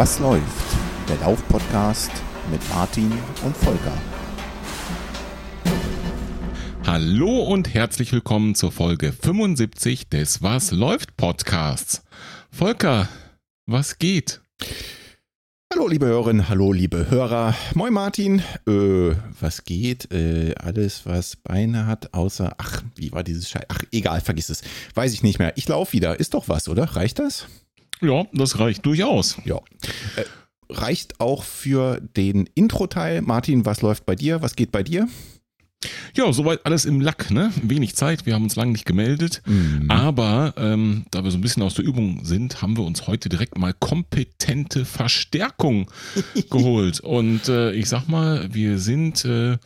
Was läuft? Der Lauf-Podcast mit Martin und Volker. Hallo und herzlich willkommen zur Folge 75 des Was läuft Podcasts. Volker, was geht? Hallo liebe Hörerinnen, hallo liebe Hörer. Moin Martin. Äh, was geht? Äh, alles, was Beine hat, außer, ach, wie war dieses Scheiß? Ach, egal, vergiss es. Weiß ich nicht mehr. Ich laufe wieder. Ist doch was, oder? Reicht das? Ja, das reicht durchaus. Ja. Äh, reicht auch für den Intro-Teil. Martin, was läuft bei dir? Was geht bei dir? Ja, soweit alles im Lack, ne? Wenig Zeit, wir haben uns lange nicht gemeldet. Mhm. Aber ähm, da wir so ein bisschen aus der Übung sind, haben wir uns heute direkt mal kompetente Verstärkung geholt. Und äh, ich sag mal, wir sind äh,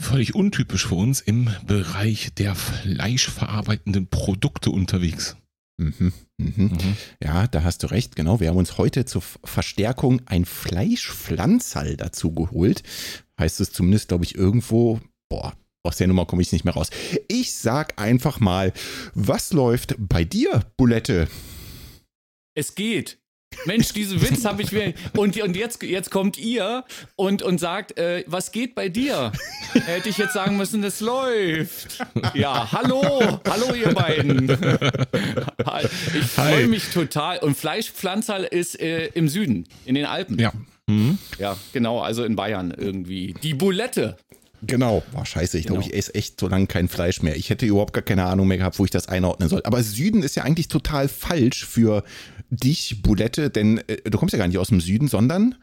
völlig untypisch für uns im Bereich der fleischverarbeitenden Produkte unterwegs. Mhm, mhm. Mhm. Ja, da hast du recht, genau. Wir haben uns heute zur Verstärkung ein Fleischpflanzerl dazu geholt. Heißt es zumindest, glaube ich, irgendwo. Boah, aus der Nummer komme ich nicht mehr raus. Ich sag einfach mal, was läuft bei dir, Bulette? Es geht. Mensch, diesen Witz habe ich mir. Und, und jetzt, jetzt kommt ihr und, und sagt, äh, was geht bei dir? Hätte ich jetzt sagen müssen, es läuft. Ja, hallo, hallo ihr beiden. Ich freue mich total. Und Fleischpflanzerl ist äh, im Süden, in den Alpen. Ja. Mhm. Ja, genau, also in Bayern irgendwie. Die Bulette. Genau, war scheiße. Ich genau. glaube, ich esse echt so lange kein Fleisch mehr. Ich hätte überhaupt gar keine Ahnung mehr gehabt, wo ich das einordnen soll. Aber Süden ist ja eigentlich total falsch für dich, Bulette, denn äh, du kommst ja gar nicht aus dem Süden, sondern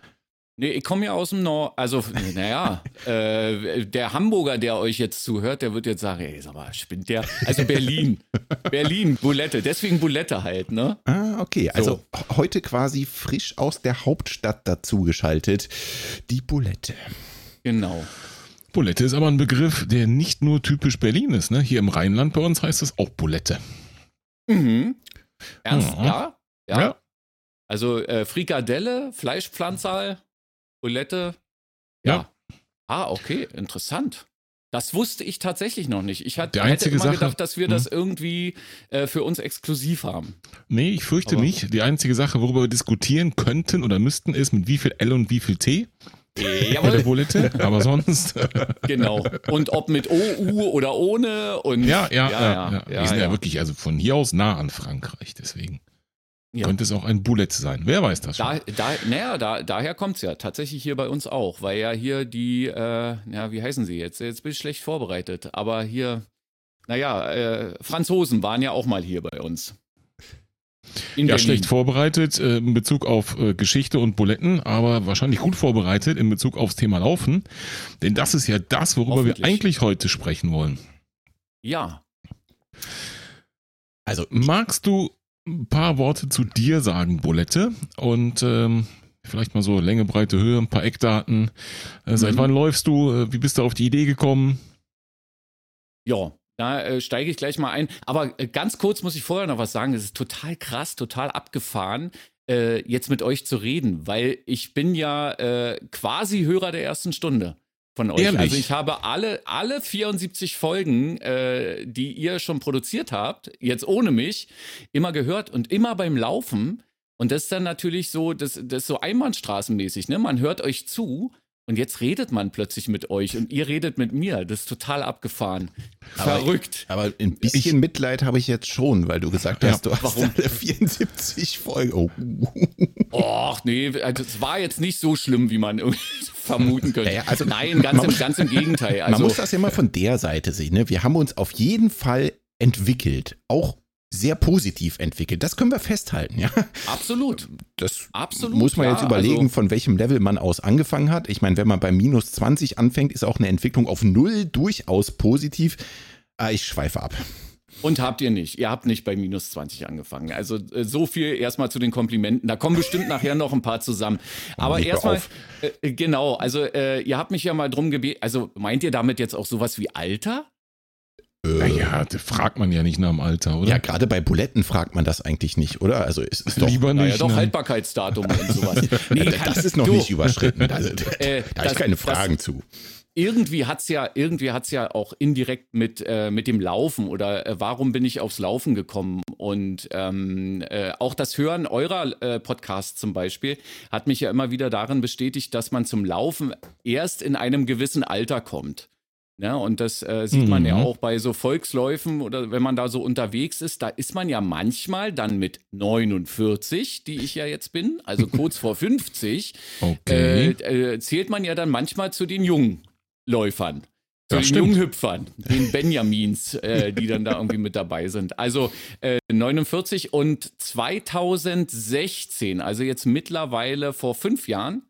Nee, ich komme ja aus dem Nord. Also, naja, äh, der Hamburger, der euch jetzt zuhört, der wird jetzt sagen: Ey, sag mal, spinnt der? Also Berlin. Berlin, Bulette. Deswegen Bulette halt, ne? Ah, okay. Also so. heute quasi frisch aus der Hauptstadt dazugeschaltet. Die Bulette. Genau. Bulette ist aber ein Begriff, der nicht nur typisch Berlin ist, ne? Hier im Rheinland bei uns heißt es auch Bulette. Mhm. Ernst, ja? Ja. Ja. ja. Also äh, Frikadelle, Fleischpflanzerl, Bulette. Ja. ja. Ah, okay, interessant. Das wusste ich tatsächlich noch nicht. Ich hatte, hätte immer Sache, gedacht, dass wir das irgendwie äh, für uns exklusiv haben. Nee, ich fürchte Aber nicht. Die einzige Sache, worüber wir diskutieren könnten oder müssten, ist, mit wie viel L und wie viel T. Jawohl. Der Bulette, aber sonst. genau. Und ob mit OU oder ohne und. Ja, ja, ja. ja, ja, ja. Wir sind ja, wirklich also von hier aus nah an Frankreich, deswegen. Ja. Könnte es auch ein Bullet sein. Wer weiß das schon? Da, da, naja, da, daher kommt es ja tatsächlich hier bei uns auch, weil ja hier die, äh, ja, wie heißen sie jetzt? Jetzt bin ich schlecht vorbereitet, aber hier, naja, äh, Franzosen waren ja auch mal hier bei uns. In ja, Berlin. schlecht vorbereitet äh, in Bezug auf äh, Geschichte und Buletten, aber wahrscheinlich gut vorbereitet in Bezug aufs Thema Laufen. Denn das ist ja das, worüber wir eigentlich heute sprechen wollen. Ja. Also magst du ein paar Worte zu dir sagen, Bulette. Und ähm, vielleicht mal so Länge, Breite, Höhe, ein paar Eckdaten. Äh, seit mhm. wann läufst du? Äh, wie bist du auf die Idee gekommen? Ja, da äh, steige ich gleich mal ein. Aber äh, ganz kurz muss ich vorher noch was sagen. Es ist total krass, total abgefahren, äh, jetzt mit euch zu reden, weil ich bin ja quasi Hörer der ersten Stunde von euch. Ehrlich? Also ich habe alle, alle 74 Folgen, äh, die ihr schon produziert habt, jetzt ohne mich, immer gehört und immer beim Laufen. Und das ist dann natürlich so, das, das ist so einbahnstraßenmäßig, ne? Man hört euch zu und jetzt redet man plötzlich mit euch und ihr redet mit mir. Das ist total abgefahren. Aber Verrückt. Aber ein bisschen ich, Mitleid habe ich jetzt schon, weil du gesagt hast, ja, du hast alle 74 Folgen. Oh. Och, nee, also es war jetzt nicht so schlimm, wie man irgendwie vermuten könnte. Naja, also, Nein, ganz, im, ganz im Gegenteil. Also, man muss das ja mal von der Seite sehen. Ne? Wir haben uns auf jeden Fall entwickelt. Auch sehr positiv entwickelt. Das können wir festhalten, ja. Absolut. Das Absolut, muss man ja, jetzt überlegen, also von welchem Level man aus angefangen hat. Ich meine, wenn man bei minus 20 anfängt, ist auch eine Entwicklung auf null durchaus positiv. Ah, ich schweife ab. Und habt ihr nicht. Ihr habt nicht bei minus 20 angefangen. Also äh, so viel erstmal zu den Komplimenten. Da kommen bestimmt nachher noch ein paar zusammen. Aber erstmal, äh, genau, also äh, ihr habt mich ja mal drum gebeten. Also meint ihr damit jetzt auch sowas wie Alter? Naja, da fragt man ja nicht nach dem Alter, oder? Ja, gerade bei Buletten fragt man das eigentlich nicht, oder? Also ist, ist doch, Lieber nicht, naja, doch ne? Haltbarkeitsdatum und sowas. Nee, das ist noch du, nicht überschritten. Also, äh, da habe ich keine Fragen das, zu. irgendwie hat's ja, irgendwie hat's ja auch indirekt mit, äh, mit dem Laufen oder äh, warum bin ich aufs Laufen gekommen? Und ähm, äh, auch das Hören eurer äh, Podcasts zum Beispiel hat mich ja immer wieder darin bestätigt, dass man zum Laufen erst in einem gewissen Alter kommt. Ja, ne? und das äh, sieht man ja mhm. auch bei so Volksläufen oder wenn man da so unterwegs ist, da ist man ja manchmal dann mit 49, die ich ja jetzt bin, also kurz vor 50, okay. äh, äh, zählt man ja dann manchmal zu den jungen Läufern. Zu den jungen Hüpfern, den Benjamins, äh, die dann da irgendwie mit dabei sind. Also 49 äh, und 2016, also jetzt mittlerweile vor fünf Jahren,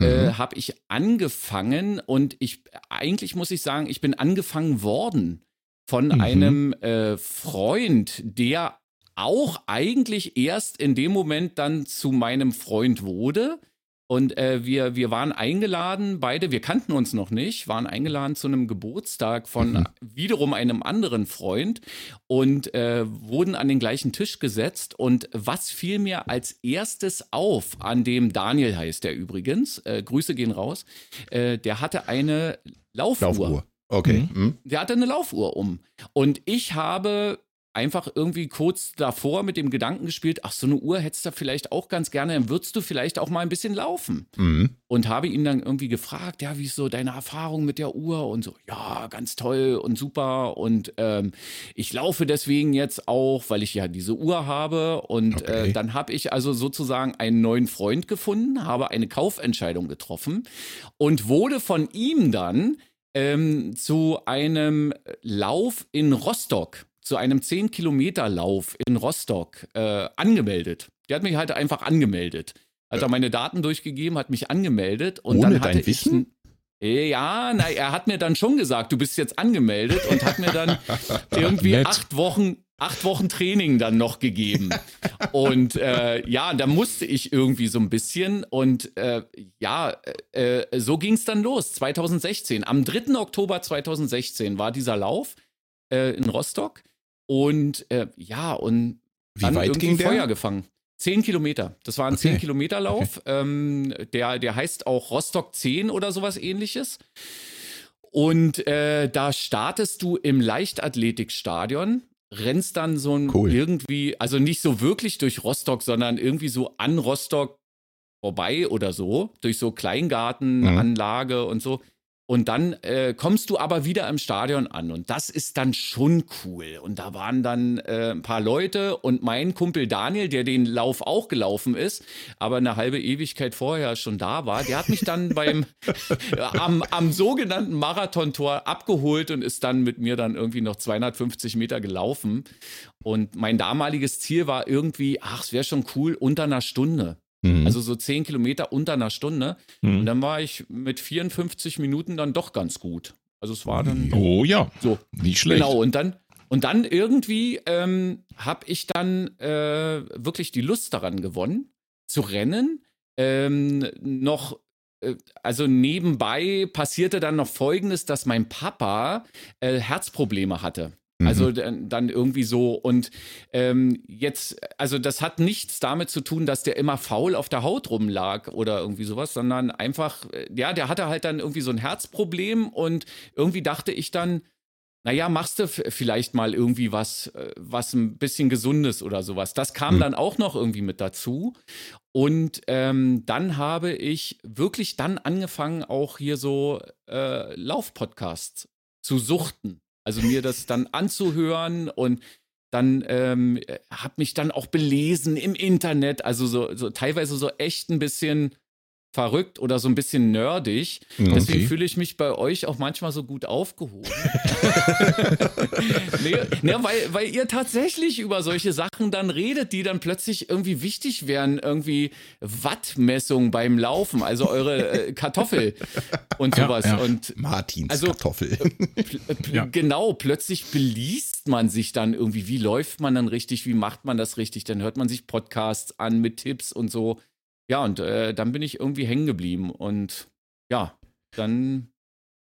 äh, mhm. habe ich angefangen und ich eigentlich muss ich sagen, ich bin angefangen worden von mhm. einem äh, Freund, der auch eigentlich erst in dem Moment dann zu meinem Freund wurde. Und äh, wir, wir waren eingeladen, beide, wir kannten uns noch nicht, waren eingeladen zu einem Geburtstag von mhm. wiederum einem anderen Freund und äh, wurden an den gleichen Tisch gesetzt. Und was fiel mir als erstes auf, an dem Daniel heißt der übrigens, äh, Grüße gehen raus, äh, der hatte eine Laufuhr. Laufuhr. Okay. Mhm. mhm. Der hatte eine Laufuhr um. Und ich habe einfach irgendwie kurz davor mit dem Gedanken gespielt, ach, so eine Uhr hättest du vielleicht auch ganz gerne, dann würdest du vielleicht auch mal ein bisschen laufen. Mhm. Und habe ihn dann irgendwie gefragt, ja, wie ist so deine Erfahrung mit der Uhr? Und so, ja, ganz toll und super. Und ähm, ich laufe deswegen jetzt auch, weil ich ja diese Uhr habe. Und äh, okay. äh, dann habe ich also sozusagen einen neuen Freund gefunden, habe eine Kaufentscheidung getroffen und wurde von ihm dann ähm, zu einem Lauf in Rostock zu einem 10-Kilometer-Lauf in Rostock äh, angemeldet. Der hat mich halt einfach angemeldet. Hat er meine Daten durchgegeben, hat mich angemeldet und Ohne dann hatte dein Wissen? Äh, ja, na, er hat mir dann schon gesagt, du bist jetzt angemeldet und hat mir dann irgendwie acht Wochen, acht Wochen Training dann noch gegeben. Und äh, ja, da musste ich irgendwie so ein bisschen. Und äh, ja, äh, so ging es dann los, 2016. Am 3. Oktober 2016 war dieser Lauf äh, in Rostock. Und äh, ja, und Wie dann weit irgendwie ging Feuer der? gefangen. Zehn Kilometer. Das war ein zehn okay. Kilometer Lauf. Okay. Ähm, der, der heißt auch Rostock 10 oder sowas ähnliches. Und äh, da startest du im Leichtathletikstadion, rennst dann so ein cool. irgendwie, also nicht so wirklich durch Rostock, sondern irgendwie so an Rostock vorbei oder so, durch so Kleingartenanlage mhm. und so. Und dann äh, kommst du aber wieder im Stadion an und das ist dann schon cool. Und da waren dann äh, ein paar Leute und mein Kumpel Daniel, der den Lauf auch gelaufen ist, aber eine halbe Ewigkeit vorher schon da war, der hat mich dann beim am, am sogenannten Marathontor abgeholt und ist dann mit mir dann irgendwie noch 250 Meter gelaufen. Und mein damaliges Ziel war irgendwie, ach, es wäre schon cool, unter einer Stunde. Mhm. Also so zehn Kilometer unter einer Stunde. Mhm. Und dann war ich mit 54 Minuten dann doch ganz gut. Also es war dann. Oh ja. So. Nicht schlecht. Genau. Und dann, und dann irgendwie ähm, habe ich dann äh, wirklich die Lust daran gewonnen, zu rennen. Ähm, noch äh, also nebenbei passierte dann noch Folgendes, dass mein Papa äh, Herzprobleme hatte. Also mhm. dann irgendwie so und ähm, jetzt, also das hat nichts damit zu tun, dass der immer faul auf der Haut rumlag oder irgendwie sowas, sondern einfach, äh, ja, der hatte halt dann irgendwie so ein Herzproblem und irgendwie dachte ich dann, naja, machst du vielleicht mal irgendwie was, äh, was ein bisschen Gesundes oder sowas. Das kam mhm. dann auch noch irgendwie mit dazu. Und ähm, dann habe ich wirklich dann angefangen, auch hier so äh, Laufpodcasts zu suchten. Also mir das dann anzuhören und dann ähm, habe mich dann auch belesen im Internet, also so, so teilweise so echt ein bisschen verrückt oder so ein bisschen nerdig. Okay. Deswegen fühle ich mich bei euch auch manchmal so gut aufgehoben. nee, nee, weil, weil ihr tatsächlich über solche Sachen dann redet, die dann plötzlich irgendwie wichtig wären. Irgendwie Wattmessung beim Laufen, also eure äh, Kartoffel und sowas. Ja, ja. Und Martins also, Kartoffel. ja. Genau, plötzlich beliest man sich dann irgendwie, wie läuft man dann richtig, wie macht man das richtig? Dann hört man sich Podcasts an mit Tipps und so. Ja, und äh, dann bin ich irgendwie hängen geblieben und ja, dann.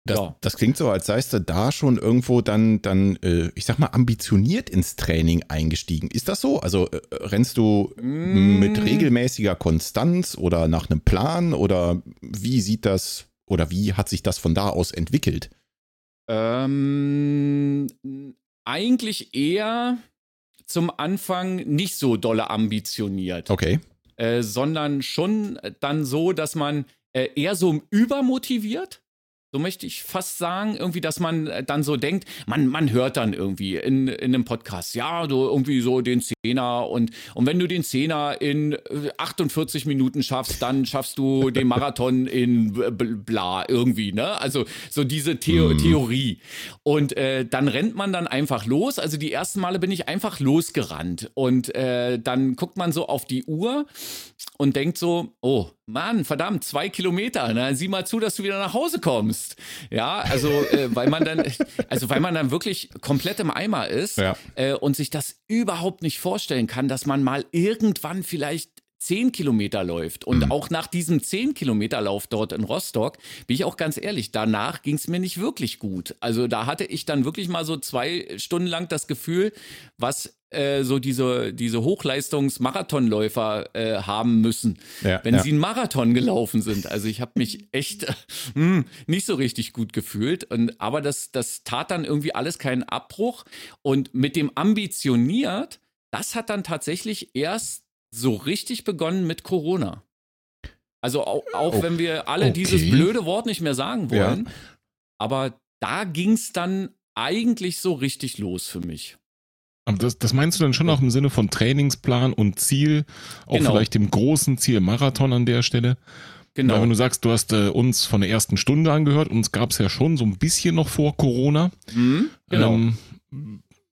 Das, ja. das klingt so, als seist du da schon irgendwo dann, dann äh, ich sag mal, ambitioniert ins Training eingestiegen. Ist das so? Also äh, rennst du mm. mit regelmäßiger Konstanz oder nach einem Plan oder wie sieht das oder wie hat sich das von da aus entwickelt? Ähm, eigentlich eher zum Anfang nicht so dolle ambitioniert. Okay. Äh, sondern schon dann so, dass man äh, eher so übermotiviert so möchte ich fast sagen, irgendwie, dass man äh, dann so denkt, man, man hört dann irgendwie in, in einem Podcast, ja, du irgendwie so den Zehner und, und wenn du den Zehner in 48 äh, Minuten schaffst, dann schaffst du den Marathon in bla irgendwie, ne? Also so diese Theo mm. Theorie. Und äh, dann rennt man dann einfach los. Also die ersten Male bin ich einfach losgerannt und äh, dann guckt man so auf die Uhr und denkt so, oh, Mann, verdammt, zwei Kilometer. Na, sieh mal zu, dass du wieder nach Hause kommst. Ja, also äh, weil man dann, also weil man dann wirklich komplett im Eimer ist ja. äh, und sich das überhaupt nicht vorstellen kann, dass man mal irgendwann vielleicht zehn Kilometer läuft. Und mhm. auch nach diesem zehn Kilometer Lauf dort in Rostock, bin ich auch ganz ehrlich, danach ging es mir nicht wirklich gut. Also da hatte ich dann wirklich mal so zwei Stunden lang das Gefühl, was äh, so diese, diese Hochleistungs-Marathonläufer äh, haben müssen, ja, wenn ja. sie einen Marathon gelaufen sind. Also ich habe mich echt mh, nicht so richtig gut gefühlt. Und, aber das, das tat dann irgendwie alles keinen Abbruch. Und mit dem ambitioniert, das hat dann tatsächlich erst so richtig begonnen mit Corona. Also auch, auch oh, wenn wir alle okay. dieses blöde Wort nicht mehr sagen wollen, ja. aber da ging es dann eigentlich so richtig los für mich. Aber das, das meinst du dann schon auch im Sinne von Trainingsplan und Ziel, auch genau. vielleicht dem großen Ziel Marathon an der Stelle? Genau. Weil wenn du sagst, du hast äh, uns von der ersten Stunde angehört, uns gab es ja schon so ein bisschen noch vor Corona. Mhm, genau. Ähm,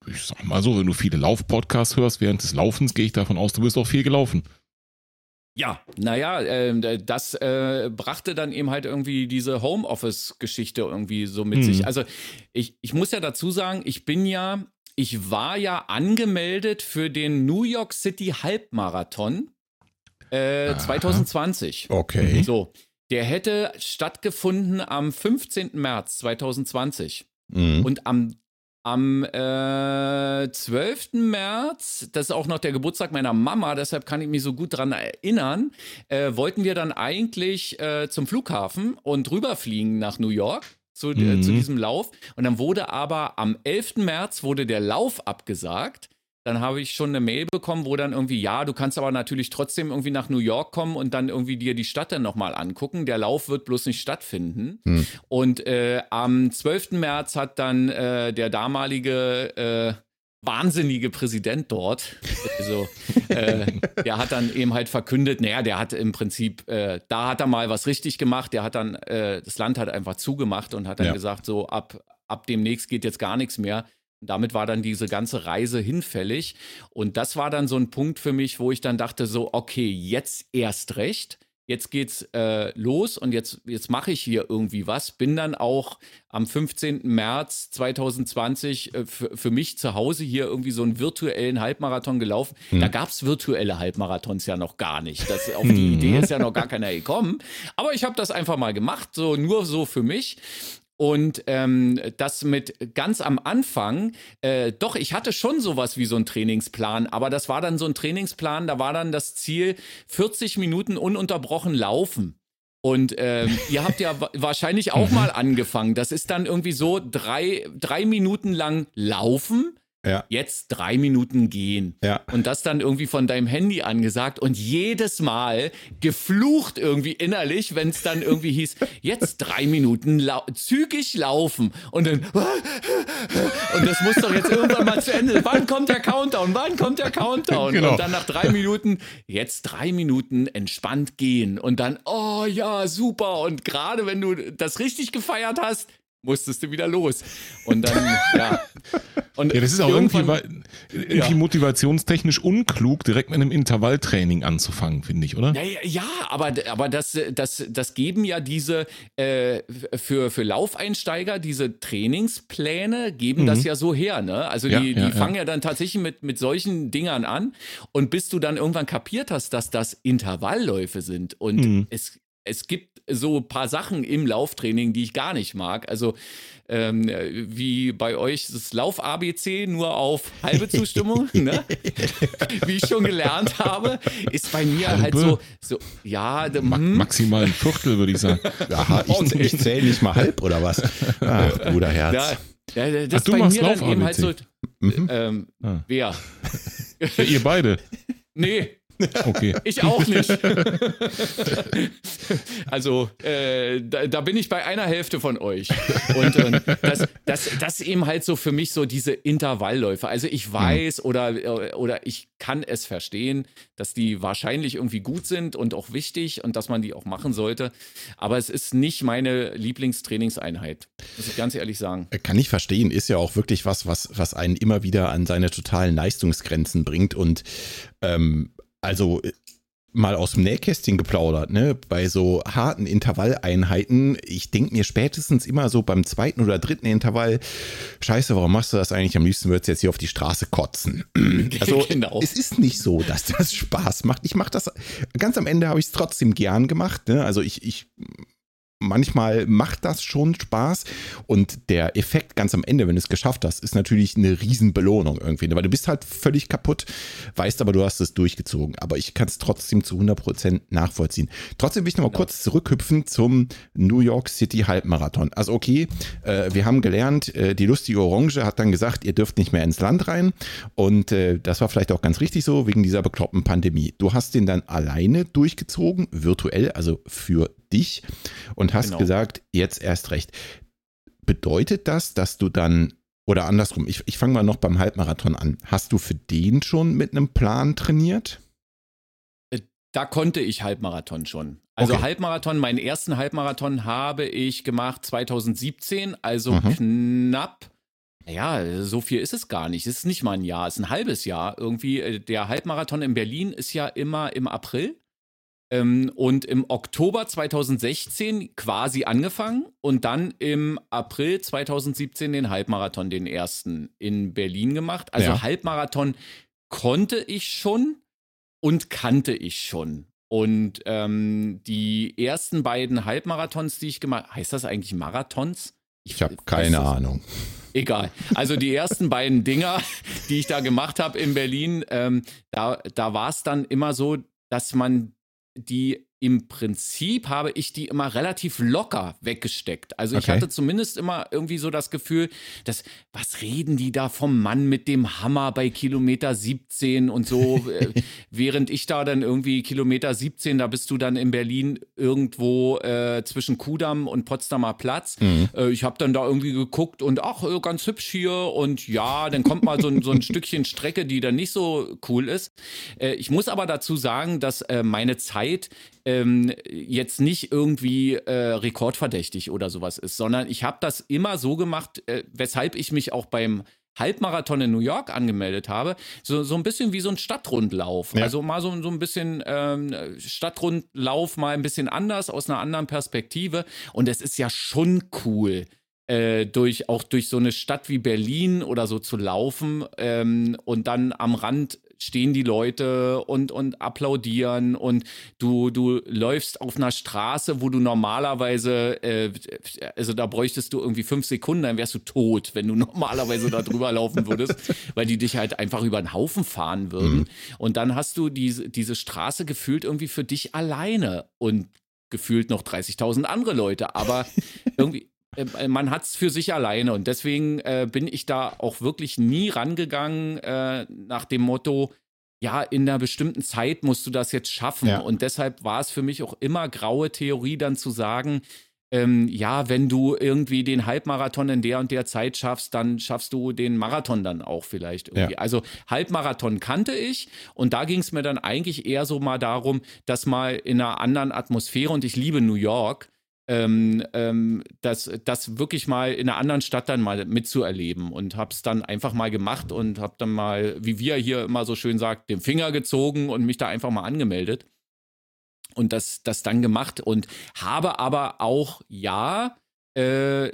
ich sag mal so, wenn du viele Lauf-Podcasts hörst während des Laufens, gehe ich davon aus, du bist auch viel gelaufen. Ja, naja, äh, das äh, brachte dann eben halt irgendwie diese Homeoffice-Geschichte irgendwie so mit mhm. sich. Also ich, ich muss ja dazu sagen, ich bin ja ich war ja angemeldet für den New York City Halbmarathon äh, 2020. Okay. So, der hätte stattgefunden am 15. März 2020. Mhm. Und am am äh, 12. März, das ist auch noch der Geburtstag meiner Mama, deshalb kann ich mich so gut dran erinnern, äh, wollten wir dann eigentlich äh, zum Flughafen und rüberfliegen nach New York zu, mhm. äh, zu diesem Lauf. Und dann wurde aber am 11. März wurde der Lauf abgesagt. Dann habe ich schon eine Mail bekommen, wo dann irgendwie, ja, du kannst aber natürlich trotzdem irgendwie nach New York kommen und dann irgendwie dir die Stadt dann nochmal angucken. Der Lauf wird bloß nicht stattfinden. Mhm. Und äh, am 12. März hat dann äh, der damalige äh, wahnsinnige Präsident dort. Also, äh, der hat dann eben halt verkündet, naja, der hat im Prinzip, äh, da hat er mal was richtig gemacht, der hat dann, äh, das Land hat einfach zugemacht und hat dann ja. gesagt, so ab, ab demnächst geht jetzt gar nichts mehr. Und damit war dann diese ganze Reise hinfällig. Und das war dann so ein Punkt für mich, wo ich dann dachte, so, okay, jetzt erst recht jetzt geht's äh, los und jetzt, jetzt mache ich hier irgendwie was. Bin dann auch am 15. März 2020 äh, für mich zu Hause hier irgendwie so einen virtuellen Halbmarathon gelaufen. Mhm. Da gab's virtuelle Halbmarathons ja noch gar nicht. Das, auf die mhm. Idee ist ja noch gar keiner gekommen. Aber ich habe das einfach mal gemacht, so nur so für mich. Und ähm, das mit ganz am Anfang, äh, doch, ich hatte schon sowas wie so einen Trainingsplan, aber das war dann so ein Trainingsplan, da war dann das Ziel 40 Minuten ununterbrochen laufen. Und ähm, ihr habt ja wahrscheinlich auch mhm. mal angefangen. Das ist dann irgendwie so drei, drei Minuten lang laufen ja. Jetzt drei Minuten gehen. Ja. Und das dann irgendwie von deinem Handy angesagt und jedes Mal geflucht irgendwie innerlich, wenn es dann irgendwie hieß, jetzt drei Minuten lau zügig laufen. Und dann, und das muss doch jetzt irgendwann mal zu Ende. Wann kommt der Countdown? Wann kommt der Countdown? Genau. Und dann nach drei Minuten, jetzt drei Minuten entspannt gehen. Und dann, oh ja, super. Und gerade wenn du das richtig gefeiert hast, musstest du wieder los. Und dann, ja. Und ja, das ist auch irgendwie, irgendwie ja. motivationstechnisch unklug, direkt mit einem Intervalltraining anzufangen, finde ich, oder? Ja, ja, aber, aber das, das, das geben ja diese, äh, für, für Laufeinsteiger, diese Trainingspläne geben mhm. das ja so her, ne? Also die, ja, die fangen ja dann tatsächlich mit, mit solchen Dingern an und bis du dann irgendwann kapiert hast, dass das Intervallläufe sind und mhm. es es gibt so ein paar Sachen im Lauftraining, die ich gar nicht mag. Also ähm, wie bei euch das Lauf-ABC nur auf halbe Zustimmung, ne? wie ich schon gelernt habe, ist bei mir halbe. halt so, so ja. Ma hm. maximal ein Viertel, würde ich sagen. Aha, ich, ich zähle nicht mal halb oder was? Ach, Bruderherz. Ja, ja, das Ach, du bei machst mir dann eben halt so. Mhm. Ähm, ah. Wer? Ja, ihr beide. Nee, Okay. Ich auch nicht. also, äh, da, da, bin ich bei einer Hälfte von euch. Und äh, das, das, das eben halt so für mich so diese Intervallläufe. Also, ich mhm. weiß mhm. oder, oder ich kann es verstehen, dass die wahrscheinlich irgendwie gut sind und auch wichtig und dass man die auch machen sollte. Aber es ist nicht meine Lieblingstrainingseinheit, muss ich ganz ehrlich sagen. Äh, kann ich verstehen. Ist ja auch wirklich was, was, was einen immer wieder an seine totalen Leistungsgrenzen bringt. Und ähm, also äh, mal aus dem Nähkästchen geplaudert, ne? Bei so harten Intervalleinheiten, ich denke mir spätestens immer so beim zweiten oder dritten Intervall, scheiße, warum machst du das eigentlich? Am liebsten würdest du jetzt hier auf die Straße kotzen. Also genau. es ist nicht so, dass das Spaß macht. Ich mache das, ganz am Ende habe ich es trotzdem gern gemacht. Ne? Also ich, ich manchmal macht das schon Spaß und der Effekt ganz am Ende, wenn du es geschafft hast, ist natürlich eine Riesenbelohnung irgendwie, ne? weil du bist halt völlig kaputt, weißt aber, du hast es durchgezogen, aber ich kann es trotzdem zu 100% nachvollziehen. Trotzdem will ich nochmal genau. kurz zurückhüpfen zum New York City Halbmarathon. Also okay, äh, wir haben gelernt, äh, die lustige Orange hat dann gesagt, ihr dürft nicht mehr ins Land rein und äh, das war vielleicht auch ganz richtig so, wegen dieser bekloppten Pandemie. Du hast den dann alleine durchgezogen, virtuell, also für dich und hast genau. gesagt, jetzt erst recht. Bedeutet das, dass du dann, oder andersrum, ich, ich fange mal noch beim Halbmarathon an. Hast du für den schon mit einem Plan trainiert? Äh, da konnte ich Halbmarathon schon. Also okay. Halbmarathon, meinen ersten Halbmarathon habe ich gemacht 2017, also mhm. knapp ja, so viel ist es gar nicht. Es ist nicht mal ein Jahr, es ist ein halbes Jahr. Irgendwie, äh, der Halbmarathon in Berlin ist ja immer im April. Ähm, und im Oktober 2016 quasi angefangen und dann im April 2017 den Halbmarathon, den ersten in Berlin gemacht. Also ja. Halbmarathon konnte ich schon und kannte ich schon. Und ähm, die ersten beiden Halbmarathons, die ich gemacht habe, heißt das eigentlich Marathons? Ich, ich habe keine Ahnung. Egal. Also die ersten beiden Dinger, die ich da gemacht habe in Berlin, ähm, da, da war es dann immer so, dass man die im Prinzip habe ich die immer relativ locker weggesteckt. Also ich hatte zumindest immer irgendwie so das Gefühl, dass, was reden die da vom Mann mit dem Hammer bei Kilometer 17 und so, äh, während ich da dann irgendwie Kilometer 17, da bist du dann in Berlin irgendwo äh, zwischen Kudamm und Potsdamer Platz. Mhm. Äh, ich habe dann da irgendwie geguckt und ach, äh, ganz hübsch hier und ja, dann kommt mal so, ein, so ein Stückchen Strecke, die dann nicht so cool ist. Äh, ich muss aber dazu sagen, dass äh, meine Zeit ähm, jetzt nicht irgendwie äh, rekordverdächtig oder sowas ist, sondern ich habe das immer so gemacht, äh, weshalb ich mich auch beim Halbmarathon in New York angemeldet habe, so, so ein bisschen wie so ein Stadtrundlauf. Ja. Also mal so, so ein bisschen ähm, Stadtrundlauf, mal ein bisschen anders, aus einer anderen Perspektive. Und es ist ja schon cool, äh, durch auch durch so eine Stadt wie Berlin oder so zu laufen ähm, und dann am Rand stehen die Leute und, und applaudieren und du, du läufst auf einer Straße, wo du normalerweise, äh, also da bräuchtest du irgendwie fünf Sekunden, dann wärst du tot, wenn du normalerweise da drüber laufen würdest, weil die dich halt einfach über den Haufen fahren würden. Mhm. Und dann hast du diese, diese Straße gefühlt irgendwie für dich alleine und gefühlt noch 30.000 andere Leute, aber irgendwie man hat es für sich alleine und deswegen äh, bin ich da auch wirklich nie rangegangen äh, nach dem Motto, ja, in einer bestimmten Zeit musst du das jetzt schaffen. Ja. Und deshalb war es für mich auch immer graue Theorie, dann zu sagen, ähm, ja, wenn du irgendwie den Halbmarathon in der und der Zeit schaffst, dann schaffst du den Marathon dann auch vielleicht irgendwie. Ja. Also Halbmarathon kannte ich und da ging es mir dann eigentlich eher so mal darum, dass mal in einer anderen Atmosphäre und ich liebe New York, ähm, ähm, das, das wirklich mal in einer anderen Stadt dann mal mitzuerleben und habe es dann einfach mal gemacht und habe dann mal, wie wir hier immer so schön sagt, den Finger gezogen und mich da einfach mal angemeldet und das, das dann gemacht und habe aber auch, ja, äh,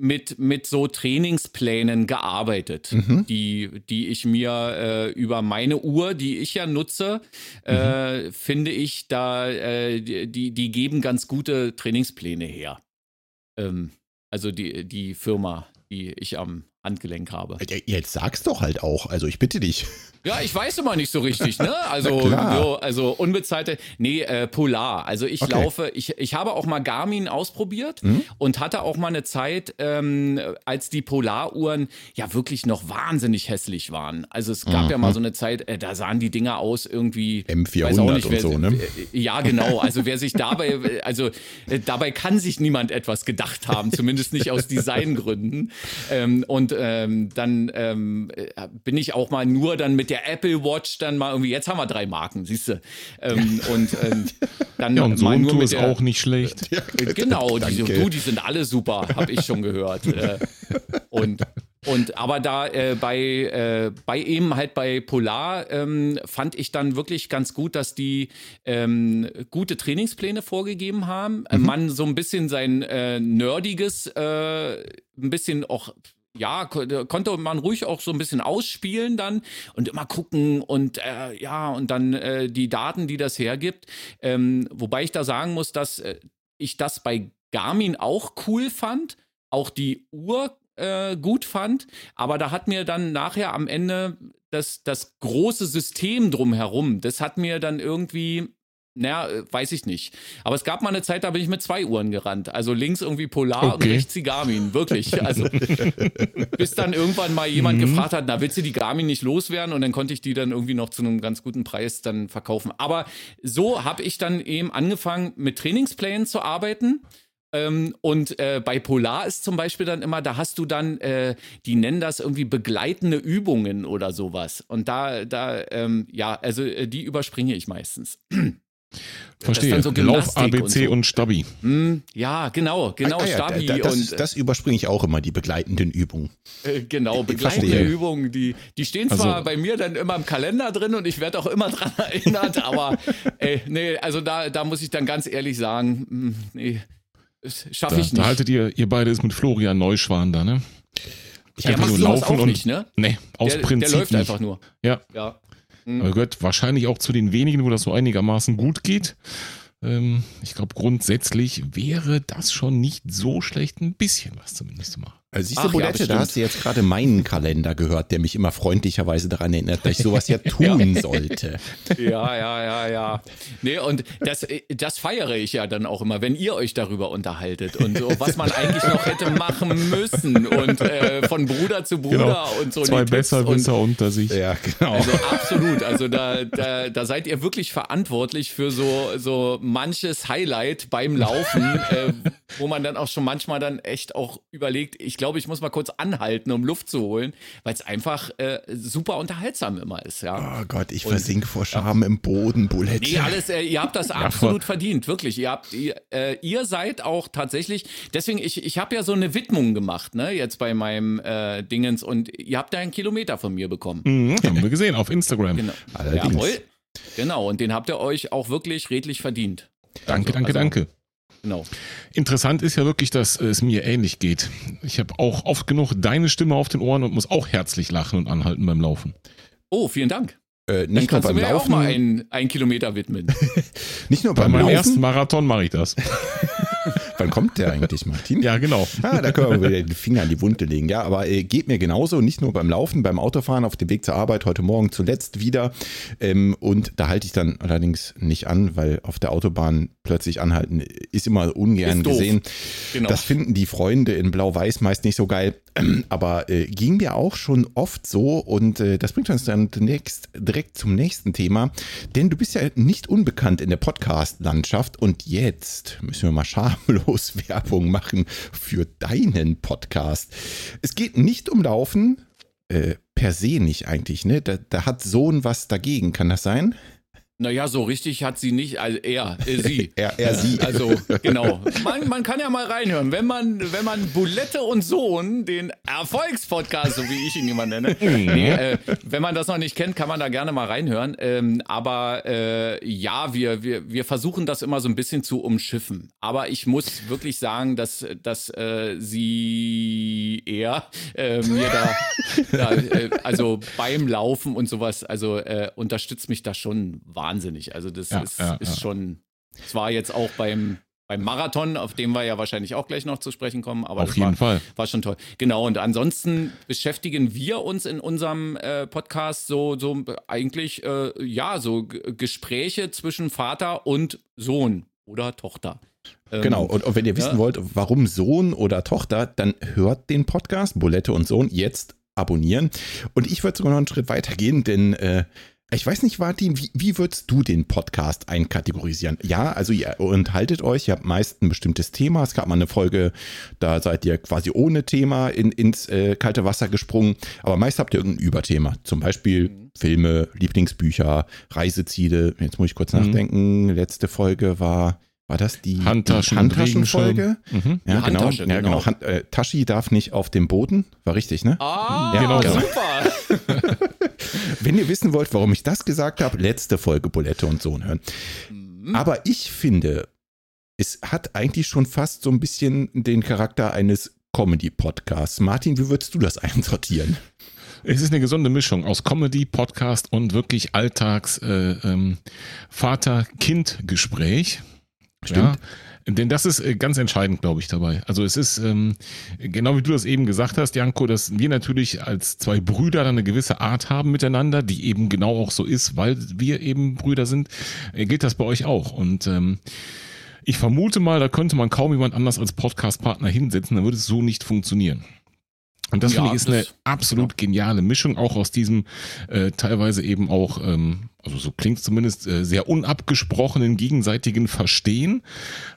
mit, mit so Trainingsplänen gearbeitet, mhm. die, die ich mir äh, über meine Uhr, die ich ja nutze, äh, mhm. finde ich, da äh, die, die geben ganz gute Trainingspläne her. Ähm, also die, die Firma, die ich am Handgelenk habe. Jetzt sag's doch halt auch. Also ich bitte dich. Ja, ich weiß immer nicht so richtig, ne? Also, so, also unbezahlte, nee, äh, Polar. Also ich okay. laufe, ich, ich habe auch mal Garmin ausprobiert mhm. und hatte auch mal eine Zeit, ähm, als die Polaruhren ja wirklich noch wahnsinnig hässlich waren. Also es gab mhm. ja mal so eine Zeit, äh, da sahen die Dinger aus irgendwie M400 nicht, wer, und so, ne? Äh, ja, genau. Also wer sich dabei, also äh, dabei kann sich niemand etwas gedacht haben, zumindest nicht aus Designgründen. Ähm, und ähm, dann ähm, äh, bin ich auch mal nur dann mit der Apple Watch dann mal irgendwie, jetzt haben wir drei Marken, siehst du. Ähm, und ähm, dann ja, und so mal nur mit ist der, auch nicht schlecht. Ja, genau, die, du, die sind alle super, habe ich schon gehört. Äh, und und aber da äh, bei, äh, bei eben halt bei Polar ähm, fand ich dann wirklich ganz gut, dass die ähm, gute Trainingspläne vorgegeben haben. Mhm. Man so ein bisschen sein äh, nerdiges, äh, ein bisschen auch ja, konnte man ruhig auch so ein bisschen ausspielen dann und immer gucken und äh, ja, und dann äh, die Daten, die das hergibt. Ähm, wobei ich da sagen muss, dass äh, ich das bei Garmin auch cool fand, auch die Uhr äh, gut fand, aber da hat mir dann nachher am Ende das, das große System drumherum, das hat mir dann irgendwie naja, äh, weiß ich nicht. Aber es gab mal eine Zeit, da bin ich mit zwei Uhren gerannt. Also links irgendwie Polar okay. und rechts die Garmin. Wirklich. Also bis dann irgendwann mal jemand mhm. gefragt hat, na, willst du die Garmin nicht loswerden? Und dann konnte ich die dann irgendwie noch zu einem ganz guten Preis dann verkaufen. Aber so habe ich dann eben angefangen, mit Trainingsplänen zu arbeiten. Ähm, und äh, bei Polar ist zum Beispiel dann immer, da hast du dann, äh, die nennen das irgendwie begleitende Übungen oder sowas. Und da, da, ähm, ja, also äh, die überspringe ich meistens. Verstehe. So Lauf ABC und, so. und Stabi. Hm, ja, genau, genau, ah, ja, Stabi. Da, das, und, das überspringe ich auch immer, die begleitenden Übungen. Äh, genau, begleitende Übungen, die, die stehen zwar also, bei mir dann immer im Kalender drin und ich werde auch immer dran erinnert, aber ey, nee, also da, da muss ich dann ganz ehrlich sagen, hm, nee, schaffe ich nicht. Da haltet ihr, ihr beide ist mit Florian Neuschwan da, ne? Ich der macht sowas auch nicht, ne? Nee, aus der, Prinzip Der läuft nicht. einfach nur. Ja. Ja. Mhm. Aber gehört wahrscheinlich auch zu den wenigen, wo das so einigermaßen gut geht. Ähm, ich glaube, grundsätzlich wäre das schon nicht so schlecht, ein bisschen was zumindest zu machen. Also siehst du, Bolette, ja, da hast du jetzt gerade meinen Kalender gehört, der mich immer freundlicherweise daran erinnert, dass ich sowas ja tun ja. sollte. Ja, ja, ja, ja. Nee, und das, das feiere ich ja dann auch immer, wenn ihr euch darüber unterhaltet und so, was man eigentlich noch hätte machen müssen und äh, von Bruder zu Bruder genau. und so. Zwei Besserwisser unter sich. Ja, genau. Also absolut. Also da, da, da seid ihr wirklich verantwortlich für so, so manches Highlight beim Laufen, äh, wo man dann auch schon manchmal dann echt auch überlegt, ich glaube, ich muss mal kurz anhalten, um Luft zu holen, weil es einfach äh, super unterhaltsam immer ist. Ja. Oh Gott, ich versink vor Scham ja. im Boden, Bulette. Nee, alles, äh, ihr habt das absolut verdient, wirklich. Ihr habt, ihr, äh, ihr seid auch tatsächlich, deswegen, ich, ich habe ja so eine Widmung gemacht, ne, jetzt bei meinem äh, Dingens und ihr habt da einen Kilometer von mir bekommen. Mhm, haben wir gesehen auf Instagram. Genau. Jawohl. Genau, und den habt ihr euch auch wirklich redlich verdient. Danke, also, danke, also, danke. Genau. Interessant ist ja wirklich, dass es mir ähnlich geht. Ich habe auch oft genug deine Stimme auf den Ohren und muss auch herzlich lachen und anhalten beim Laufen. Oh, vielen Dank. Äh, nicht Dann kannst nur beim du mir Laufen. auch mal einen, einen Kilometer widmen. nicht nur beim Bei meinem Laufen. ersten Marathon mache ich das. Wann kommt der eigentlich, Martin? Ja, genau. Ah, da können wir wieder den Finger an die Wunde legen. Ja, aber äh, geht mir genauso, nicht nur beim Laufen, beim Autofahren, auf dem Weg zur Arbeit, heute Morgen zuletzt wieder. Ähm, und da halte ich dann allerdings nicht an, weil auf der Autobahn plötzlich anhalten ist immer ungern ist gesehen. Genau. Das finden die Freunde in Blau-Weiß meist nicht so geil. Aber äh, ging mir auch schon oft so und äh, das bringt uns dann demnächst direkt zum nächsten Thema. Denn du bist ja nicht unbekannt in der Podcast-Landschaft und jetzt müssen wir mal schamlos Werbung machen für deinen Podcast. Es geht nicht um Laufen, äh, per se nicht eigentlich, ne? Da, da hat Sohn was dagegen, kann das sein? Naja, so richtig hat sie nicht, also er, äh, sie. er, er, sie. Also, genau. Man, man kann ja mal reinhören. Wenn man, wenn man Bulette und Sohn, den Erfolgspodcast, so wie ich ihn immer nenne, Mhm. nee, äh, wenn man das noch nicht kennt, kann man da gerne mal reinhören. Ähm, aber äh, ja, wir, wir, wir versuchen das immer so ein bisschen zu umschiffen. Aber ich muss wirklich sagen, dass, dass äh, sie eher äh, mir da, da äh, also beim Laufen und sowas, also äh, unterstützt mich da schon wahnsinnig. Also das Ja, ist, ja, ist ja. schon, es war jetzt auch beim, beim Marathon, auf dem wir ja wahrscheinlich auch gleich noch zu sprechen kommen, aber Auf das jeden war, Fall. war schon toll. Genau, und ansonsten beschäftigen wir uns in unserem äh, Podcast so, so eigentlich, äh, ja, so G Gespräche zwischen Vater und Sohn oder Tochter. Ähm, Genau, und, und wenn ihr wissen ja. wollt, warum Sohn oder Tochter, dann hört den Podcast Bulette und Sohn jetzt abonnieren. Und ich würde sogar noch einen Schritt weiter gehen, denn äh, ich weiß nicht, Martin, wie, wie würdest du den Podcast einkategorisieren? Ja, also ihr unterhaltet euch, ihr habt meist ein bestimmtes Thema. Es gab mal eine Folge, da seid ihr quasi ohne Thema in, ins äh, kalte Wasser gesprungen, aber meist habt ihr irgendein Überthema. Zum Beispiel Filme, Lieblingsbücher, Reiseziele. Jetzt muss ich kurz Mhm. nachdenken. Letzte Folge war, war das die Handtaschen Handtaschenfolge? Mhm. Ja, Die genau. Handtasche, ja, genau. genau. Hand, äh, Tashi darf nicht auf dem Boden. War richtig, ne? Ah, Ja, genau. super. Wenn ihr wissen wollt, warum ich das gesagt habe, letzte Folge Bulette und Sohn hören. Mhm. Aber ich finde, es hat eigentlich schon fast so ein bisschen den Charakter eines Comedy-Podcasts. Martin, wie würdest du das einsortieren? Es ist eine gesunde Mischung aus Comedy, Podcast und wirklich Alltags äh, ähm, Vater-Kind-Gespräch. Ja, denn das ist äh, ganz entscheidend, glaube ich, dabei. Also es ist, ähm, genau wie du das eben gesagt hast, Janko, dass wir natürlich als zwei Brüder dann eine gewisse Art haben miteinander, die eben genau auch so ist, weil wir eben Brüder sind, äh, gilt das bei euch auch. Und ähm, ich vermute mal, da könnte man kaum jemand anders als Podcast-Partner hinsetzen, dann würde es so nicht funktionieren. Und das Ja, finde ich ist eine absolut geniale Mischung, auch aus diesem äh, teilweise eben auch, ähm, also so klingt zumindest, äh, sehr unabgesprochenen gegenseitigen Verstehen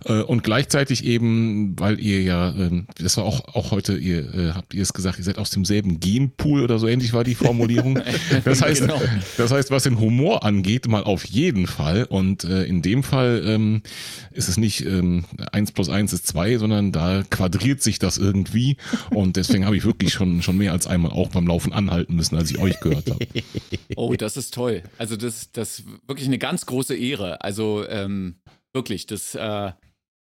äh, und gleichzeitig eben, weil ihr ja, ähm, das war auch, auch heute, ihr äh, habt ihr es gesagt, ihr seid aus demselben Genpool oder so ähnlich war die Formulierung. Das heißt, Genau. das heißt, was den Humor angeht, mal auf jeden Fall. Und äh, in dem Fall ähm, ist es nicht ähm, 1 plus 1 ist 2, sondern da quadriert sich das irgendwie. Und deswegen habe ich wirklich schon, schon mehr als einmal auch beim Laufen anhalten müssen, als ich euch gehört habe. Oh, das ist toll. Also das, das ist wirklich eine ganz große Ehre. Also ähm, wirklich, das äh,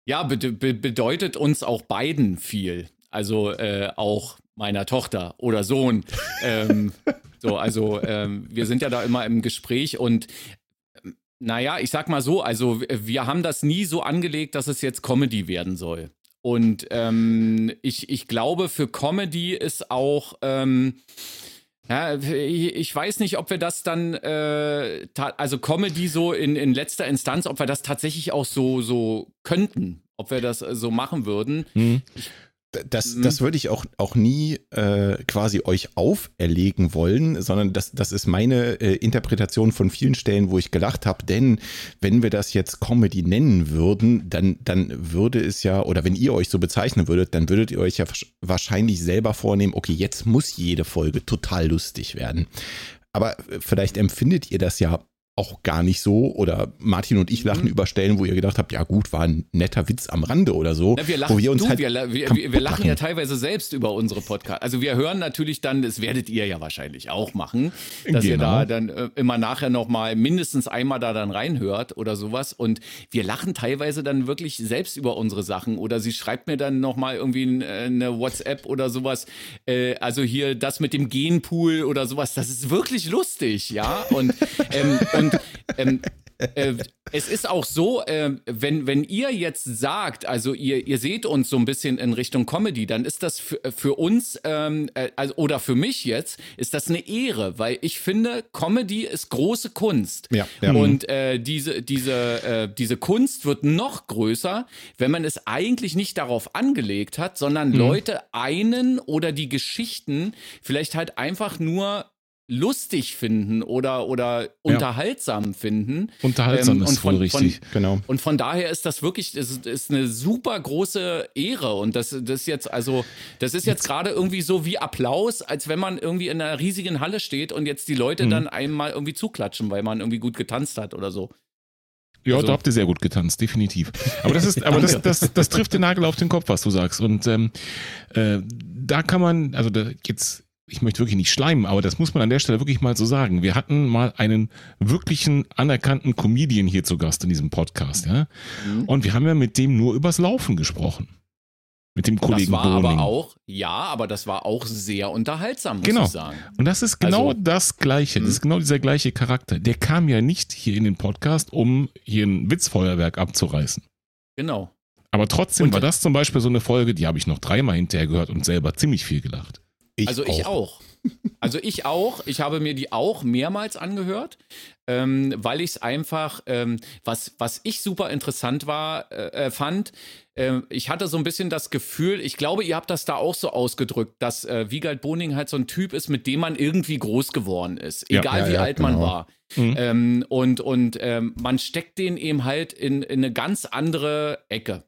ja be be bedeutet uns auch beiden viel. Also äh, auch meiner Tochter oder Sohn. ähm, so, also ähm, wir sind ja da immer im Gespräch und ähm, naja, ich sag mal so, also wir haben das nie so angelegt, dass es jetzt Comedy werden soll. Und ähm, ich, ich glaube, für Comedy ist auch, ähm, ja, ich weiß nicht, ob wir das dann, äh, also Comedy so in, in letzter Instanz, ob wir das tatsächlich auch so, so könnten, ob wir das äh, so machen würden. Hm? Das, Mhm. das würde ich auch, auch nie äh, quasi euch auferlegen wollen, sondern das, das ist meine äh, Interpretation von vielen Stellen, wo ich gelacht habe. Denn wenn wir das jetzt Comedy nennen würden, dann, dann würde es ja, oder wenn ihr euch so bezeichnen würdet, dann würdet ihr euch ja wahrsch- wahrscheinlich selber vornehmen, okay, jetzt muss jede Folge total lustig werden. Aber äh, vielleicht empfindet ihr das ja auch gar nicht so oder Martin und ich lachen Mhm. über Stellen, wo ihr gedacht habt, ja gut, war ein netter Witz am Rande oder so. Na, wir lachen, wo wir uns du, halt wir, wir, wir, lachen ja teilweise selbst über unsere Podcasts. Also wir hören natürlich dann, das werdet ihr ja wahrscheinlich auch machen, dass ihr Genau. da dann äh, immer nachher nochmal mindestens einmal da dann reinhört oder sowas. Und wir lachen teilweise dann wirklich selbst über unsere Sachen. Oder sie schreibt mir dann nochmal irgendwie äh, eine WhatsApp oder sowas. Äh, also hier das mit dem Genpool oder sowas, das ist wirklich lustig, ja. Und, ähm, und ähm, äh, es ist auch so, äh, wenn, wenn ihr jetzt sagt, also ihr, ihr seht uns so ein bisschen in Richtung Comedy, dann ist das für, für uns ähm, äh, also, oder für mich jetzt, ist das eine Ehre, weil ich finde, Comedy ist große Kunst. Ja, ja. Und äh, diese, diese, äh, diese Kunst wird noch größer, wenn man es eigentlich nicht darauf angelegt hat, sondern Leute einen oder die Geschichten vielleicht halt einfach nur lustig finden oder, oder unterhaltsam finden. Unterhaltsam Ähm, ist und voll von- richtig. Genau. Und von daher ist das wirklich, das ist, ist eine super große Ehre. Und das, das ist jetzt, also, das ist jetzt gerade irgendwie so wie Applaus, als wenn man irgendwie in einer riesigen Halle steht und jetzt die Leute Mhm. dann einmal irgendwie zuklatschen, weil man irgendwie gut getanzt hat oder so. Ja, Also- da habt ihr sehr gut getanzt, definitiv. Aber das ist, aber das, das, das trifft den Nagel auf den Kopf, was du sagst. Und ähm, äh, da kann man, also da jetzt, ich möchte wirklich nicht schleimen, aber das muss man an der Stelle wirklich mal so sagen. Wir hatten mal einen wirklichen anerkannten Comedian hier zu Gast in diesem Podcast, ja. Mhm. Und wir haben ja mit dem nur übers Laufen gesprochen. Mit dem Kollegen das war Boning. aber auch, ja, aber das war auch sehr unterhaltsam, muss Genau. ich sagen. Und das ist genau Also- das Gleiche. Das Mhm. ist genau dieser gleiche Charakter. Der kam ja nicht hier in den Podcast, um hier ein Witzfeuerwerk abzureißen. Genau. Aber trotzdem Und- war das zum Beispiel so eine Folge, die habe ich noch dreimal hinterher gehört und selber ziemlich viel gelacht. Ich also ich auch. Also ich auch. Ich habe mir die auch mehrmals angehört, ähm, weil ich es einfach, ähm, was, was ich super interessant war, äh, äh, fand, äh, ich hatte so ein bisschen das Gefühl, ich glaube, ihr habt das da auch so ausgedrückt, dass äh, Wiegald Boning halt so ein Typ ist, mit dem man irgendwie groß geworden ist, Ja. egal Ja, wie ja, alt man genau. war. Mhm. Ähm, und und ähm, man steckt den eben halt in, in eine ganz andere Ecke.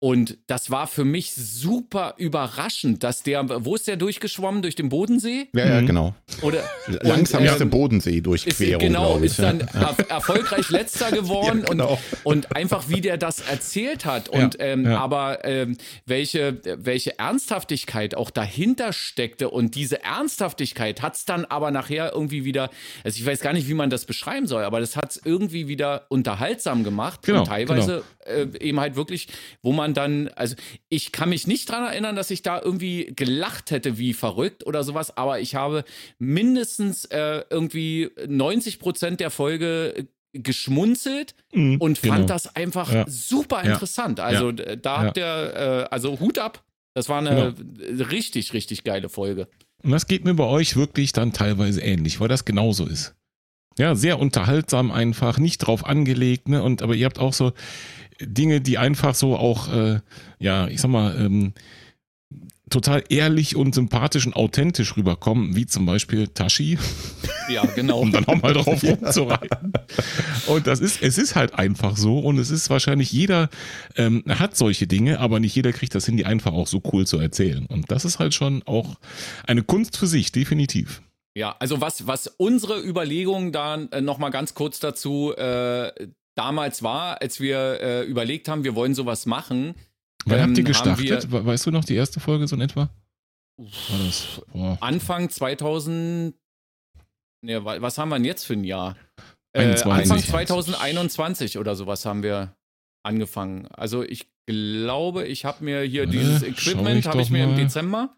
Und das war für mich super überraschend, dass der, wo ist der durchgeschwommen? Durch den Bodensee? Ja, ja, Mhm. genau. Oder Langsamste ähm, ist, Bodensee-Durchquerung, genau, ist dann er, erfolgreich letzter geworden Ja, genau. und, und einfach wie der das erzählt hat und Ja, ähm, ja. aber ähm, welche, welche Ernsthaftigkeit auch dahinter steckte und diese Ernsthaftigkeit hat es dann aber nachher irgendwie wieder, also ich weiß gar nicht, wie man das beschreiben soll, aber das hat es irgendwie wieder unterhaltsam gemacht Genau, und teilweise äh, eben halt wirklich, wo man dann, also ich kann mich nicht dran erinnern, dass ich da irgendwie gelacht hätte wie verrückt oder sowas, aber ich habe mindestens äh, irgendwie 90 Prozent der Folge geschmunzelt Mhm, und genau. fand das einfach Ja. super Ja. interessant. Also d- da habt ihr, äh, also Hut ab. Das war eine richtig, richtig geile Folge. Und das geht mir bei euch wirklich dann teilweise ähnlich, weil das genauso ist. Ja, sehr unterhaltsam einfach, nicht drauf angelegt, ne? Und aber ihr habt auch so Dinge, die einfach so auch, äh, ja, ich sag mal, ähm, total ehrlich und sympathisch und authentisch rüberkommen, wie zum Beispiel Tashi, Ja, genau. um dann auch mal drauf rumzureiten. Und das ist, es ist halt einfach so und es ist wahrscheinlich jeder ähm, hat solche Dinge, aber nicht jeder kriegt das hin, die einfach auch so cool zu erzählen. Und das ist halt schon auch eine Kunst für sich, definitiv. Ja, also was, was unsere Überlegung dann äh, nochmal ganz kurz dazu äh, damals war, als wir äh, überlegt haben, wir wollen sowas machen. Wann ähm, habt ihr haben gestartet? wir- We- weißt du noch die erste Folge so in etwa? Boah. Anfang 2000, ne, wa- was haben wir denn jetzt für ein Jahr? Äh, 21. Anfang 2021 oder sowas haben wir angefangen. Also ich glaube, ich habe mir hier Warte, dieses Equipment habe ich mir im mal. Dezember.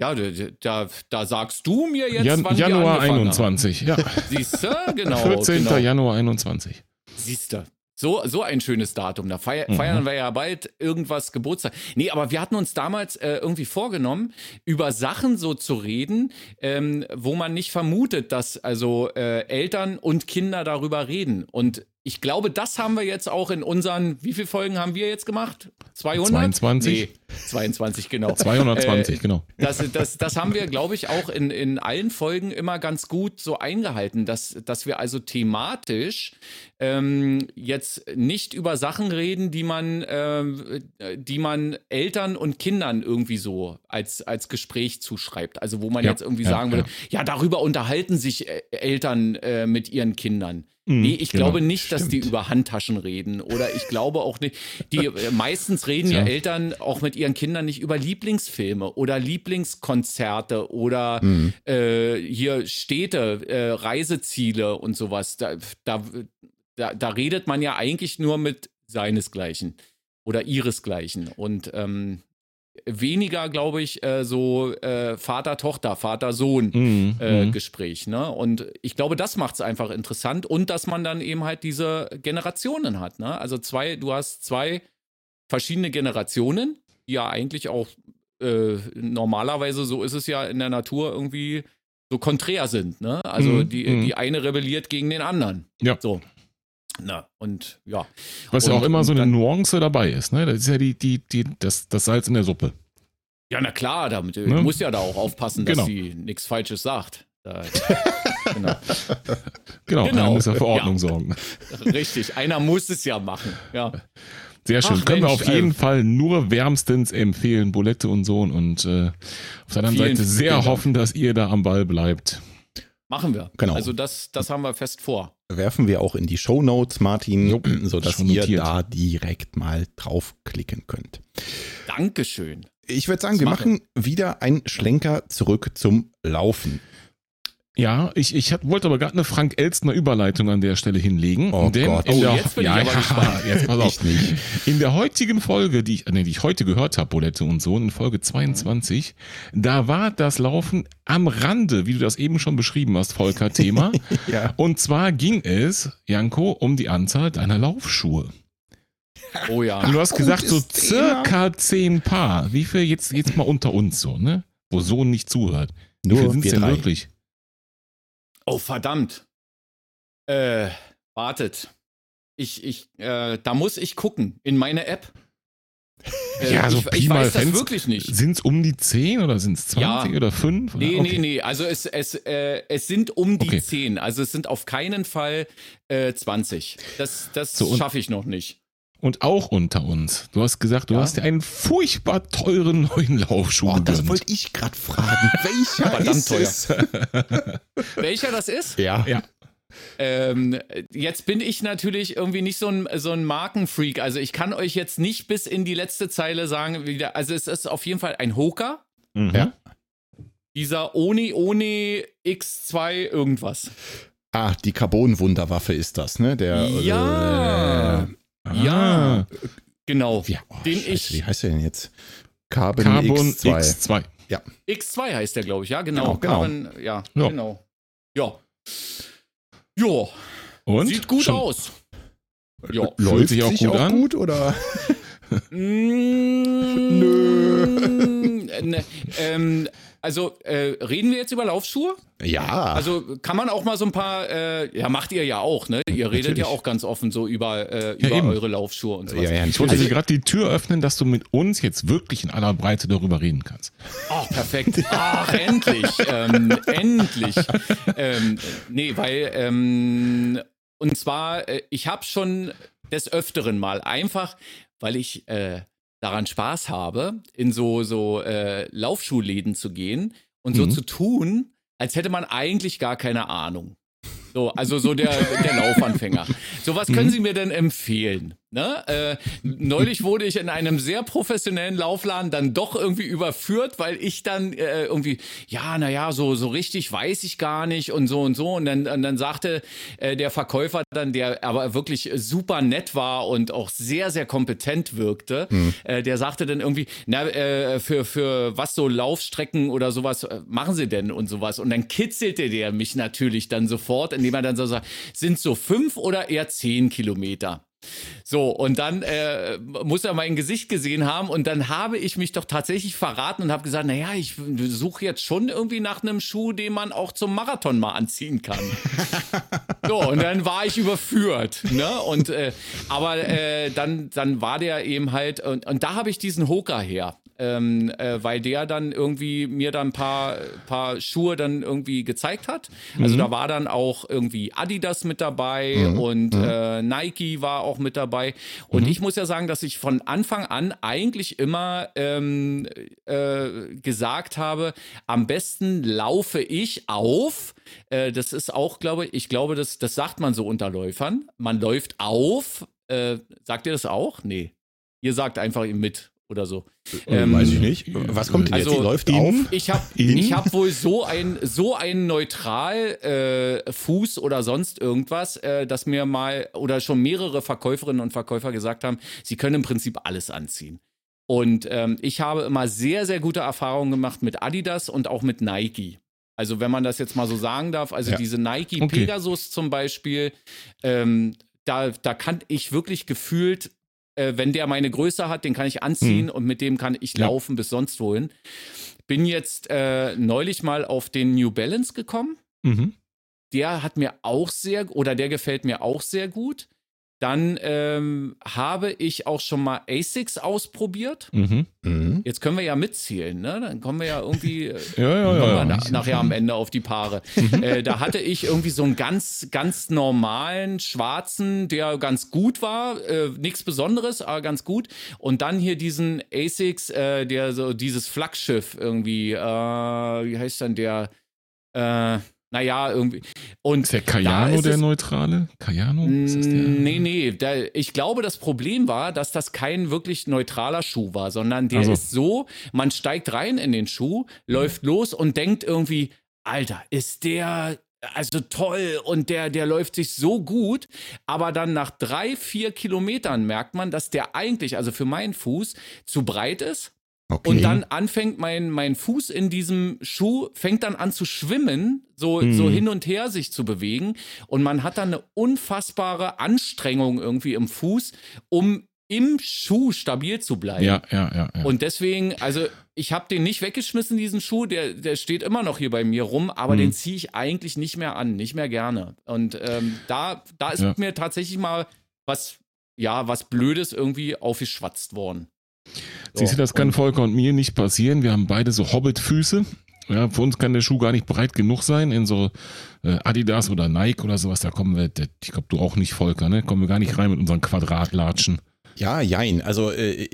Ja, da, da, sagst du mir jetzt, Jan wann Januar wir angefangen 21, ja. Haben. Siehst du? Genau. 14. genau. Januar 21. Siehst du. So, so ein schönes Datum. Da feier, Mhm. feiern wir ja bald irgendwas Geburtstag. Nee, aber wir hatten uns damals äh, irgendwie vorgenommen, über Sachen so zu reden, ähm, wo man nicht vermutet, dass also äh, Eltern und Kinder darüber reden. Und ich glaube, das haben wir jetzt auch in unseren, wie viele Folgen haben wir jetzt gemacht? 200? 22. Nee, 22, genau. 220, Äh, genau. das, das, das haben wir, glaube ich, auch in, in allen Folgen immer ganz gut so eingehalten, dass, dass wir also thematisch ähm, jetzt nicht über Sachen reden, die man, ähm, die man Eltern und Kindern irgendwie so als, als Gespräch zuschreibt. Also wo man Ja, jetzt irgendwie ja, sagen würde, ja, darüber unterhalten sich äh, Eltern äh, mit ihren Kindern. Mhm, Nee, ich genau. glaube nicht, dass die Stimmt. über Handtaschen reden. Oder ich glaube auch nicht. Die äh, meistens reden ja. Ja. Eltern auch mit ihren Kindern nicht über Lieblingsfilme oder Lieblingskonzerte oder Mhm. äh, hier Städte, äh, Reiseziele und sowas. Da, da, da, da redet man ja eigentlich nur mit seinesgleichen oder ihresgleichen. Und ähm, weniger, glaube ich, äh, so äh, Vater-Tochter, Vater-Sohn. Mhm, Äh. Gespräch. Ne? Und ich glaube, das macht es einfach interessant und dass man dann eben halt diese Generationen hat. Ne? Also zwei, du hast zwei verschiedene Generationen, die ja eigentlich auch äh, normalerweise, so ist es ja in der Natur irgendwie so konträr sind. Ne? Also Mhm, die, mhm. die eine rebelliert gegen den anderen. Ja. So. Na, und ja. Was ja auch immer so eine dann- Nuance dabei ist, ne? Das ist ja die, die, die, das, das Salz in der Suppe. Ja, na klar, damit Ne? du musst ja da auch aufpassen, dass Genau. sie nichts Falsches sagt. Da, genau. genau, genau. einer muss ja für Ordnung ja. sorgen. Richtig, einer muss es ja machen. Ja. Sehr schön. Ach, Können Mensch, wir auf jeden äh, Fall nur wärmstens empfehlen, Bulette und Sohn. Und äh, auf der anderen Seite sehr hoffen, dass ihr da am Ball bleibt. Machen wir. Genau. Also das, das haben wir fest vor. Werfen wir auch in die Show Notes, Martin, jo, sodass ihr da direkt mal draufklicken könnt. Dankeschön. Ich würde sagen, das wir machen wieder einen Schlenker zurück zum Laufen. Ja, ich, ich hab, wollte aber gerade eine Frank Elstner Überleitung an der Stelle hinlegen. Oh denn Gott. In der, oh, jetzt bin ja, ich aber gespannt. Jetzt pass auf. nicht. In der heutigen Folge, die ich, nee, die ich heute gehört habe, Bolette und so, in Folge 22, da war das Laufen am Rande, wie du das eben schon beschrieben hast, Volker, Thema. ja. Und zwar ging es, Janko, um die Anzahl deiner Laufschuhe. Oh ja. Und du hast gesagt, so circa Thema. zehn Paar. Wie viel jetzt, jetzt mal unter uns so, ne? Wo Sohn nicht zuhört. Wie Nur sind es denn drei. wirklich? Oh, verdammt. Äh, wartet. Ich, ich, äh, da muss ich gucken in meine App. Äh, ja, so ich, ich weiß das wirklich nicht. Sind es um die 10 oder sind es 20 ja. oder 5? Nee, okay. nee, nee. Also es, es, äh, es sind um die okay. 10. Also es sind auf keinen Fall äh, 20. Das, das so, schaffe ich noch nicht. Und auch unter uns. Du hast gesagt, du ja. hast dir einen furchtbar teuren neuen Laufschuh oh, Das wollte ich gerade fragen. Welcher Verdammt ist teuer. es? Welcher das ist? Ja. ja. Ähm, jetzt bin ich natürlich irgendwie nicht so ein, so ein Markenfreak. Also ich kann euch jetzt nicht bis in die letzte Zeile sagen, wie der, also es ist auf jeden Fall ein Hoka. Mhm. Ja. Dieser Oni Oni X2 irgendwas. Ah, die Carbon-Wunderwaffe ist das, ne? Der, ja. Äh, ja, genau. Wie, oh, den Scheiße, ich. Wie heißt der denn jetzt? Carbon, Carbon X2. X2. Ja. X2 heißt der, glaube ich, ja, genau. genau, genau. Carbon, ja, ja, genau. Ja. Ja. Und? Sieht gut Schon. aus. Ja. Läuft sich auch, gut, auch an? gut oder? Mm, Nö. Ne, ähm, also äh, reden wir jetzt über Laufschuhe? Ja. Also kann man auch mal so ein paar, äh, ja macht ihr ja auch, ne? Ihr redet Natürlich. ja auch ganz offen so über, äh, über ja, eure Laufschuhe und so. Ja, ja, ich wollte dir gerade die Tür öffnen, dass du mit uns jetzt wirklich in aller Breite darüber reden kannst. Ach, perfekt. Ach, endlich. ähm, endlich. Ähm, nee, weil, ähm, und zwar, äh, ich habe schon des Öfteren mal einfach, weil ich äh, daran Spaß habe, in so, so äh, Laufschuhläden zu gehen und so mhm. zu tun, als hätte man eigentlich gar keine Ahnung. So, also so der, der Laufanfänger. So, was können mhm. Sie mir denn empfehlen? Ne? Äh, neulich wurde ich in einem sehr professionellen Laufladen dann doch irgendwie überführt, weil ich dann äh, irgendwie, ja, naja, so, so richtig weiß ich gar nicht und so und so. Und dann, und dann sagte äh, der Verkäufer dann, der aber wirklich super nett war und auch sehr, sehr kompetent wirkte, mhm. der sagte dann irgendwie, na, äh, für, für was so Laufstrecken oder sowas äh, machen Sie denn und sowas. Und dann kitzelte der mich natürlich dann sofort, indem er dann so sagt, sind so fünf oder eher zehn Kilometer? So, und dann äh, muss er mein Gesicht gesehen haben und dann habe ich mich doch tatsächlich verraten und habe gesagt, naja, ich suche jetzt schon irgendwie nach einem Schuh, den man auch zum Marathon mal anziehen kann. so, und dann war ich überführt. Ne? Und, äh, aber äh, dann, dann war der eben halt, und, und da habe ich diesen Hoka her ähm, äh, weil der dann irgendwie mir dann ein paar, paar Schuhe dann irgendwie gezeigt hat. Also mhm. da war dann auch irgendwie Adidas mit dabei mhm. und mhm. Äh, Nike war auch mit dabei. Und mhm. ich muss ja sagen, dass ich von Anfang an eigentlich immer ähm, äh, gesagt habe, am besten laufe ich auf. Äh, das ist auch, glaube ich, ich glaube, das, das sagt man so unter Läufern. Man läuft auf. Äh, sagt ihr das auch? Nee. Ihr sagt einfach mit oder so. Äh, ähm, Weiß ich nicht. Was kommt denn also jetzt? Läuft in, auf? Ich habe hab wohl so ein so ein neutral äh, Fuß oder sonst irgendwas, äh, dass mir mal oder schon mehrere Verkäuferinnen und Verkäufer gesagt haben, sie können im Prinzip alles anziehen. Und ähm, ich habe immer sehr, sehr gute Erfahrungen gemacht mit Adidas und auch mit Nike. Also wenn man das jetzt mal so sagen darf, also ja. diese Nike okay. Pegasus zum Beispiel, ähm, da, da kann ich wirklich gefühlt äh, wenn der meine Größe hat, den kann ich anziehen mhm. und mit dem kann ich ja. laufen bis sonst wohin. Bin jetzt äh, neulich mal auf den New Balance gekommen. Mhm. Der hat mir auch sehr, oder der gefällt mir auch sehr gut. Dann ähm, habe ich auch schon mal ASICS ausprobiert. Mhm. Mhm. Jetzt können wir ja mitzählen, ne? Dann kommen wir ja irgendwie äh, Ja, ja, ja. na, nachher am Ende auf die Paare. äh, da hatte ich irgendwie so einen ganz, ganz normalen schwarzen, der ganz gut war. Äh, Nichts Besonderes, aber ganz gut. Und dann hier diesen ASICS, äh, der so dieses Flaggschiff irgendwie, äh, wie heißt dann der? Naja, irgendwie. Und Ist der Cayano ist der es- neutrale? Cayano? Ist das der? Nee, nee, da, ich glaube, das Problem war, dass das kein wirklich neutraler Schuh war, sondern der Ach so. ist so, man steigt rein in den Schuh, läuft los und denkt irgendwie, Alter, ist der also toll und der, der läuft sich so gut, aber dann nach drei, vier Kilometern merkt man, dass der eigentlich, also für meinen Fuß, zu breit ist Okay. und dann anfängt mein, mein Fuß in diesem Schuh, fängt dann an zu schwimmen, so, so hin und her sich zu bewegen. Und man hat dann eine unfassbare Anstrengung irgendwie im Fuß, um im Schuh stabil zu bleiben. Ja, ja, ja. ja. Und deswegen, also ich habe den nicht weggeschmissen, diesen Schuh, der, der steht immer noch hier bei mir rum, aber Mhm. den ziehe ich eigentlich nicht mehr an, nicht mehr gerne. Und ähm, da, da ist Ja. mir tatsächlich mal was, ja, was Blödes irgendwie aufgeschwatzt worden. Siehst du, das kann Volker und mir nicht passieren. Wir haben beide so Hobbit-Füße. Ja, für uns kann der Schuh gar nicht breit genug sein. In so äh, Adidas oder Nike oder sowas, da kommen wir, ich glaube, du auch nicht, Volker, ne? Kommen wir gar nicht rein mit unseren Quadratlatschen. Ja, jein. Also äh,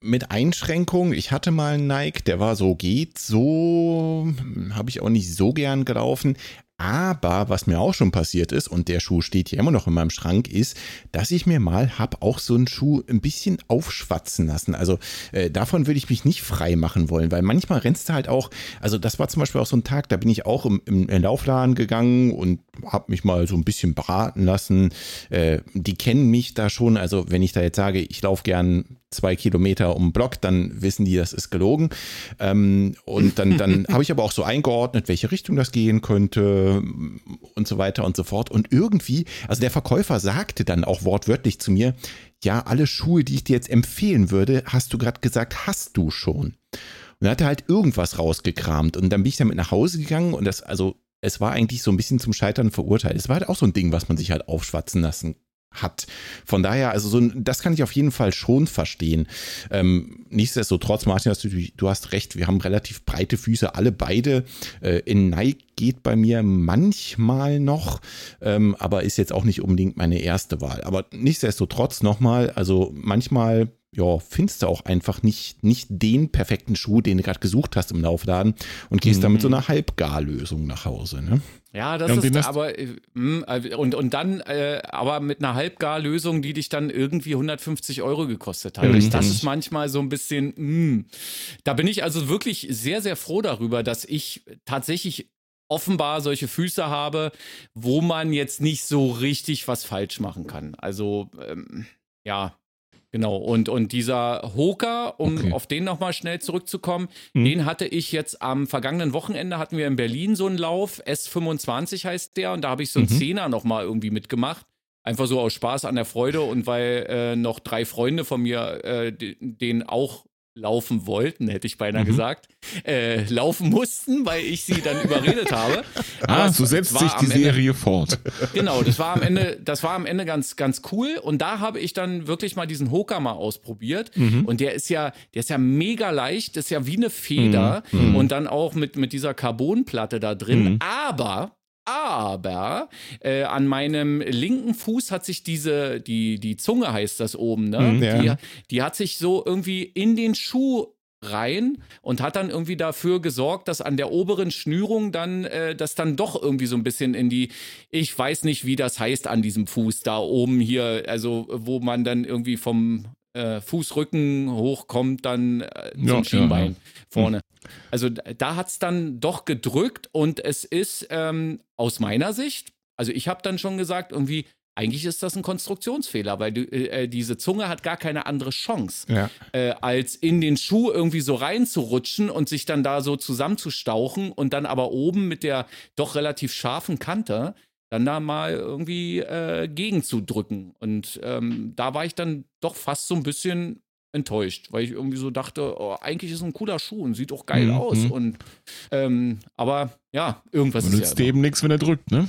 mit Einschränkung. Ich hatte mal einen Nike, der war so geht, so habe ich auch nicht so gern gelaufen. Aber was mir auch schon passiert ist, und der Schuh steht hier immer noch in meinem Schrank, ist, dass ich mir mal hab auch so einen Schuh ein bisschen aufschwatzen lassen. Also äh, davon würde ich mich nicht frei machen wollen, weil manchmal rennst du halt auch, also das war zum Beispiel auch so ein Tag, da bin ich auch im, im Laufladen gegangen und habe mich mal so ein bisschen beraten lassen. Äh, die kennen mich da schon, also wenn ich da jetzt sage, ich laufe gern zwei Kilometer um den Block, dann wissen die, das ist gelogen. Ähm, und dann, dann habe ich aber auch so eingeordnet, welche Richtung das gehen könnte und so weiter und so fort. Und irgendwie, also der Verkäufer sagte dann auch wortwörtlich zu mir, ja, alle Schuhe, die ich dir jetzt empfehlen würde, hast du gerade gesagt, hast du schon. Und dann hat er halt irgendwas rausgekramt und dann bin ich damit nach Hause gegangen und das, also es war eigentlich so ein bisschen zum Scheitern verurteilt. Es war halt auch so ein Ding, was man sich halt aufschwatzen lassen hat. Von daher, also so, das kann ich auf jeden Fall schon verstehen. Ähm, nichtsdestotrotz, Martin, hast du, du hast recht, wir haben relativ breite Füße, alle beide. Äh, in Nike geht bei mir manchmal noch, ähm, aber ist jetzt auch nicht unbedingt meine erste Wahl. Aber nichtsdestotrotz nochmal, also manchmal ja, findest du auch einfach nicht, nicht den perfekten Schuh, den du gerade gesucht hast im Laufladen und gehst dann mit so einer Halbgarlösung nach Hause. Ne? Ja, das Ja, ist hast- aber äh, mh, äh, und und dann äh, aber mit einer Halbgarlösung, die dich dann irgendwie 150 Euro gekostet hat. Richtig. Das ist manchmal so ein bisschen. Mh. Da bin ich also wirklich sehr sehr froh darüber, dass ich tatsächlich offenbar solche Füße habe, wo man jetzt nicht so richtig was falsch machen kann. Also ähm, ja. Genau, und, und dieser Hoka, um Okay. auf den nochmal schnell zurückzukommen, Mhm. den hatte ich jetzt am vergangenen Wochenende, hatten wir in Berlin so einen Lauf, S25 heißt der, und da habe ich so einen Mhm. Zehner nochmal irgendwie mitgemacht. Einfach so aus Spaß an der Freude und weil äh, noch drei Freunde von mir äh, de- den auch laufen wollten, hätte ich beinahe Mhm. gesagt, äh, laufen mussten, weil ich sie dann überredet habe. Ah, so setzt sich die Ende- Serie fort. Genau, das war am Ende, das war am Ende ganz, ganz cool. Und da habe ich dann wirklich mal diesen Hoka mal ausprobiert. Mhm. Und der ist ja, der ist ja mega leicht, das ist ja wie eine Feder Mhm. und dann auch mit, mit dieser Carbonplatte da drin. Mhm. Aber, aber äh, an meinem linken Fuß hat sich diese, die, die Zunge heißt das oben, ne? Mhm, ja. die, die hat sich so irgendwie in den Schuh rein und hat dann irgendwie dafür gesorgt, dass an der oberen Schnürung dann äh, das dann doch irgendwie so ein bisschen in die, ich weiß nicht, wie das heißt an diesem Fuß da oben hier, also wo man dann irgendwie vom äh, Fußrücken hochkommt, dann äh, zum Ja, Schienbein ja. vorne. Also da- hat es dann doch gedrückt und es ist ähm, aus meiner Sicht, also ich habe dann schon gesagt, irgendwie, eigentlich ist das ein Konstruktionsfehler, weil du, äh, diese Zunge hat gar keine andere Chance Ja. äh, als in den Schuh irgendwie so reinzurutschen und sich dann da so zusammenzustauchen und dann aber oben mit der doch relativ scharfen Kante dann da mal irgendwie äh, gegenzudrücken. Und ähm, da war ich dann doch fast so ein bisschen enttäuscht, weil ich irgendwie so dachte, oh, eigentlich ist es ein cooler Schuh und sieht auch geil Mhm. aus. Und ähm, aber ja, irgendwas ist Nützt ja eben nichts, wenn er drückt, ne?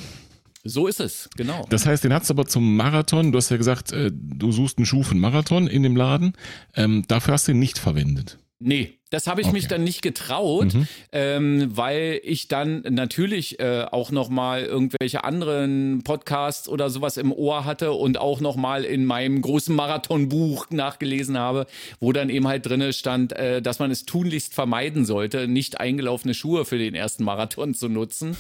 So ist es, genau. Das heißt, den hast du aber zum Marathon, du hast ja gesagt, äh, du suchst einen Schuh für einen Marathon in dem Laden. Ähm, dafür hast du ihn nicht verwendet. Nee, das habe ich okay. mich dann nicht getraut, mhm. ähm, weil ich dann natürlich äh, auch noch mal irgendwelche anderen Podcasts oder sowas im Ohr hatte und auch noch mal in meinem großen Marathonbuch nachgelesen habe, wo dann eben halt drinne stand, äh, dass man es tunlichst vermeiden sollte, nicht eingelaufene Schuhe für den ersten Marathon zu nutzen.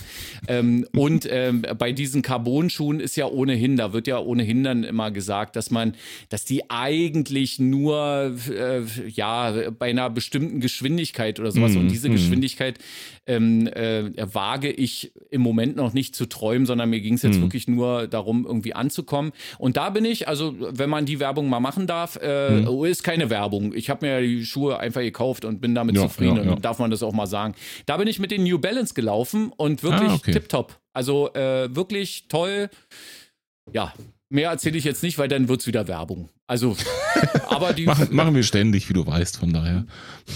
ähm, und ähm, bei diesen Carbon-Schuhen ist ja ohnehin, da wird ja ohnehin dann immer gesagt, dass man, dass die eigentlich nur äh, ja bei einer bestimmten Geschwindigkeit oder sowas. Mm, und mhm, diese mm. Geschwindigkeit ähm, äh, wage ich im Moment noch nicht zu träumen, sondern mir ging es jetzt mm. wirklich nur darum, irgendwie anzukommen. Und da bin ich, also wenn man die Werbung mal machen darf, äh, mhm. ist keine Werbung. Ich habe mir die Schuhe einfach gekauft und bin damit ja, zufrieden. Ja, ja. Und darf man das auch mal sagen. Da bin ich mit den New Balance gelaufen und wirklich ah, okay. tipptopp. Also äh, wirklich toll. Ja, Mehr erzähle ich jetzt nicht, weil dann wird es wieder Werbung. Also, aber die. machen, machen wir ständig, wie du weißt, von daher.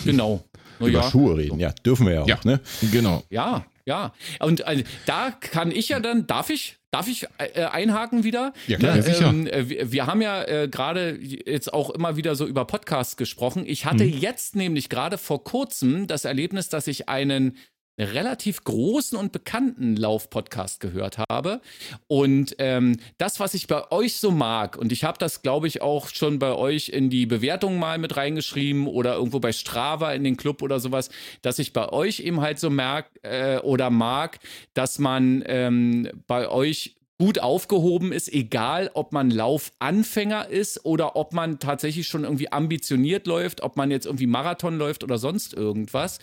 Genau. Über ja. Schuhe reden, ja, dürfen wir ja auch, ja, ne? Genau. Ja, ja. Und also, da kann ich ja dann, darf ich, darf ich äh, einhaken wieder? Ja, klar, ne, sicher. Ähm, äh, wir, wir, haben ja äh, gerade jetzt auch immer wieder so über Podcasts gesprochen. Ich hatte hm. jetzt nämlich gerade vor kurzem das Erlebnis, dass ich einen relativ großen und bekannten Lauf-Podcast gehört habe. Und ähm, das, was ich bei euch so mag, und ich habe das, glaube ich, auch schon bei euch in die Bewertung mal mit reingeschrieben oder irgendwo bei Strava in den Club oder sowas, dass ich bei euch eben halt so merk äh, oder mag, dass man ähm, bei euch gut aufgehoben ist, egal ob man Laufanfänger ist oder ob man tatsächlich schon irgendwie ambitioniert läuft, ob man jetzt irgendwie Marathon läuft oder sonst irgendwas.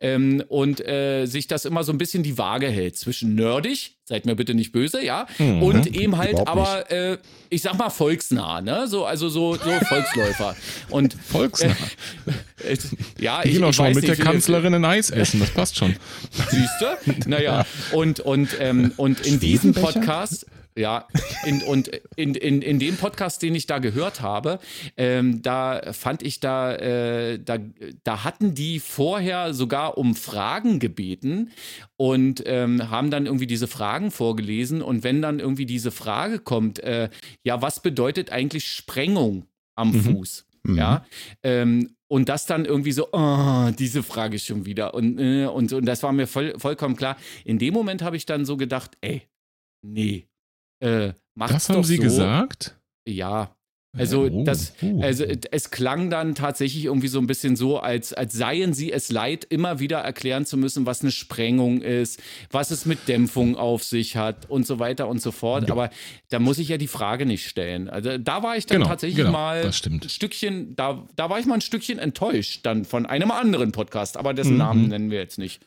Ähm, und äh, sich das immer so ein bisschen die Waage hält zwischen nerdig, seid mir bitte nicht böse, ja, mhm, und eben halt aber, äh, ich sag mal, volksnah, ne? So, also so, so Volksläufer. Und volksnah. Äh, ja, ich, ich ich schon mit nicht, der Kanzlerin ein Eis essen, das passt schon. Siehst du? Naja, und, und, ähm, und in diesem Podcast ja, in, und in, in, in dem Podcast, den ich da gehört habe, ähm, da fand ich da, äh, da, da hatten die vorher sogar um Fragen gebeten und ähm, haben dann irgendwie diese Fragen vorgelesen. Und wenn dann irgendwie diese Frage kommt, äh, ja, was bedeutet eigentlich Sprengung am mhm. Fuß? Mhm. Ja, ähm, und das dann irgendwie so, oh, diese Frage schon wieder. Und, äh, und, und das war mir voll, vollkommen klar. In dem Moment habe ich dann so gedacht, ey, nee, äh, das haben sie so. gesagt? Ja. Also, oh, das, oh. also es klang dann tatsächlich irgendwie so ein bisschen so, als, als seien sie es leid, immer wieder erklären zu müssen, was eine Sprengung ist, was es mit Dämpfung auf sich hat und so weiter und so fort. Ja. Aber da muss ich ja die Frage nicht stellen. Also da war ich dann genau, tatsächlich genau, mal ein Stückchen, da, da war ich mal ein Stückchen enttäuscht dann von einem anderen Podcast, aber dessen mhm. Namen nennen wir jetzt nicht.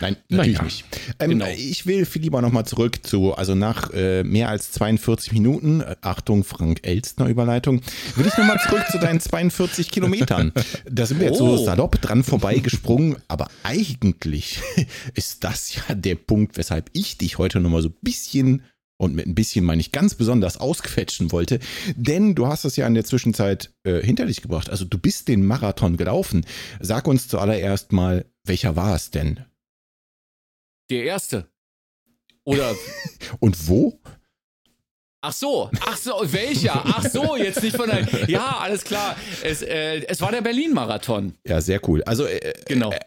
Nein, natürlich naja. nicht. Ähm, genau. Ich will viel lieber nochmal zurück zu, also nach äh, mehr als 42 Minuten, äh, Achtung, Frank Elstner Überleitung, will ich nochmal zurück zu deinen 42 Kilometern. Da sind wir jetzt oh. so salopp dran vorbeigesprungen, aber eigentlich ist das ja der Punkt, weshalb ich dich heute nochmal so ein bisschen und mit ein bisschen meine ich ganz besonders ausquetschen wollte, denn du hast es ja in der Zwischenzeit äh, hinter dich gebracht. Also du bist den Marathon gelaufen. Sag uns zuallererst mal, welcher war es denn? Der erste. Oder. Und wo? Ach so, ach so, welcher? Ach so, jetzt nicht von der. Ja, alles klar. Es, äh, es war der Berlin-Marathon. Ja, sehr cool. Also, äh, genau. Äh,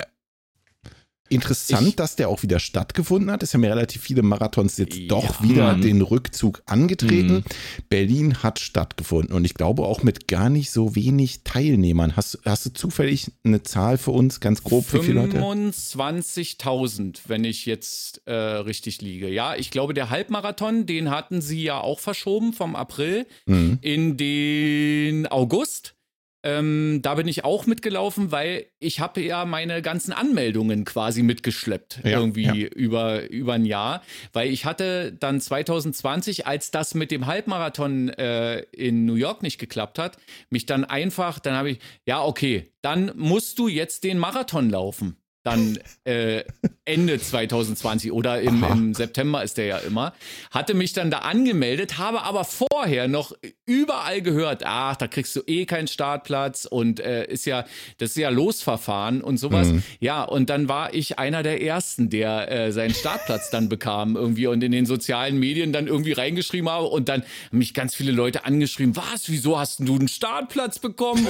Interessant, ich, dass der auch wieder stattgefunden hat. Es haben ja relativ viele Marathons jetzt ja, doch wieder Mann. den Rückzug angetreten. Mhm. Berlin hat stattgefunden und ich glaube auch mit gar nicht so wenig Teilnehmern. Hast, hast du zufällig eine Zahl für uns, ganz grob, für viele Leute? 25.000, wenn ich jetzt äh, richtig liege. Ja, ich glaube, der Halbmarathon, den hatten sie ja auch verschoben vom April mhm. in den August. Ähm, da bin ich auch mitgelaufen, weil ich habe ja meine ganzen Anmeldungen quasi mitgeschleppt, ja, irgendwie ja. über, über ein Jahr. Weil ich hatte dann 2020, als das mit dem Halbmarathon äh, in New York nicht geklappt hat, mich dann einfach, dann habe ich, ja, okay, dann musst du jetzt den Marathon laufen. Dann äh, Ende 2020 oder im, im, September ist der ja immer, hatte mich dann da angemeldet, habe aber vorher noch überall gehört, ach, da kriegst du eh keinen Startplatz und äh, ist ja, das ist ja Losverfahren und sowas. Mhm. Ja, und dann war ich einer der ersten, der äh, seinen Startplatz dann bekam irgendwie und in den sozialen Medien dann irgendwie reingeschrieben habe und dann haben mich ganz viele Leute angeschrieben, was, wieso hast du einen Startplatz bekommen?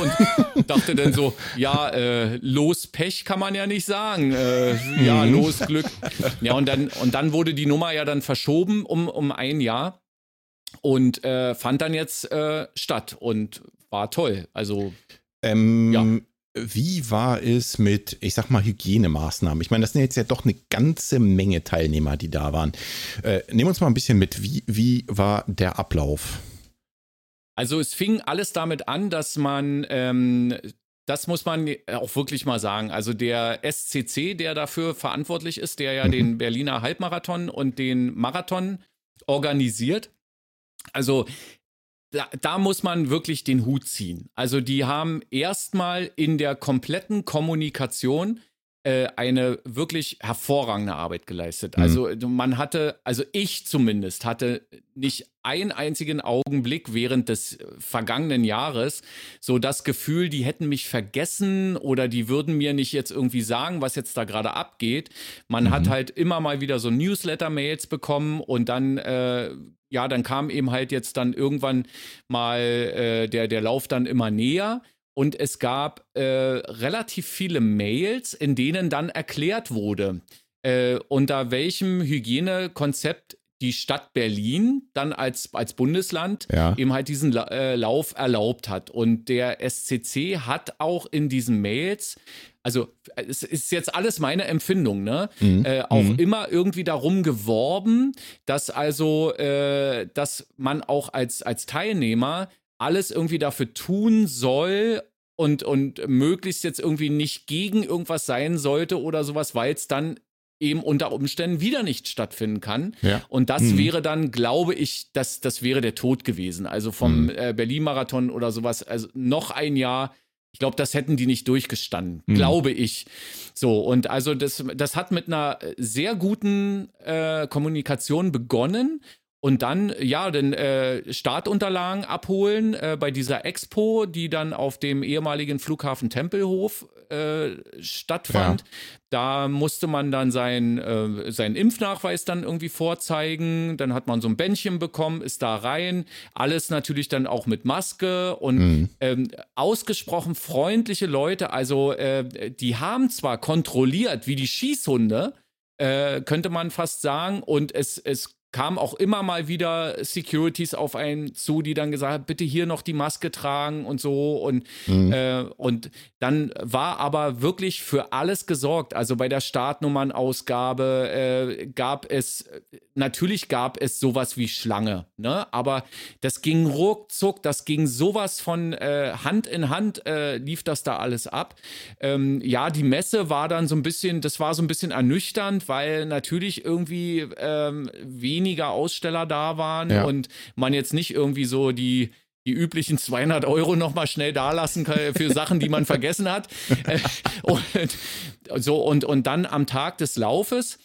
Und dachte dann so, ja, äh, los Pech kann man ja nicht sagen sagen. Äh, ja, mhm. los, Glück. Ja, und dann, und dann wurde die Nummer ja dann verschoben um, um ein Jahr und äh, fand dann jetzt äh, statt und war toll. Also, ähm, ja. Wie war es mit, ich sag mal, Hygienemaßnahmen? Ich meine, das sind jetzt ja doch eine ganze Menge Teilnehmer, die da waren. Äh, nehmen uns mal ein bisschen mit. Wie, wie war der Ablauf? Also es fing alles damit an, dass man ähm, das muss man auch wirklich mal sagen. Also der SCC, der dafür verantwortlich ist, der ja mhm. den Berliner Halbmarathon und den Marathon organisiert. Also da, da, muss man wirklich den Hut ziehen. Also die haben erstmal in der kompletten Kommunikation äh, eine wirklich hervorragende Arbeit geleistet. Mhm. Also man hatte, also ich zumindest hatte nicht einen einzigen Augenblick während des vergangenen Jahres so das Gefühl, die hätten mich vergessen oder die würden mir nicht jetzt irgendwie sagen, was jetzt da gerade abgeht. Man mhm. hat halt immer mal wieder so Newsletter-Mails bekommen und dann äh, ja, dann kam eben halt jetzt dann irgendwann mal äh, der, der Lauf dann immer näher. Und es gab äh, relativ viele Mails, in denen dann erklärt wurde, äh, unter welchem Hygienekonzept die Stadt Berlin dann als, als Bundesland ja. eben halt diesen äh, Lauf erlaubt hat. Und der SCC hat auch in diesen Mails, also es ist jetzt alles meine Empfindung, ne? Mhm. Äh, auch mhm. immer irgendwie darum geworben, dass also, äh, dass man auch als, als Teilnehmer alles irgendwie dafür tun soll und, und möglichst jetzt irgendwie nicht gegen irgendwas sein sollte oder sowas, weil es dann eben unter Umständen wieder nicht stattfinden kann. Ja. Und das mhm. wäre dann, glaube ich, das, das wäre der Tod gewesen. Also vom mhm. äh, Berlin-Marathon oder sowas, also noch ein Jahr. Ich glaube, das hätten die nicht durchgestanden, mhm. glaube ich. So, und also das, das hat mit einer sehr guten äh, Kommunikation begonnen und dann, ja, den äh, Startunterlagen abholen äh, bei dieser Expo, die dann auf dem ehemaligen Flughafen Tempelhof äh, stattfand. Ja. Da musste man dann sein, äh, seinen Impfnachweis dann irgendwie vorzeigen. Dann hat man so ein Bändchen bekommen, ist da rein. Alles natürlich dann auch mit Maske und mhm. ähm, ausgesprochen freundliche Leute. Also, äh, die haben zwar kontrolliert wie die Schießhunde, äh, könnte man fast sagen. Und es, es kamen auch immer mal wieder Securities auf einen zu, die dann gesagt haben, bitte hier noch die Maske tragen und so. Und, mhm. äh, und dann war aber wirklich für alles gesorgt. Also bei der Startnummernausgabe äh, gab es, natürlich gab es sowas wie Schlange, ne? aber das ging ruckzuck, das ging sowas von äh, Hand in Hand, äh, lief das da alles ab. Ähm, ja, die Messe war dann so ein bisschen, das war so ein bisschen ernüchternd, weil natürlich irgendwie ähm, wenig weniger Aussteller da waren ja. und man jetzt nicht irgendwie so die die üblichen 200 Euro nochmal schnell dalassen kann für Sachen, die man vergessen hat. Äh, und, so, und, und dann am Tag des Laufes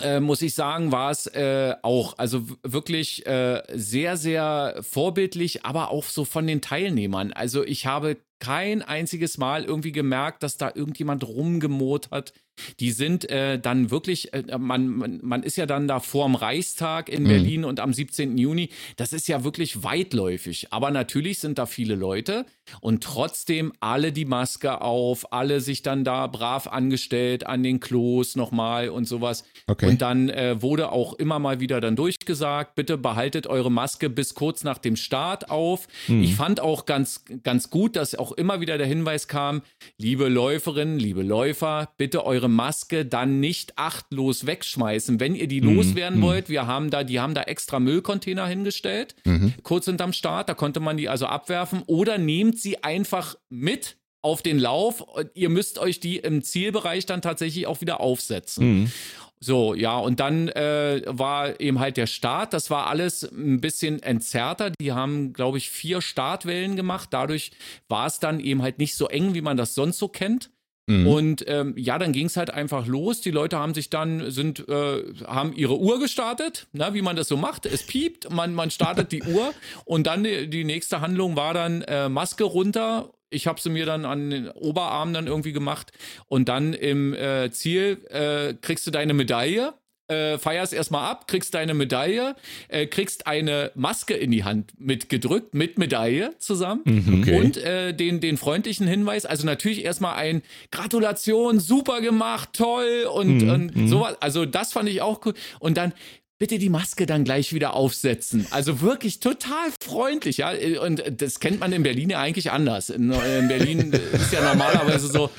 äh, muss ich sagen, war es äh, auch, also wirklich äh, sehr, sehr vorbildlich, aber auch so von den Teilnehmern. Also ich habe kein einziges Mal irgendwie gemerkt, dass da irgendjemand rumgemot hat die sind äh, dann wirklich, äh, man, man, man ist ja dann da vorm Reichstag in mhm. Berlin und am 17. Juni. Das ist ja wirklich weitläufig. Aber natürlich sind da viele Leute und trotzdem alle die Maske auf, alle sich dann da brav angestellt an den Klos nochmal und sowas. Okay. Und dann äh, wurde auch immer mal wieder dann durchgesagt, bitte behaltet eure Maske bis kurz nach dem Start auf. Mhm. Ich fand auch ganz, ganz gut, dass auch immer wieder der Hinweis kam, liebe Läuferinnen, liebe Läufer, bitte eure eure Maske dann nicht achtlos wegschmeißen. Wenn ihr die mhm. loswerden mhm. wollt, wir haben da, die haben da extra Müllcontainer hingestellt, mhm. kurz hinterm Start, da konnte man die also abwerfen oder nehmt sie einfach mit auf den Lauf. Ihr müsst euch die im Zielbereich dann tatsächlich auch wieder aufsetzen. Mhm. So, ja, und dann äh, war eben halt der Start. Das war alles ein bisschen entzerrter. Die haben, glaube ich, vier Startwellen gemacht. Dadurch war es dann eben halt nicht so eng, wie man das sonst so kennt. Mhm. Und ähm, ja, dann ging es halt einfach los. Die Leute haben sich dann, sind, äh, haben ihre Uhr gestartet, na, wie man das so macht. Es piept, man, man startet die Uhr und dann die, die nächste Handlung war dann äh, Maske runter ich habe sie mir dann an den Oberarm dann irgendwie gemacht und dann im äh, Ziel äh, kriegst du deine Medaille äh, feierst erstmal ab, kriegst deine Medaille, äh, kriegst eine Maske in die Hand mitgedrückt, mit Medaille zusammen Mhm, okay. und äh, den, den freundlichen Hinweis, also natürlich erstmal ein Gratulation, super gemacht, toll und, Mhm, und sowas. Also das fand ich auch cool. Und dann bitte die Maske dann gleich wieder aufsetzen. Also wirklich total freundlich, ja. Und das kennt man in Berlin ja eigentlich anders. In, in Berlin ist ja normalerweise so,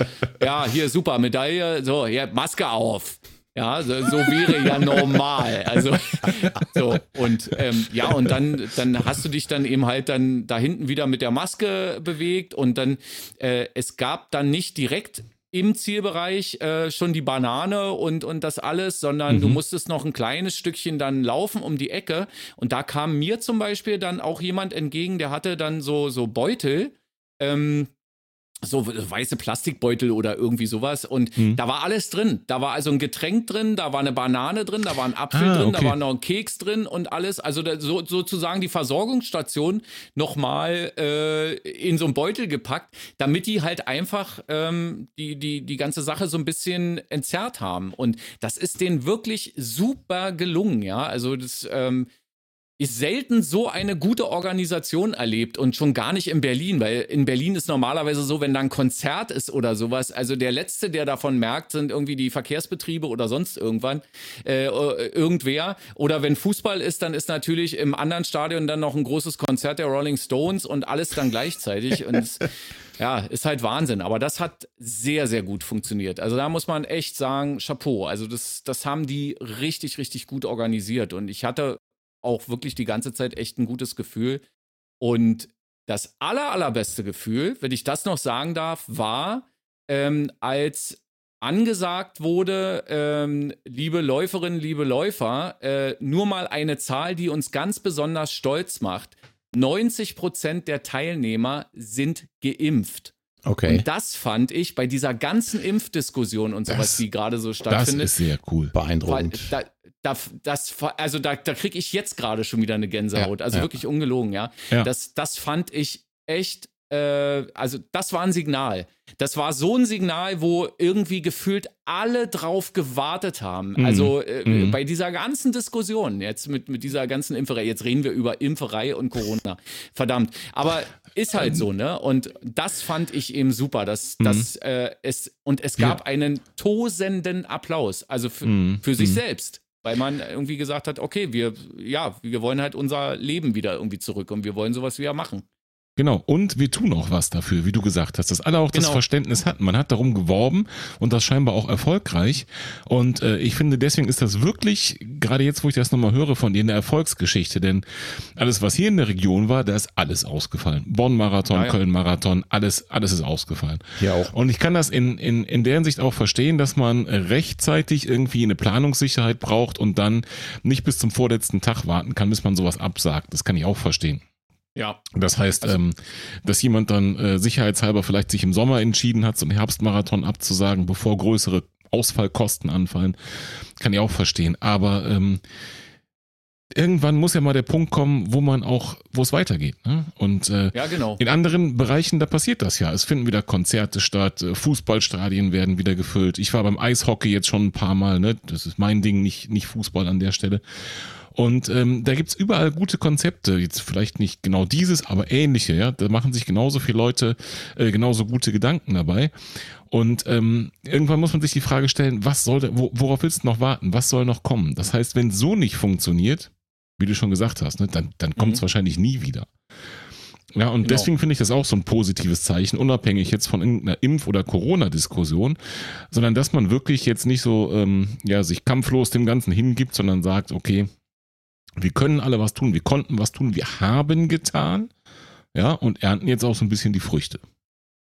ja, hier super Medaille, so, hier Maske auf. Ja, so, so wäre ja normal. Also so und ähm, ja und dann dann hast du dich dann eben halt dann da hinten wieder mit der Maske bewegt und dann äh, es gab dann nicht direkt im Zielbereich äh, schon die Banane und, und das alles, sondern Mhm. du musstest noch ein kleines Stückchen dann laufen um die Ecke. Und da kam mir zum Beispiel dann auch jemand entgegen, der hatte dann so, so Beutel, ähm, so weiße Plastikbeutel oder irgendwie sowas. Und Mhm. da war alles drin. Da war also ein Getränk drin, da war eine Banane drin, da war ein Apfel Ah, drin, da okay. war noch ein Keks drin und alles. Also da, so, sozusagen die Versorgungsstation nochmal äh, in so einen Beutel gepackt, damit die halt einfach ähm, die, die, die ganze Sache so ein bisschen entzerrt haben. Und das ist denen wirklich super gelungen, ja. Also das ähm, ist selten so eine gute Organisation erlebt und schon gar nicht in Berlin, weil in Berlin ist normalerweise so, wenn da ein Konzert ist oder sowas, also der Letzte, der davon merkt, sind irgendwie die Verkehrsbetriebe oder sonst irgendwann, äh, irgendwer. Oder wenn Fußball ist, dann ist natürlich im anderen Stadion dann noch ein großes Konzert der Rolling Stones und alles dann gleichzeitig. und es, ja, ist halt Wahnsinn. Aber das hat sehr, sehr gut funktioniert. Also da muss man echt sagen, Chapeau. Also das, das haben die richtig, richtig gut organisiert. Und ich hatte auch wirklich die ganze Zeit echt ein gutes Gefühl. Und das aller, allerbeste Gefühl, wenn ich das noch sagen darf, war, ähm, als angesagt wurde, ähm, liebe Läuferinnen, liebe Läufer, äh, nur mal eine Zahl, die uns ganz besonders stolz macht. 90 Prozent der Teilnehmer sind geimpft. Okay. Und das fand ich bei dieser ganzen Impfdiskussion und sowas, Das- die gerade so Das stattfindet, ist sehr cool. Beeindruckend. da, da, das, also da, da kriege ich jetzt gerade schon wieder eine Gänsehaut. Ja, also ja. wirklich ungelogen, ja. Ja. Das, das fand ich echt, äh, also das war ein Signal. Das war so ein Signal, wo irgendwie gefühlt alle drauf gewartet haben. Mhm. Also äh, Mhm. bei dieser ganzen Diskussion, jetzt mit, mit dieser ganzen Impferei, jetzt reden wir über Impferei und Corona. Verdammt. Aber ist halt so, ne? Und das fand ich eben super. Dass, Mhm. dass, äh, es, und es gab einen tosenden Applaus, also für, Mhm. für sich Mhm. selbst. Weil man irgendwie gesagt hat, okay, wir, ja, wir wollen halt unser Leben wieder irgendwie zurück und wir wollen sowas wieder machen. Genau, und wir tun auch was dafür, wie du gesagt hast, dass alle auch das Genau. Verständnis hatten. Man hat darum geworben und das scheinbar auch erfolgreich. Und äh, ich finde, deswegen ist das wirklich, gerade jetzt, wo ich das nochmal höre von dir, eine Erfolgsgeschichte. Denn alles, was hier in der Region war, da ist alles ausgefallen. Bonn-Marathon, Ja, ja. Köln-Marathon, alles, alles ist ausgefallen. Hier auch. Und ich kann das in, in, in der Hinsicht auch verstehen, dass man rechtzeitig irgendwie eine Planungssicherheit braucht und dann nicht bis zum vorletzten Tag warten kann, bis man sowas absagt. Das kann ich auch verstehen. Ja. Das heißt, Also- ähm, dass jemand dann äh, sicherheitshalber vielleicht sich im Sommer entschieden hat, so einen Herbstmarathon abzusagen, bevor größere Ausfallkosten anfallen, kann ich auch verstehen. Aber ähm, irgendwann muss ja mal der Punkt kommen, wo man auch, wo es weitergeht. Ne? Und äh, Ja, genau. in anderen Bereichen, da passiert das ja. Es finden wieder Konzerte statt, äh, Fußballstadien werden wieder gefüllt. Ich war beim Eishockey jetzt schon ein paar Mal, ne? Das ist mein Ding, nicht, nicht Fußball an der Stelle. Und ähm, da gibt's überall gute Konzepte. Jetzt vielleicht nicht genau dieses, aber ähnliche, ja. Da machen sich genauso viele Leute äh, genauso gute Gedanken dabei. Und ähm, irgendwann muss man sich die Frage stellen, was soll, da- wo, worauf willst du noch warten? Was soll noch kommen? Das heißt, wenn so nicht funktioniert, wie du schon gesagt hast, ne, dann, dann kommt's Mhm. wahrscheinlich nie wieder. Ja, und Genau. deswegen finde ich das auch so ein positives Zeichen, unabhängig jetzt von irgendeiner Impf- oder Corona-Diskussion, sondern dass man wirklich jetzt nicht so, ähm, ja, sich kampflos dem Ganzen hingibt, sondern sagt, okay, wir können alle was tun, wir konnten was tun, wir haben getan, ja, und ernten jetzt auch so ein bisschen die Früchte.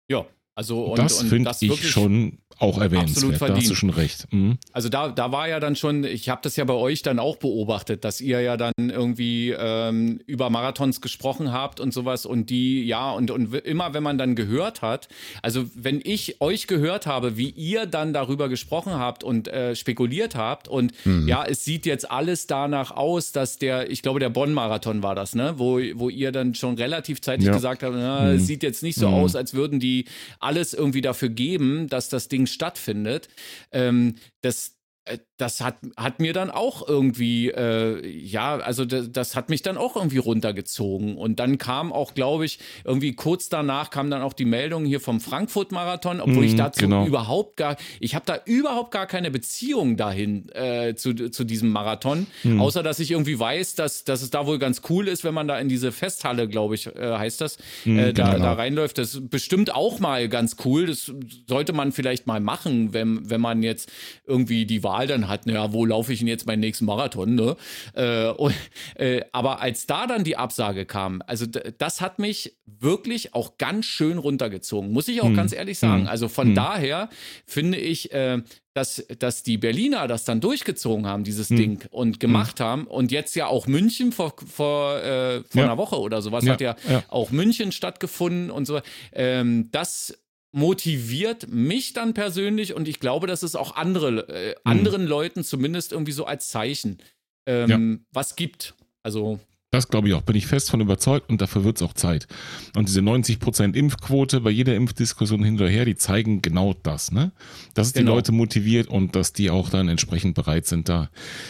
Ja. Also und, das und finde das ich wirklich- schon auch erwähnenswert. Da hast du schon recht. Mhm. Also da, da war ja dann schon, ich habe das ja bei euch dann auch beobachtet, dass ihr ja dann irgendwie ähm, über Marathons gesprochen habt und sowas und die, ja, und, und immer wenn man dann gehört hat, also wenn ich euch gehört habe, wie ihr dann darüber gesprochen habt und äh, spekuliert habt und mhm. ja, es sieht jetzt alles danach aus, dass der, ich glaube, der Bonn-Marathon war das, ne, wo, wo ihr dann schon relativ zeitig ja. gesagt habt, na, mhm. es sieht jetzt nicht so mhm. aus, als würden die alles irgendwie dafür geben, dass das Ding stattfindet. Ähm, das, äh, das hat, hat mir dann auch irgendwie, äh, ja, also das, das, hat mich dann auch irgendwie runtergezogen. Und dann kam auch, glaube ich, irgendwie kurz danach kam dann auch die Meldung hier vom Frankfurt-Marathon, obwohl mm, ich mhm, dazu genau. überhaupt gar, ich habe da überhaupt gar keine Beziehung dahin äh, zu, zu diesem Marathon, mm. außer dass ich irgendwie weiß, dass, dass es da wohl ganz cool ist, wenn man da in diese Festhalle, glaube ich, äh, heißt das, mm, da, genau. da reinläuft. Das ist bestimmt auch mal ganz cool. Das sollte man vielleicht mal machen, wenn, wenn man jetzt irgendwie die Wahl dann hat, naja, wo laufe ich denn jetzt meinen nächsten Marathon, ne? Äh, und, äh, aber als da dann die Absage kam, also das hat mich wirklich auch ganz schön runtergezogen, muss ich auch hm. ganz ehrlich sagen. Hm. Also von hm. daher finde ich, äh, dass, dass die Berliner das dann durchgezogen haben, dieses hm. Ding, und gemacht hm. haben. Und jetzt ja auch München vor, vor, äh, vor ja. einer Woche oder sowas ja, hat ja, ja, auch München stattgefunden und so. Ähm, das motiviert mich dann persönlich und ich glaube, dass es auch andere, äh, mhm. anderen Leuten zumindest irgendwie so als Zeichen ähm, ja. was gibt. Also. Das glaube ich auch, bin ich fest von überzeugt und dafür wird es auch Zeit. Und diese 90% Impfquote bei jeder Impfdiskussion hinterher, die zeigen genau das, ne? Dass es genau. die Leute motiviert und dass die auch dann entsprechend bereit sind, da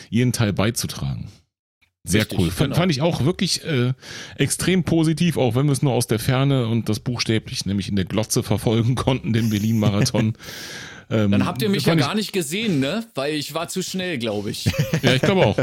ihren Teil beizutragen. Sehr Richtig, cool. Genau. Fand ich auch wirklich äh, extrem positiv, auch wenn wir es nur aus der Ferne und das buchstäblich nämlich in der Glotze verfolgen konnten, den Berlin-Marathon. Ähm, Dann habt ihr mich ja gar nicht gesehen, ne? Weil ich war zu schnell, glaube ich. ja, ich glaube auch.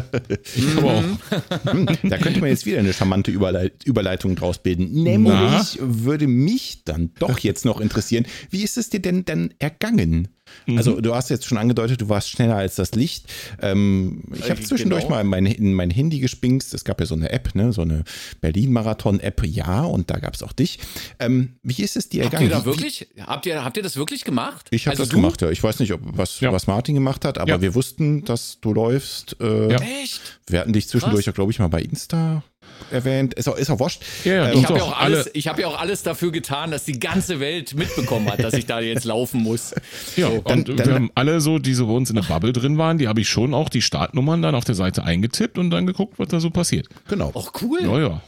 Ich glaube auch. Hm, da könnte man jetzt wieder eine charmante Überleit Überleitung draus bilden. Nämlich Na? würde mich dann doch jetzt noch interessieren, wie ist es dir denn dann ergangen? Mhm. Also du hast jetzt schon angedeutet, du warst schneller als das Licht. Ähm, ich habe äh, zwischendurch genau. mal in mein, in mein Handy gespingst. Es gab ja so eine App, ne? so eine Berlin-Marathon-App, ja, und da gab es auch dich. Ähm, wie ist es dir habt ergangen? Ihr da wirklich, habt, ihr, habt ihr das wirklich gemacht? Ich habe also das du? gemacht, ja. Ich weiß nicht, ob, was, ja. was Martin gemacht hat, aber ja. wir wussten, dass du läufst. Äh, Echt? Wir hatten dich zwischendurch, glaube ich, mal bei Insta erwähnt. Ist auch, ist auch wurscht. Ja, ja, ich habe ja, auch alles, ich hab ja auch alles dafür getan, dass die ganze Welt mitbekommen hat, dass ich da jetzt laufen muss. Ja, so. und dann, wir haben alle so, die so bei uns in der Bubble drin waren, die habe ich schon auch die Startnummern dann auf der Seite eingetippt und dann geguckt, was da so passiert. Genau. Auch cool. Ja, ja.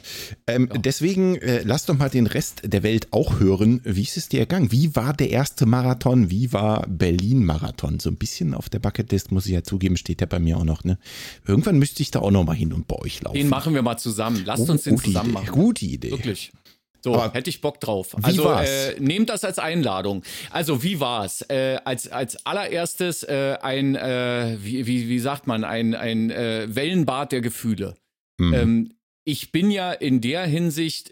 Ähm, ja. Deswegen äh, lass doch mal den Rest der Welt auch hören. Wie ist es dir ergangen? Wie war der erste Marathon? Wie war Berlin-Marathon? So ein bisschen auf der Bucketlist, muss ich ja zugeben, steht der bei mir auch noch. Ne? Irgendwann müsste ich da auch noch mal hin und bei euch laufen. Den machen wir mal zusammen. Lasst oh, uns den zusammen Idee. machen. Gute Idee. Wirklich. So, Aber hätte ich Bock drauf. Also äh, nehmt das als Einladung. Also wie war's? Äh, als als allererstes äh, ein äh, wie, wie wie sagt man ein ein äh, Wellenbad der Gefühle. Mhm. Ähm, ich bin ja in der Hinsicht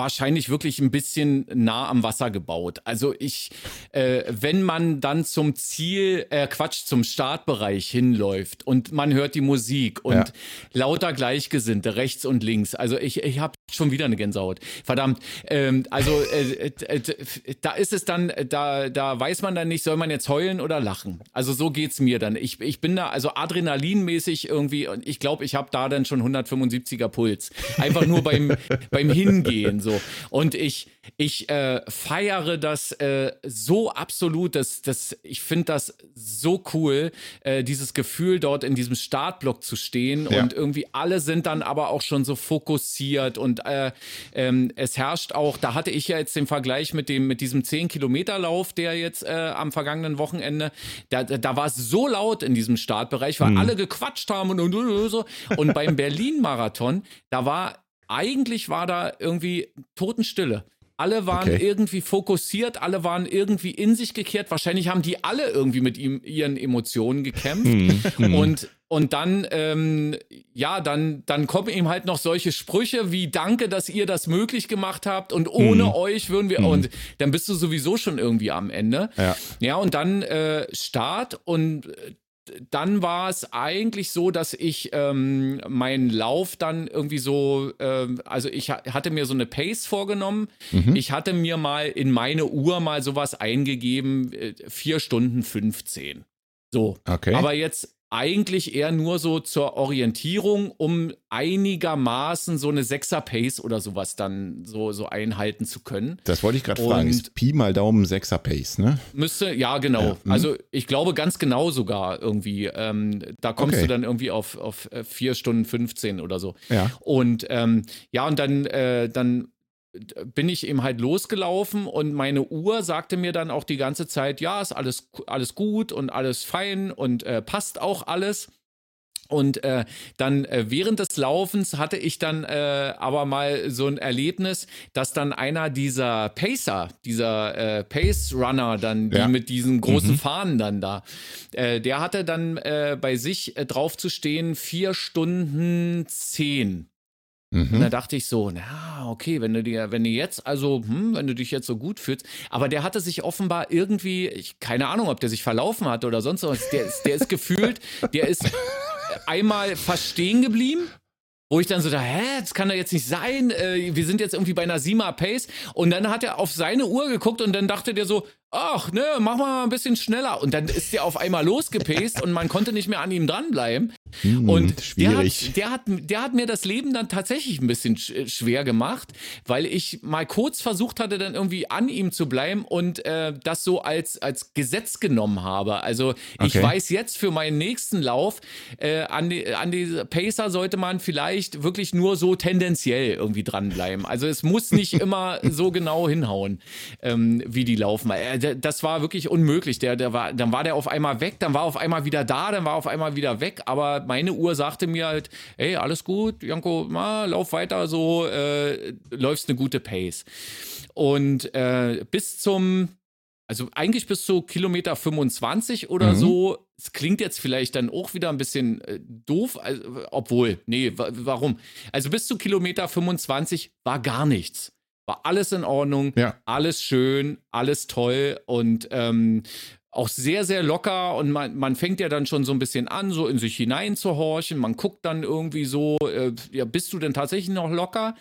wahrscheinlich wirklich ein bisschen nah am Wasser gebaut. Also ich, äh, wenn man dann zum Ziel, äh, Quatsch, zum Startbereich hinläuft und man hört die Musik und ja. lauter Gleichgesinnte rechts und links. Also ich, ich habe schon wieder eine Gänsehaut. Verdammt. Ähm, also äh, äh, äh da ist es dann, da, da weiß man dann nicht, soll man jetzt heulen oder lachen. Also so geht's mir dann. Ich, ich bin da also adrenalinmäßig irgendwie und ich glaube, ich habe da dann schon 175er Puls. Einfach nur beim, beim Hingehen so so. Und ich, ich äh, feiere das äh, so absolut, dass, dass ich finde das so cool, äh, dieses Gefühl dort in diesem Startblock zu stehen ja. und irgendwie alle sind dann aber auch schon so fokussiert und äh, ähm, es herrscht auch, da hatte ich ja jetzt den Vergleich mit dem mit diesem 10 Kilometer Lauf, der jetzt äh, am vergangenen Wochenende, da, da war es so laut in diesem Startbereich, weil mhm. alle gequatscht haben und, und, und so und beim Berlin Marathon, da war eigentlich war da irgendwie Totenstille. Alle waren okay. irgendwie fokussiert, alle waren irgendwie in sich gekehrt. Wahrscheinlich haben die alle irgendwie mit ihm, ihren Emotionen gekämpft. Mm, und, und dann, ähm, ja, dann, dann kommen ihm halt noch solche Sprüche wie Danke, dass ihr das möglich gemacht habt und ohne mm. euch würden wir, und dann bist du sowieso schon irgendwie am Ende. Ja, ja und dann äh, Start und dann war es eigentlich so, dass ich ähm, meinen Lauf dann irgendwie so, ähm, also ich ha hatte mir so eine Pace vorgenommen. Mhm. Ich hatte mir mal in meine Uhr mal sowas eingegeben, äh, 4 Stunden 15. So. Okay. Aber jetzt eigentlich eher nur so zur Orientierung, um einigermaßen so eine Sechser-Pace oder sowas dann so, so einhalten zu können. Das wollte ich gerade fragen. Ist Pi mal Daumen Sechser-Pace, ne? Müsste, ja, genau. Ja, hm. also ich glaube ganz genau sogar irgendwie. Ähm, da kommst okay. du dann irgendwie auf, auf 4 äh, Stunden 15 oder so. Ja. Und ähm, ja, und dann, äh, dann bin ich eben halt losgelaufen und meine Uhr sagte mir dann auch die ganze Zeit, ja, ist alles, alles gut und alles fein und äh, passt auch alles. Und äh, dann äh, während des Laufens hatte ich dann äh, aber mal so ein Erlebnis, dass dann einer dieser Pacer, dieser äh, Pace Runner, dann die ja. mit diesen großen mhm. Fahnen dann da, äh, der hatte dann äh, bei sich äh, drauf zu stehen vier Stunden zehn. Mhm. Und da dachte ich so, na, okay, wenn du dir, wenn du jetzt, also, hm, wenn du dich jetzt so gut fühlst, aber der hatte sich offenbar irgendwie, ich, keine Ahnung, ob der sich verlaufen hat oder sonst was, der ist, der ist gefühlt, der ist einmal fast stehen geblieben wo ich dann so da, hä, das kann doch jetzt nicht sein. Äh, wir sind jetzt irgendwie bei einer Sima Pace. Und dann hat er auf seine Uhr geguckt und dann dachte der so, ach, ne, mach mal ein bisschen schneller. Und dann ist der auf einmal losgepaced und man konnte nicht mehr an ihm dranbleiben. Hm, und schwierig. Der hat, der, hat, der hat mir das Leben dann tatsächlich ein bisschen schwer gemacht, weil ich mal kurz versucht hatte, dann irgendwie an ihm zu bleiben und äh, das so als, als Gesetz genommen habe. Also ich okay. weiß jetzt für meinen nächsten Lauf, äh, an, die, an die Pacer sollte man vielleicht wirklich nur so tendenziell irgendwie dranbleiben. Also es muss nicht immer so genau hinhauen, ähm, wie die laufen. Äh, das war wirklich unmöglich. Der, der war, dann war der auf einmal weg, dann war auf einmal wieder da, dann war auf einmal wieder weg. Aber meine Uhr sagte mir halt, hey, alles gut, Janko, mal, lauf weiter so, äh, läufst eine gute Pace. Und äh, bis zum, also eigentlich bis zu Kilometer 25 oder mhm. so, es klingt jetzt vielleicht dann auch wieder ein bisschen äh, doof, also, obwohl, nee, warum? Also bis zu Kilometer 25 war gar nichts war alles in Ordnung, ja. alles schön, alles toll und ähm, auch sehr, sehr locker und man, man fängt ja dann schon so ein bisschen an, so in sich hineinzuhorchen. Man guckt dann irgendwie so, äh, ja, bist du denn tatsächlich noch locker?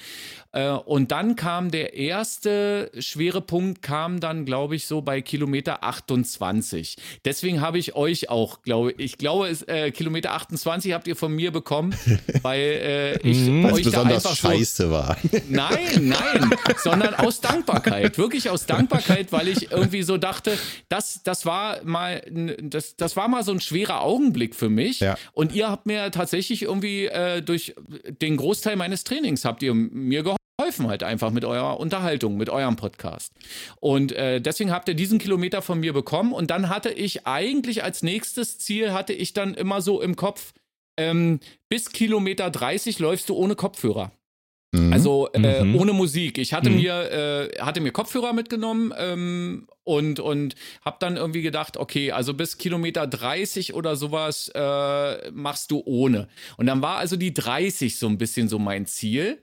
Äh, und dann kam der erste schwere Punkt, kam dann, glaube ich, so bei Kilometer 28. Deswegen habe ich euch auch, glaube ich, glaube, es, äh, Kilometer 28 habt ihr von mir bekommen, weil äh, ich mhm. euch besonders da einfach scheiße so, war. Nein, nein, sondern aus Dankbarkeit, wirklich aus Dankbarkeit, weil ich irgendwie so dachte, das, das war mal, das, das war mal so ein schwerer Augenblick für mich. Ja. Und ihr habt mir tatsächlich irgendwie äh, durch den Großteil meines Trainings habt ihr mir geholfen geholfen halt einfach mit eurer Unterhaltung, mit eurem Podcast. Und äh, deswegen habt ihr diesen Kilometer von mir bekommen. Und dann hatte ich eigentlich als nächstes Ziel, hatte ich dann immer so im Kopf, ähm, bis Kilometer 30 läufst du ohne Kopfhörer. Mhm. Also äh, mhm. ohne Musik. Ich hatte mhm. mir äh, hatte mir Kopfhörer mitgenommen ähm, und und habe dann irgendwie gedacht, okay, also bis Kilometer 30 oder sowas äh, machst du ohne. Und dann war also die 30 so ein bisschen so mein Ziel.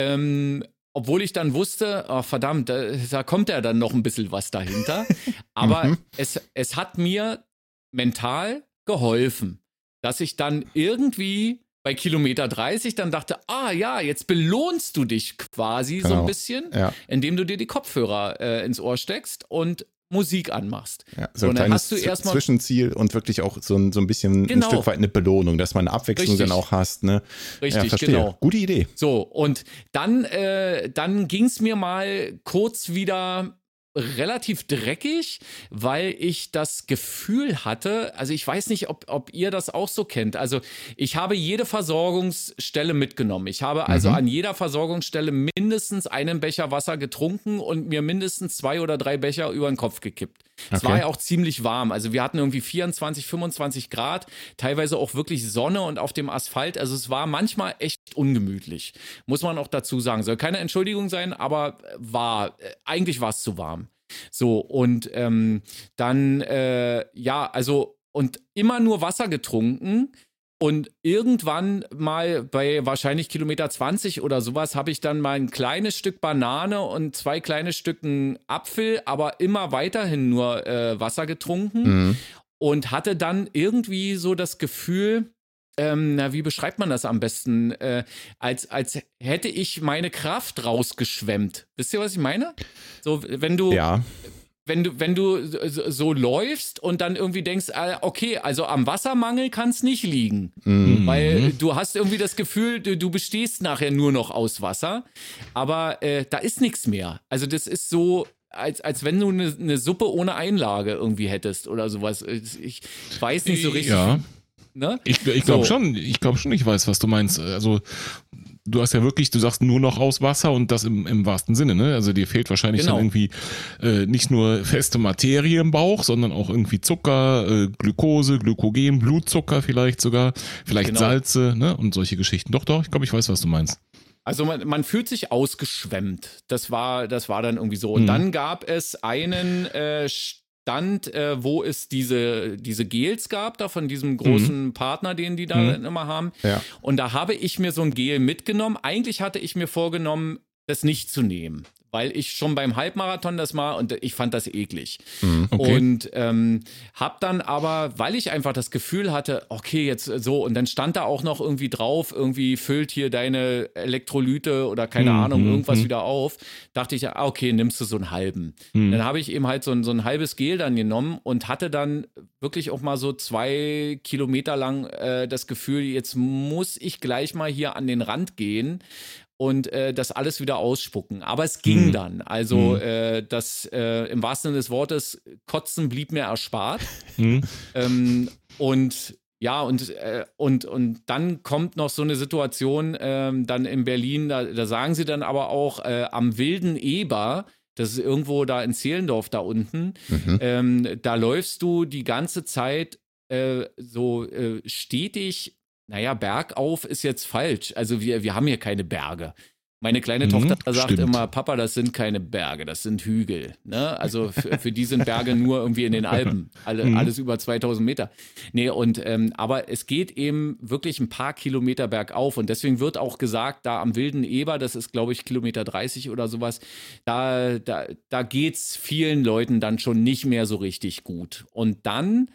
Ähm, obwohl ich dann wusste, oh, verdammt, da, da, kommt ja dann noch ein bisschen was dahinter. Aber mhm. es, es hat mir mental geholfen, dass ich dann irgendwie bei Kilometer 30 dann dachte, ah ja, jetzt belohnst du dich quasi genau. so ein genau. bisschen, ja. indem du dir die Kopfhörer äh, ins Ohr steckst und Musik anmachst. Ja, so ein kleines Zwischenziel und wirklich auch so ein, so ein bisschen genau. ein Stück weit eine Belohnung, dass man eine Abwechslung Richtig. dann auch hast. Ne? Richtig, ja, genau. Gute Idee. So, und dann, äh, dann ging es mir mal kurz wieder relativ dreckig, weil ich das Gefühl hatte, also ich weiß nicht, ob, ob ihr das auch so kennt. Also ich habe jede Versorgungsstelle mitgenommen. Ich habe also mhm. an jeder Versorgungsstelle mindestens einen Becher Wasser getrunken und mir mindestens zwei oder drei Becher über den Kopf gekippt. Es okay. war ja auch ziemlich warm. Also wir hatten irgendwie 24, 25 Grad, teilweise auch wirklich Sonne und auf dem Asphalt. Also es war manchmal echt ungemütlich. Muss man auch dazu sagen. Soll keine Entschuldigung sein, aber war, äh, eigentlich war es zu warm. So, und ähm, dann, äh, ja, also, und immer nur Wasser getrunken. Und irgendwann mal bei wahrscheinlich Kilometer 20 oder sowas habe ich dann mal ein kleines Stück Banane und zwei kleine Stücken Apfel, aber immer weiterhin nur äh, Wasser getrunken. Mhm. und hatte dann irgendwie so das Gefühl, ähm, na, wie beschreibt man das am besten? Äh, als, als hätte ich meine Kraft rausgeschwemmt. Wisst ihr, was ich meine? So, wenn du, Ja. Wenn du, wenn du so, läufst und dann irgendwie denkst, ah, okay, also am Wassermangel kann es nicht liegen. Mhm. Weil du hast irgendwie das Gefühl, du, du bestehst nachher nur noch aus Wasser. Aber äh, da ist nichts mehr. Also das ist so, als, als wenn du eine, eine Suppe ohne Einlage irgendwie hättest oder sowas. Ich weiß nicht so richtig. Ja. Ne? Ich, ich glaube So. schon, ich glaube schon, ich weiß, was du meinst. Also du hast ja wirklich, du sagst nur noch aus Wasser und das im, im wahrsten Sinne, ne? Also dir fehlt wahrscheinlich Genau. dann irgendwie äh, nicht nur feste Materie im Bauch, sondern auch irgendwie Zucker, äh, Glukose, Glykogen, Blutzucker vielleicht sogar, vielleicht Genau. Salze, ne? Und solche Geschichten. Doch, doch, ich glaube, ich weiß, was du meinst. Also man, man fühlt sich ausgeschwemmt. Das war, das war dann irgendwie so. Und Mhm. dann gab es einen äh, Stand, äh, wo es diese, diese Gels gab, da von diesem großen Partner, den die da Mhm. immer haben. Ja. Und da habe ich mir so ein Gel mitgenommen. Eigentlich hatte ich mir vorgenommen, das nicht zu nehmen, weil ich schon beim Halbmarathon das mal und ich fand das eklig. Okay. Und ähm, hab dann aber, weil ich einfach das Gefühl hatte, okay, jetzt so, und dann stand da auch noch irgendwie drauf, irgendwie füllt hier deine Elektrolyte oder keine Mhm, Ahnung, irgendwas mhm. wieder auf, dachte ich, ah, okay, nimmst du so einen halben. Mhm. Dann habe ich eben halt so ein, so ein halbes Gel dann genommen und hatte dann wirklich auch mal so zwei Kilometer lang äh, das Gefühl, jetzt muss ich gleich mal hier an den Rand gehen und äh, das alles wieder ausspucken. Aber es ging Mhm. dann. Also äh, das äh, im wahrsten Sinne des Wortes, Kotzen blieb mir erspart. Mhm. ähm, und ja, und, äh, und, und dann kommt noch so eine Situation ähm, dann in Berlin, da, da sagen sie dann aber auch äh, am wilden Eber, das ist irgendwo da in Zehlendorf da unten, Mhm. ähm, da läufst du die ganze Zeit äh, so stetig, naja, bergauf ist jetzt falsch. Also wir, wir haben hier keine Berge. Meine kleine Mhm, Tochter sagt stimmt. immer, Papa, das sind keine Berge, das sind Hügel. Ne? Also für, für die sind Berge nur irgendwie in den Alpen. Alle, Mhm. Alles über 2000 Meter. Nee, und ähm, aber es geht eben wirklich ein paar Kilometer bergauf. Und deswegen wird auch gesagt, da am Wilden Eber, das ist, glaube ich, Kilometer 30 oder sowas, da, da, da geht es vielen Leuten dann schon nicht mehr so richtig gut. Und dann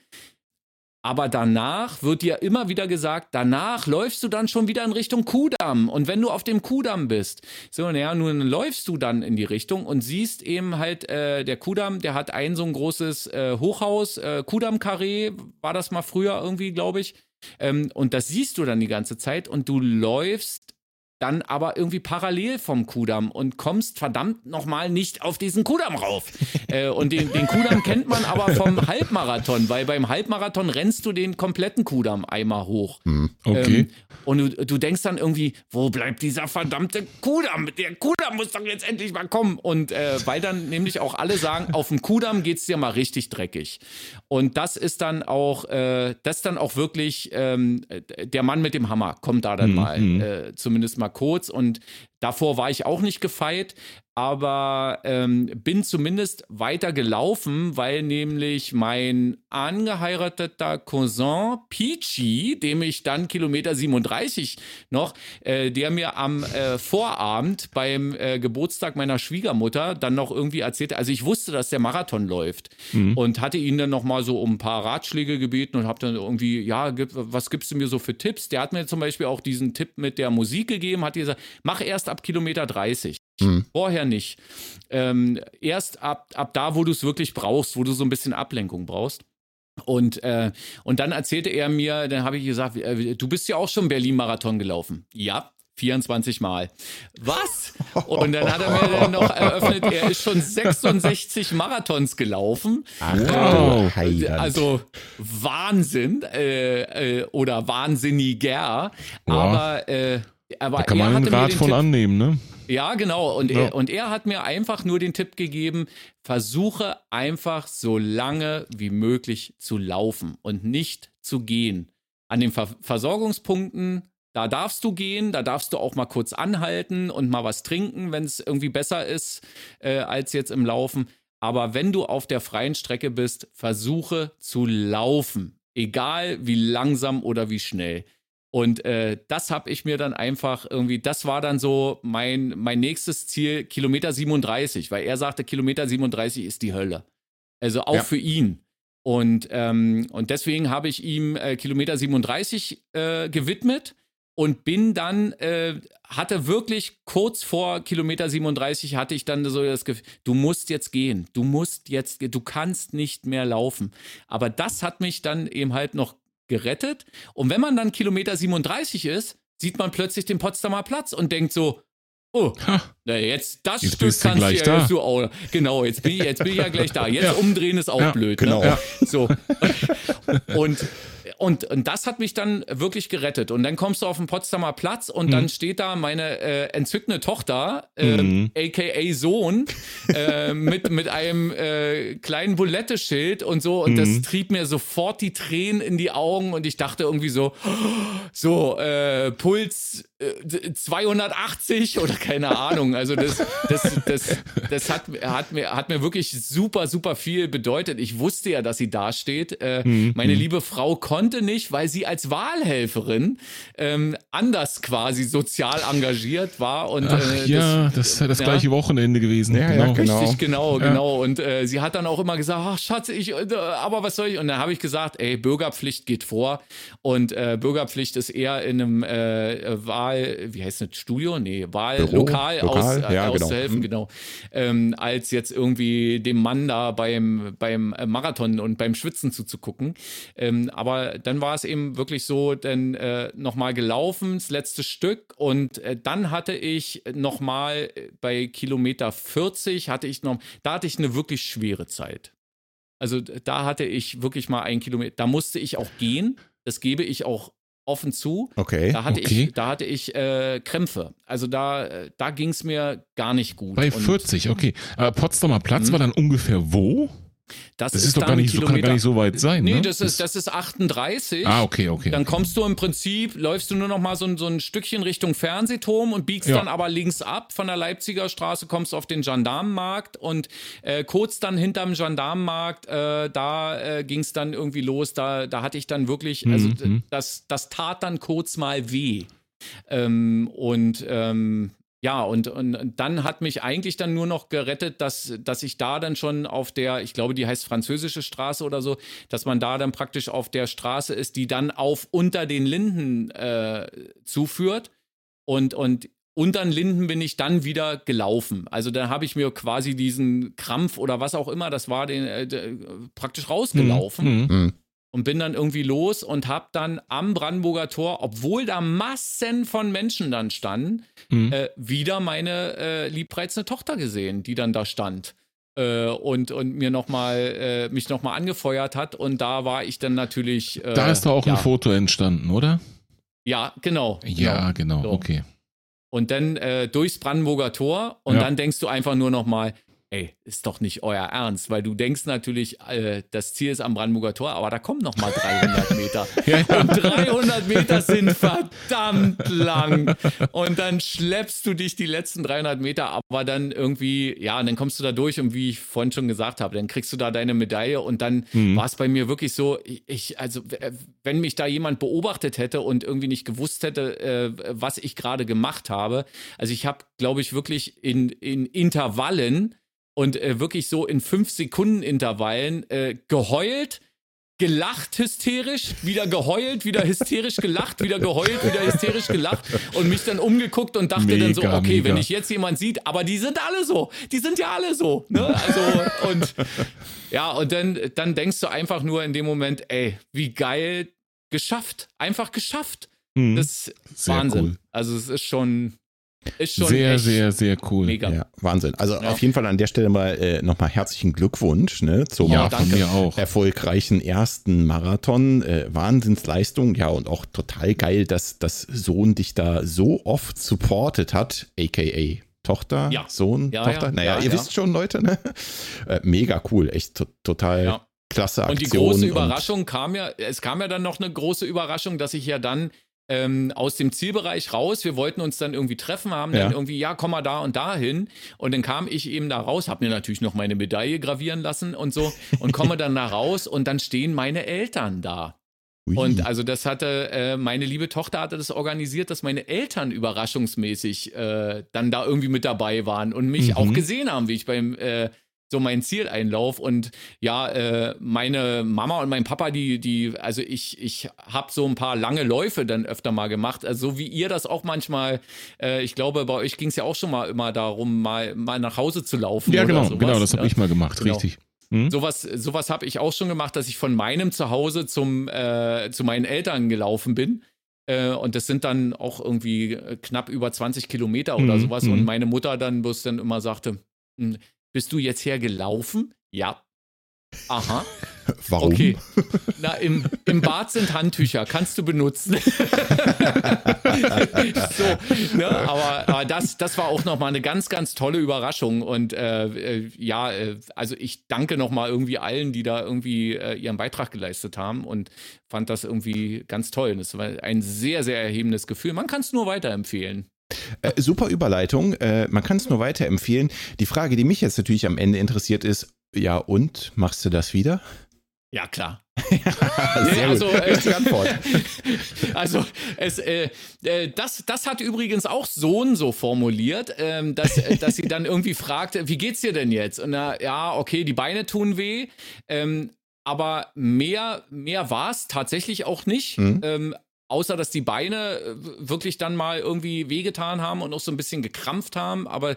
aber danach wird dir immer wieder gesagt, danach läufst du dann schon wieder in Richtung Kudamm. Und wenn du auf dem Kudamm bist, so, naja, nun läufst du dann in die Richtung und siehst eben halt, äh, der Kudamm, der hat ein so ein großes äh, Hochhaus, äh, Kudamm-Karree, war das mal früher irgendwie, glaube ich. Ähm, und das siehst du dann die ganze Zeit und du läufst dann aber irgendwie parallel vom Kudamm und kommst verdammt nochmal nicht auf diesen Kudamm rauf. äh, und den, den Kudamm kennt man aber vom Halbmarathon, weil beim Halbmarathon rennst du den kompletten Kudamm einmal hoch. Okay. Ähm, und du, du denkst dann irgendwie, wo bleibt dieser verdammte Kudamm? Der Kudamm muss doch jetzt endlich mal kommen. Und äh, weil dann nämlich auch alle sagen, auf dem Kudamm geht's dir mal richtig dreckig. Und das ist dann auch, äh, das dann auch wirklich ähm, der Mann mit dem Hammer kommt da dann Mhm, mal, mhm. äh, zumindest mal kurz. Und davor war ich auch nicht gefeit, aber ähm, bin zumindest weiter gelaufen, weil nämlich mein angeheirateter Cousin Peachy, dem ich dann Kilometer 37 noch, äh, der mir am äh, Vorabend beim äh, Geburtstag meiner Schwiegermutter dann noch irgendwie erzählte, also ich wusste, dass der Marathon läuft und hatte ihn dann noch mal so um ein paar Ratschläge gebeten und habe dann irgendwie, ja, gib, was gibst du mir so für Tipps? Der hat mir zum Beispiel auch diesen Tipp mit der Musik gegeben, hat gesagt, mach erst ab Kilometer 30. Vorher nicht. Ähm, erst ab, ab da, wo du es wirklich brauchst, wo du so ein bisschen Ablenkung brauchst. Und, äh, und dann erzählte er mir, dann habe ich gesagt, äh, du bist ja auch schon Berlin-Marathon gelaufen. Ja, 24 Mal. Was? Und dann hat er mir dann noch eröffnet, er ist schon 66 Marathons gelaufen. Wow. Also Wahnsinn äh, äh, oder wahnsinniger. Aber, äh, aber Da kann man einen Rat von Tipp, annehmen, ne? ja, genau. Und, Ja. Er, und er hat mir einfach nur den Tipp gegeben, versuche einfach so lange wie möglich zu laufen und nicht zu gehen. An den Ver Versorgungspunkten, da darfst du gehen, da darfst du auch mal kurz anhalten und mal was trinken, wenn es irgendwie besser ist äh, als jetzt im Laufen. Aber wenn du auf der freien Strecke bist, versuche zu laufen. Egal wie langsam oder wie schnell. Und äh, das habe ich mir dann einfach irgendwie, das war dann so mein, mein nächstes Ziel, Kilometer 37, weil er sagte, Kilometer 37 ist die Hölle. Also auch Ja. für ihn. Und, ähm, und deswegen habe ich ihm äh, Kilometer 37 äh, gewidmet und bin dann, äh, hatte wirklich kurz vor Kilometer 37 hatte ich dann so das Gefühl, du musst jetzt gehen, du musst jetzt, du kannst nicht mehr laufen. Aber das hat mich dann eben halt noch gerettet. Und wenn man dann Kilometer 37 ist, sieht man plötzlich den Potsdamer Platz und denkt so, oh, na jetzt das jetzt Stück kannst du ja da. du auch. Genau, jetzt bin, ich, jetzt bin ich ja gleich da. Jetzt ja. umdrehen ist auch ja, blöd. Genau. Ne? So. und und, und das hat mich dann wirklich gerettet. Und dann kommst du auf den Potsdamer Platz und mhm. dann steht da meine äh, entzückende Tochter, äh, mhm. aka Sohn, äh, mit, mit einem äh, kleinen Bulette-Schild und so. Und mhm. das trieb mir sofort die Tränen in die Augen und ich dachte irgendwie so, so, äh, Puls 280 äh, oder keine Ahnung. Also das, das, das, das hat, hat, mir, hat mir wirklich super, super viel bedeutet. Ich wusste ja, dass sie da steht. Äh, mhm. Meine liebe Frau konnte nicht, weil sie als Wahlhelferin ähm, anders quasi sozial engagiert war. Und, Ach, äh, ja, das, ist ja das gleiche Wochenende gewesen. Ja, genau. Ja, genau. Richtig, genau, ja. genau. Und äh, sie hat dann auch immer gesagt, ach Schatz, ich, äh, aber was soll ich? Und dann habe ich gesagt, ey, Bürgerpflicht geht vor. Und äh, Bürgerpflicht ist eher in einem äh, Wahl, wie heißt das, Studio? Nee, Wahllokal aus, äh, ja, auszuhelfen, genau. genau. Ähm, als jetzt irgendwie dem Mann da beim, beim Marathon und beim Schwitzen zuzugucken. Ähm, aber dann war es eben wirklich so, dann äh, nochmal gelaufen, das letzte Stück. Und äh, dann hatte ich nochmal bei Kilometer 40 hatte ich noch, da hatte ich eine wirklich schwere Zeit. Also da hatte ich wirklich mal einen Kilometer, da musste ich auch gehen. Das gebe ich auch offen zu. Okay. Da hatte okay. ich, da hatte ich äh, Krämpfe. Also da, da ging es mir gar nicht gut. Bei 40, okay. Aber Potsdamer Platz mhm. war dann ungefähr wo? Das, das ist, ist doch gar nicht, so, kann gar nicht so weit sein. Nee, ne? das, ist, das ist 38. Ah, okay, okay. Dann kommst du im Prinzip, läufst du nur noch mal so, ein, so ein Stückchen Richtung Fernsehturm und biegst ja. dann aber links ab von der Leipziger Straße, kommst auf den Gendarmenmarkt und äh, kurz dann hinterm Gendarmenmarkt, äh, da äh, ging es dann irgendwie los. Da, da hatte ich dann wirklich, also mhm. das, das tat dann kurz mal weh. Ähm, und ähm, ja, und, und, und, dann hat mich eigentlich dann nur noch gerettet, dass, dass ich da dann schon auf der, ich glaube, die heißt französische Straße oder so, dass man da dann praktisch auf der Straße ist, die dann auf unter den Linden äh, zuführt. Und, und unter den Linden bin ich dann wieder gelaufen. Also da habe ich mir quasi diesen Krampf oder was auch immer, das war den, äh, praktisch rausgelaufen. Mhm. Mhm und bin dann irgendwie los und habe dann am Brandenburger Tor, obwohl da Massen von Menschen dann standen, mhm. äh, wieder meine äh, liebreizende Tochter gesehen, die dann da stand. Äh, und, und mir noch mal, äh, mich nochmal angefeuert hat und da war ich dann natürlich. Äh, da ist da auch ja. ein Foto entstanden, oder? Ja, genau. Ja, genau, genau. So. okay. Und dann äh, durchs Brandenburger Tor und ja. dann denkst du einfach nur noch mal, ey, ist doch nicht euer Ernst, weil du denkst natürlich, äh, das Ziel ist am Brandenburger Tor, aber da kommen noch mal 300 Meter. ja, ja. Und 300 Meter sind verdammt lang. Und dann schleppst du dich die letzten 300 Meter, aber dann irgendwie, ja, und dann kommst du da durch und wie ich vorhin schon gesagt habe, dann kriegst du da deine Medaille und dann mhm. war es bei mir wirklich so, ich, also, wenn mich da jemand beobachtet hätte und irgendwie nicht gewusst hätte, äh, was ich gerade gemacht habe, also ich habe, glaube ich, wirklich in, in Intervallen und äh, wirklich so in fünf Sekunden Intervallen äh, geheult, gelacht hysterisch, wieder geheult, wieder hysterisch gelacht, wieder geheult, wieder hysterisch gelacht und mich dann umgeguckt und dachte mega, dann so, okay, mega. wenn ich jetzt jemand sieht, aber die sind alle so, die sind ja alle so, ne? Also und ja, und dann dann denkst du einfach nur in dem Moment, ey, wie geil geschafft, einfach geschafft. Mhm. Das ist Sehr Wahnsinn. Cool. Also es ist schon ist schon sehr, sehr, sehr cool. Mega. Ja, Wahnsinn. Also ja. auf jeden Fall an der Stelle mal äh, nochmal herzlichen Glückwunsch ne, zum ja, erfolgreichen ersten Marathon. Äh, Wahnsinnsleistung. Ja, und auch total geil, dass das Sohn dich da so oft supportet hat, aka Tochter, ja. Sohn, ja, Tochter. Naja, ihr wisst schon, Leute, ne? Äh, mega cool. Echt total klasse Aktion. Und die große Überraschung kam ja, es kam ja dann noch eine große Überraschung, dass ich ja dann ähm, aus dem Zielbereich raus. Wir wollten uns dann irgendwie treffen, haben dann irgendwie, ja, komm mal da und da hin. Und dann kam ich eben da raus, habe mir natürlich noch meine Medaille gravieren lassen und so und komme dann da raus und dann stehen meine Eltern da. Ui. Und also das hatte, äh, meine liebe Tochter hatte das organisiert, dass meine Eltern überraschungsmäßig äh, dann da irgendwie mit dabei waren und mich mhm. auch gesehen haben, wie ich beim, äh, so mein Zieleinlauf und ja, äh, meine Mama und mein Papa, die, die, also ich, ich habe so ein paar lange Läufe dann öfter mal gemacht, also so wie ihr das auch manchmal, äh, ich glaube, bei euch ging es ja auch schon mal immer darum, mal, mal nach Hause zu laufen. Ja, genau, sowas, genau, das habe ja. ich mal gemacht, genau. richtig. Hm? Sowas, sowas habe ich auch schon gemacht, dass ich von meinem Zuhause zum, äh, zu meinen Eltern gelaufen bin. Äh, und das sind dann auch irgendwie knapp über 20 Kilometer oder mhm. sowas. Und mhm. meine Mutter dann bloß dann immer sagte, hm, bist du jetzt hergelaufen? Ja. Aha. Warum? Okay. Na, im, im Bad sind Handtücher, kannst du benutzen. so, ne? aber, aber, das, das war auch nochmal eine ganz, ganz tolle Überraschung. Und äh, äh, ja, äh, also ich danke nochmal irgendwie allen, die da irgendwie äh, ihren Beitrag geleistet haben und fand das irgendwie ganz toll. Das war ein sehr, sehr erhebendes Gefühl. Man kann es nur weiterempfehlen. Äh, super Überleitung. Äh, man kann es nur weiterempfehlen. Die Frage, die mich jetzt natürlich am Ende interessiert, ist: Ja, und machst du das wieder? Ja, klar. Sehr also, äh, Antwort. also es, äh, äh, das, das hat übrigens auch Sohn so formuliert, ähm, dass, äh, dass sie dann irgendwie fragt, wie geht's dir denn jetzt? Und na, ja, okay, die Beine tun weh, ähm, aber mehr, mehr war es tatsächlich auch nicht. Mhm. Ähm, außer dass die Beine äh, wirklich dann mal irgendwie wehgetan haben und auch so ein bisschen gekrampft haben, aber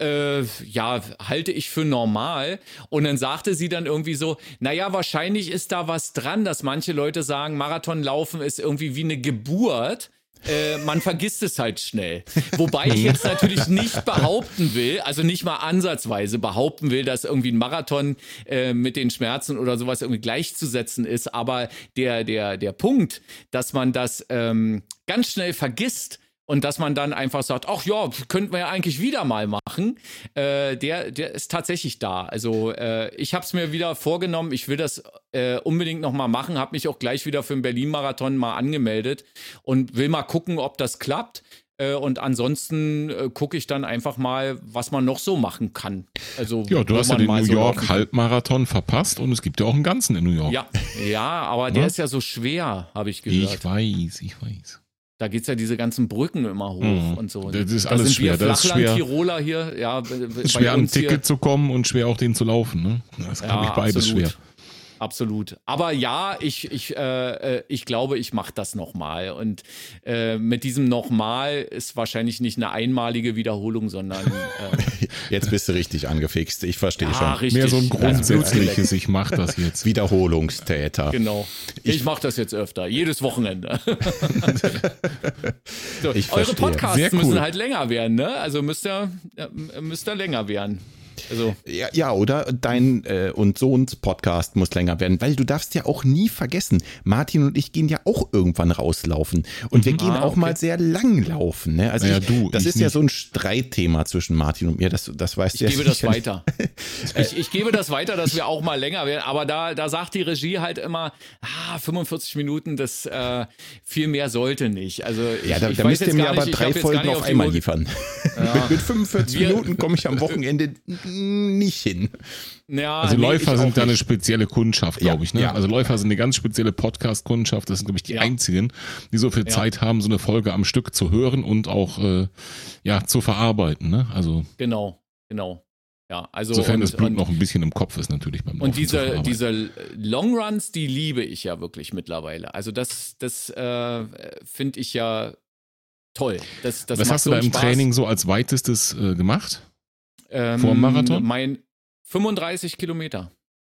äh, ja, halte ich für normal. Und dann sagte sie dann irgendwie so, naja, wahrscheinlich ist da was dran, dass manche Leute sagen, Marathonlaufen ist irgendwie wie eine Geburt. Äh, man vergisst es halt schnell. Wobei ich jetzt natürlich nicht behaupten will, also nicht mal ansatzweise behaupten will, dass irgendwie ein Marathon äh, mit den Schmerzen oder sowas irgendwie gleichzusetzen ist. Aber der, der, der Punkt, dass man das ähm, ganz schnell vergisst, und dass man dann einfach sagt, ach ja, könnten wir ja eigentlich wieder mal machen, äh, der, der ist tatsächlich da. Also äh, ich habe es mir wieder vorgenommen, ich will das äh, unbedingt nochmal machen, habe mich auch gleich wieder für den Berlin-Marathon mal angemeldet und will mal gucken, ob das klappt. Äh, und ansonsten äh, gucke ich dann einfach mal, was man noch so machen kann. Also, ja, du hast ja den New York so Halbmarathon verpasst und es gibt ja auch einen ganzen in New York. Ja, ja aber der ist ja so schwer, habe ich gehört. Ich weiß, ich weiß. Da geht es ja diese ganzen Brücken immer hoch mhm. und so. Das ist alles schwer. das ist schwer. Tiroler hier, ja. Schwer an Ticket zu kommen und schwer auch den zu laufen. Ne? Das ist, ja, ich, beides absolut. schwer absolut. Aber ja, ich, ich, äh, äh ich glaube, ich mache das nochmal. Und äh, mit diesem nochmal ist wahrscheinlich nicht eine einmalige Wiederholung, sondern. Äh, jetzt bist du richtig angefixt. Ich verstehe ja, schon. Richtig. Mehr so ein grundsätzliches, ich mache das jetzt. Wiederholungstäter. Genau. Ich, ich mache das jetzt öfter, jedes Wochenende. so, eure Podcasts cool. müssen halt länger werden, ne? Also müsst ihr, müsst ihr länger werden. Also. Ja, ja, oder dein äh, und Sohns Podcast muss länger werden, weil du darfst ja auch nie vergessen, Martin und ich gehen ja auch irgendwann rauslaufen. Und mhm. wir gehen ah, auch okay. mal sehr lang laufen. Ne? Also ja, ich, du, das ich ist nicht. ja so ein Streitthema zwischen Martin und mir, das, das weißt du ja. Ich gebe das weiter. ich, ich gebe das weiter, dass wir auch mal länger werden. Aber da, da sagt die Regie halt immer, ah, 45 Minuten, das äh, viel mehr sollte nicht. Also ich, ja, da, da müsst ihr mir aber drei Folgen auf einmal liefern. Ja. Mit 45 wir, Minuten komme ich am Wochenende nicht hin. Ja, also nee, Läufer sind da eine spezielle Kundschaft, glaube ja, ich. Ne? Ja. Also Läufer sind eine ganz spezielle Podcast-Kundschaft. Das sind, glaube ich, die ja. einzigen, die so viel Zeit haben, so eine Folge am Stück zu hören und auch äh, ja, zu verarbeiten. Ne? Also genau, genau. Ja, also Insofern das Blut noch ein bisschen im Kopf ist natürlich beim Laufen Und diese, diese Longruns, die liebe ich ja wirklich mittlerweile. Also das, das äh, finde ich ja toll. Das, das Was hast du da im Spaß. Training so als weitestes äh, gemacht? Ähm, Vor dem Marathon? Mein 35 Kilometer.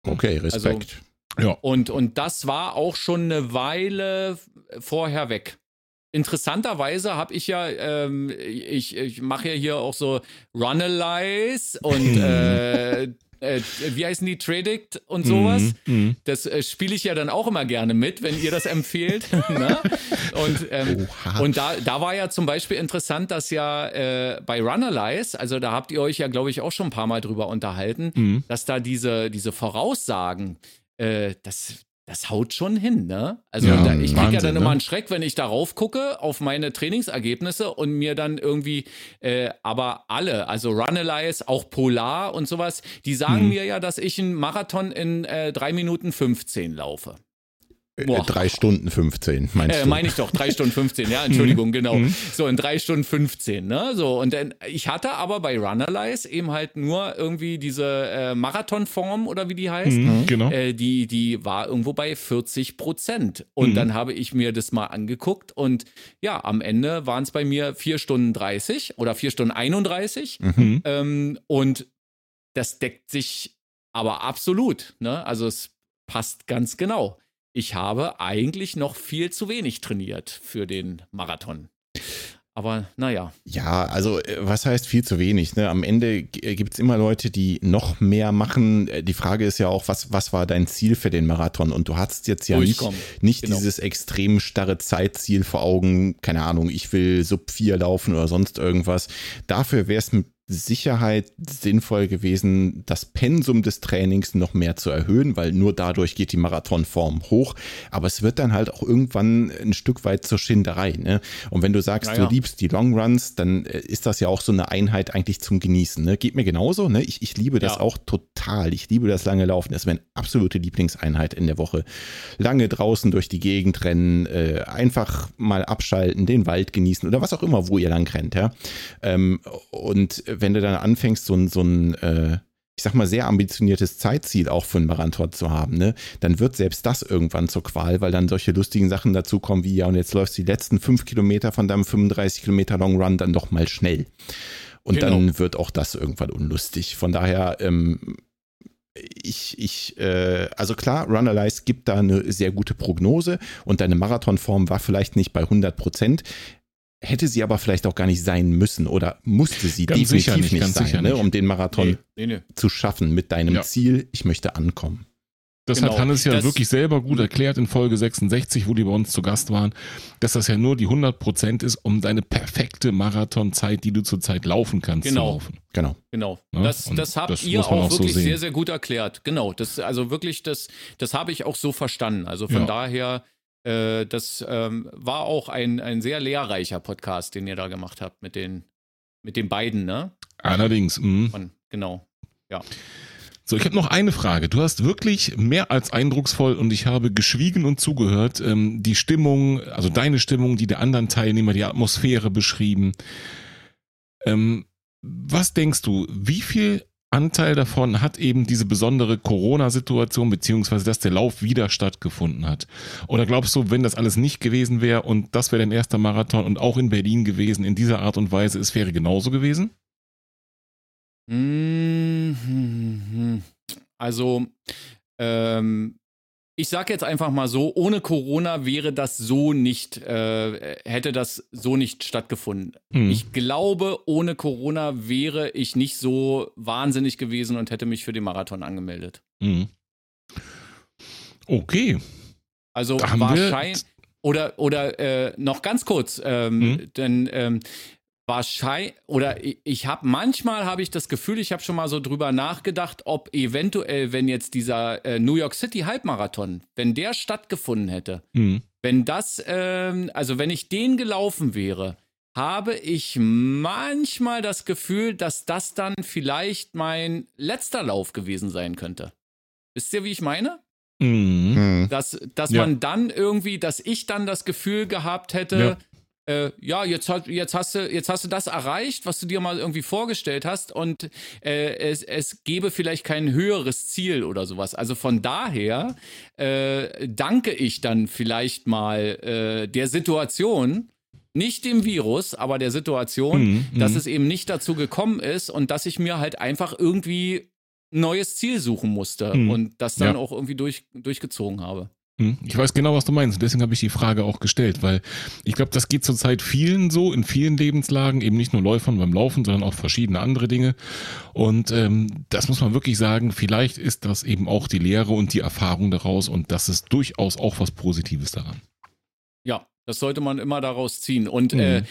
Okay, Respekt. Also, ja. Und, und das war auch schon eine Weile vorher weg. Interessanterweise habe ich ja, ähm, ich, ich mache ja hier auch so Runalyze und äh, äh, wie heißen die, Tredict und sowas. Mm, mm. Das äh, spiele ich ja dann auch immer gerne mit, wenn ihr das empfehlt. ne? Und, ähm, und da, da war ja zum Beispiel interessant, dass ja äh, bei Runalyze, also da habt ihr euch ja, glaube ich, auch schon ein paar Mal drüber unterhalten, mm. dass da diese, diese Voraussagen, äh, das, das haut schon hin, ne? Also ja, da, ich kriege ja dann ne? immer einen Schreck, wenn ich darauf gucke, auf meine Trainingsergebnisse und mir dann irgendwie, äh, aber alle, also Runalyze, auch Polar und sowas, die sagen hm. mir ja, dass ich einen Marathon in äh, 3 Minuten 15 laufe. Boah. Drei Stunden 15, meinst äh, du? Meine ich doch, drei Stunden 15, ja, Entschuldigung, mhm. genau. Mhm. So, in drei Stunden 15, ne? So, und dann, ich hatte aber bei Runnerlies eben halt nur irgendwie diese äh, Marathonform oder wie die heißt. Mhm, genau. Äh, die, die war irgendwo bei 40 Prozent. Und mhm. dann habe ich mir das mal angeguckt und ja, am Ende waren es bei mir vier Stunden 30 oder vier Stunden 31. Mhm. Ähm, und das deckt sich aber absolut, ne? Also es passt ganz genau ich habe eigentlich noch viel zu wenig trainiert für den Marathon. Aber naja. Ja, also äh, was heißt viel zu wenig? Ne? Am Ende äh, gibt es immer Leute, die noch mehr machen. Äh, die Frage ist ja auch, was, was war dein Ziel für den Marathon? Und du hast jetzt ja nicht, nicht genau. dieses extrem starre Zeitziel vor Augen. Keine Ahnung, ich will Sub 4 laufen oder sonst irgendwas. Dafür wäre es mit Sicherheit sinnvoll gewesen, das Pensum des Trainings noch mehr zu erhöhen, weil nur dadurch geht die Marathonform hoch. Aber es wird dann halt auch irgendwann ein Stück weit zur Schinderei. Ne? Und wenn du sagst, naja. du liebst die Long Runs, dann äh, ist das ja auch so eine Einheit eigentlich zum Genießen. Ne? Geht mir genauso. Ne? Ich, ich liebe das ja. auch total. Ich liebe das lange Laufen. Das ist meine absolute Lieblingseinheit in der Woche. Lange draußen durch die Gegend rennen, äh, einfach mal abschalten, den Wald genießen oder was auch immer, wo ihr lang rennt. Ja? Ähm, und wenn du dann anfängst, so ein, so ein äh, ich sag mal, sehr ambitioniertes Zeitziel auch für einen Marathon zu haben, ne, dann wird selbst das irgendwann zur Qual, weil dann solche lustigen Sachen dazukommen wie, ja, und jetzt läufst du die letzten fünf Kilometer von deinem 35 Kilometer Long Run dann doch mal schnell. Und genau. dann wird auch das irgendwann unlustig. Von daher, ähm, ich, ich, äh, also klar, Runalyze gibt da eine sehr gute Prognose und deine Marathonform war vielleicht nicht bei 100 Prozent hätte sie aber vielleicht auch gar nicht sein müssen oder musste sie ganz definitiv nicht, nicht sein, ne, um den Marathon nee, nee, nee. zu schaffen mit deinem ja. Ziel, ich möchte ankommen. Das genau, hat Hannes ja wirklich selber gut erklärt in Folge 66, wo die bei uns zu Gast waren, dass das ja nur die 100 Prozent ist, um deine perfekte Marathonzeit, die du zurzeit laufen kannst, genau. zu laufen. Genau. Genau. Ja, das, das habt das ihr auch, auch wirklich so sehr, sehr gut erklärt. Genau. Das, also wirklich, das, das habe ich auch so verstanden. Also von ja. daher, äh, das ähm, war auch ein, ein sehr lehrreicher Podcast, den ihr da gemacht habt mit den, mit den beiden, ne? Allerdings. Mhm. Von, genau. Ja. So, ich habe noch eine Frage. Du hast wirklich mehr als eindrucksvoll und ich habe geschwiegen und zugehört. Ähm, die Stimmung, also deine Stimmung, die der anderen Teilnehmer, die Atmosphäre beschrieben. Ähm, was denkst du, wie viel Anteil davon hat eben diese besondere Corona-Situation, beziehungsweise dass der Lauf wieder stattgefunden hat? Oder glaubst du, wenn das alles nicht gewesen wäre und das wäre dein erster Marathon und auch in Berlin gewesen, in dieser Art und Weise, es wäre genauso gewesen? Mhm. Also, ähm, ich sage jetzt einfach mal so, ohne Corona wäre das so nicht, äh, hätte das so nicht stattgefunden. Mhm. Ich glaube, ohne Corona wäre ich nicht so wahnsinnig gewesen und hätte mich für den Marathon angemeldet. Mhm. Okay. Also wahrscheinlich. Oder, oder äh, noch ganz kurz, ähm, mhm. denn ähm, wahrscheinlich oder ich habe manchmal habe ich das Gefühl, ich habe schon mal so drüber nachgedacht, ob eventuell, wenn jetzt dieser äh, New York City Halbmarathon, wenn der stattgefunden hätte, mhm. wenn das, ähm, also wenn ich den gelaufen wäre, habe ich manchmal das Gefühl, dass das dann vielleicht mein letzter Lauf gewesen sein könnte. Wisst ihr, wie ich meine? Mhm. Dass, dass ja. man dann irgendwie, dass ich dann das Gefühl gehabt hätte, ja äh, ja, jetzt, hat, jetzt, hast du, jetzt hast du das erreicht, was du dir mal irgendwie vorgestellt hast und äh, es, es gäbe vielleicht kein höheres Ziel oder sowas. Also von daher äh, danke ich dann vielleicht mal äh, der Situation, nicht dem Virus, aber der Situation, mhm, dass mhm. es eben nicht dazu gekommen ist und dass ich mir halt einfach irgendwie ein neues Ziel suchen musste mhm. und das dann ja. auch irgendwie durch, durchgezogen habe. Hm, ich weiß genau, was du meinst. Deswegen habe ich die Frage auch gestellt, weil ich glaube, das geht zurzeit vielen so, in vielen Lebenslagen, eben nicht nur Läufern beim Laufen, sondern auch verschiedene andere Dinge. Und ähm, das muss man wirklich sagen, vielleicht ist das eben auch die Lehre und die Erfahrung daraus und das ist durchaus auch was Positives daran. Ja, das sollte man immer daraus ziehen. Und mhm. äh, äh,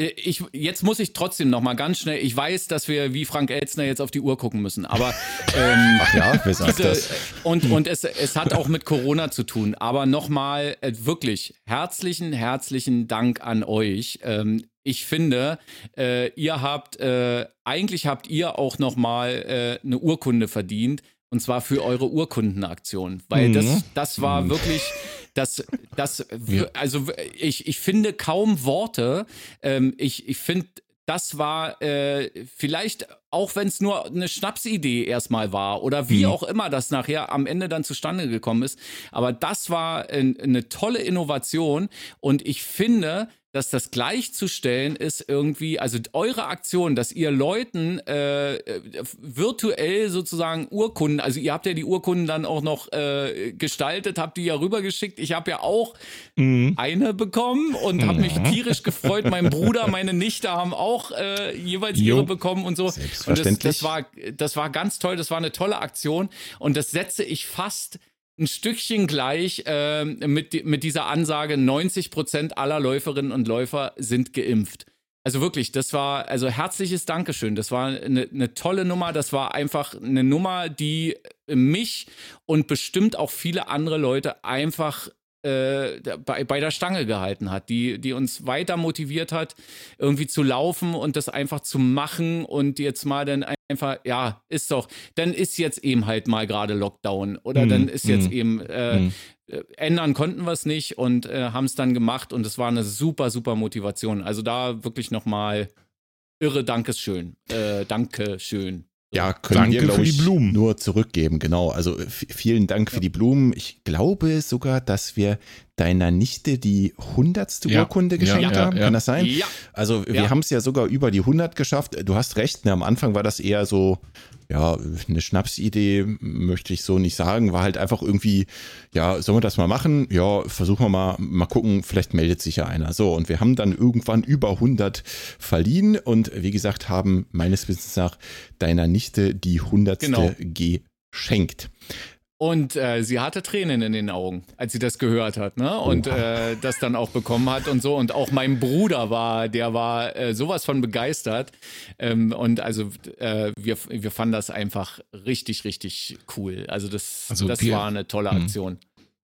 ich, jetzt muss ich trotzdem noch mal ganz schnell, ich weiß, dass wir wie Frank Elzner jetzt auf die Uhr gucken müssen, aber ähm, Ach ja, wer sagt das? Und, und es, es hat auch mit Corona zu tun, aber noch mal äh, wirklich herzlichen, herzlichen Dank an euch. Ähm, ich finde, äh, ihr habt, äh, eigentlich habt ihr auch noch mal äh, eine Urkunde verdient und zwar für eure Urkundenaktion, weil mhm. das, das war mhm. wirklich das, das, also ich, ich finde kaum Worte. Ähm, ich ich finde, das war äh, vielleicht, auch wenn es nur eine Schnapsidee erstmal war oder wie mhm. auch immer das nachher am Ende dann zustande gekommen ist, aber das war äh, eine tolle Innovation und ich finde, dass das gleichzustellen ist irgendwie, also eure Aktion, dass ihr Leuten äh, virtuell sozusagen Urkunden, also ihr habt ja die Urkunden dann auch noch äh, gestaltet, habt die ja rübergeschickt. Ich habe ja auch mhm. eine bekommen und habe mich mhm. tierisch gefreut. Mein Bruder, meine Nichte haben auch äh, jeweils jo. ihre bekommen und so. Selbstverständlich. Und das, das, war, das war ganz toll, das war eine tolle Aktion und das setze ich fast ein Stückchen gleich äh, mit, mit dieser Ansage, 90 Prozent aller Läuferinnen und Läufer sind geimpft. Also wirklich, das war, also herzliches Dankeschön. Das war eine, eine tolle Nummer. Das war einfach eine Nummer, die mich und bestimmt auch viele andere Leute einfach äh, bei, bei der Stange gehalten hat, die, die uns weiter motiviert hat, irgendwie zu laufen und das einfach zu machen und jetzt mal dann einfach, ja, ist doch, dann ist jetzt eben halt mal gerade Lockdown oder mm, dann ist jetzt mm, eben, äh, mm. ändern konnten wir es nicht und äh, haben es dann gemacht und es war eine super, super Motivation. Also da wirklich nochmal irre Dankeschön. Äh, Dankeschön. Ja, können Danke wir, für ich, die Blumen. nur zurückgeben, genau. Also vielen Dank ja. für die Blumen. Ich glaube sogar, dass wir deiner Nichte die hundertste ja. Urkunde geschenkt ja, haben. Kann das sein? Ja. Also wir haben es ja sogar über die 100 geschafft. Du hast recht, ne, am Anfang war das eher so, ja, eine Schnapsidee möchte ich so nicht sagen, war halt einfach irgendwie, ja, sollen wir das mal machen? Ja, versuchen wir mal, mal gucken, vielleicht meldet sich ja einer. So, und wir haben dann irgendwann über 100 verliehen und wie gesagt, haben meines Wissens nach deiner Nichte die 100. Genau. geschenkt. Und äh, sie hatte Tränen in den Augen, als sie das gehört hat, ne? Und äh, das dann auch bekommen hat und so. Und auch mein Bruder war, der war äh, sowas von begeistert. Ähm, und also äh, wir, wir fanden das einfach richtig, richtig cool. Also das, also das wir, war eine tolle hm. Aktion.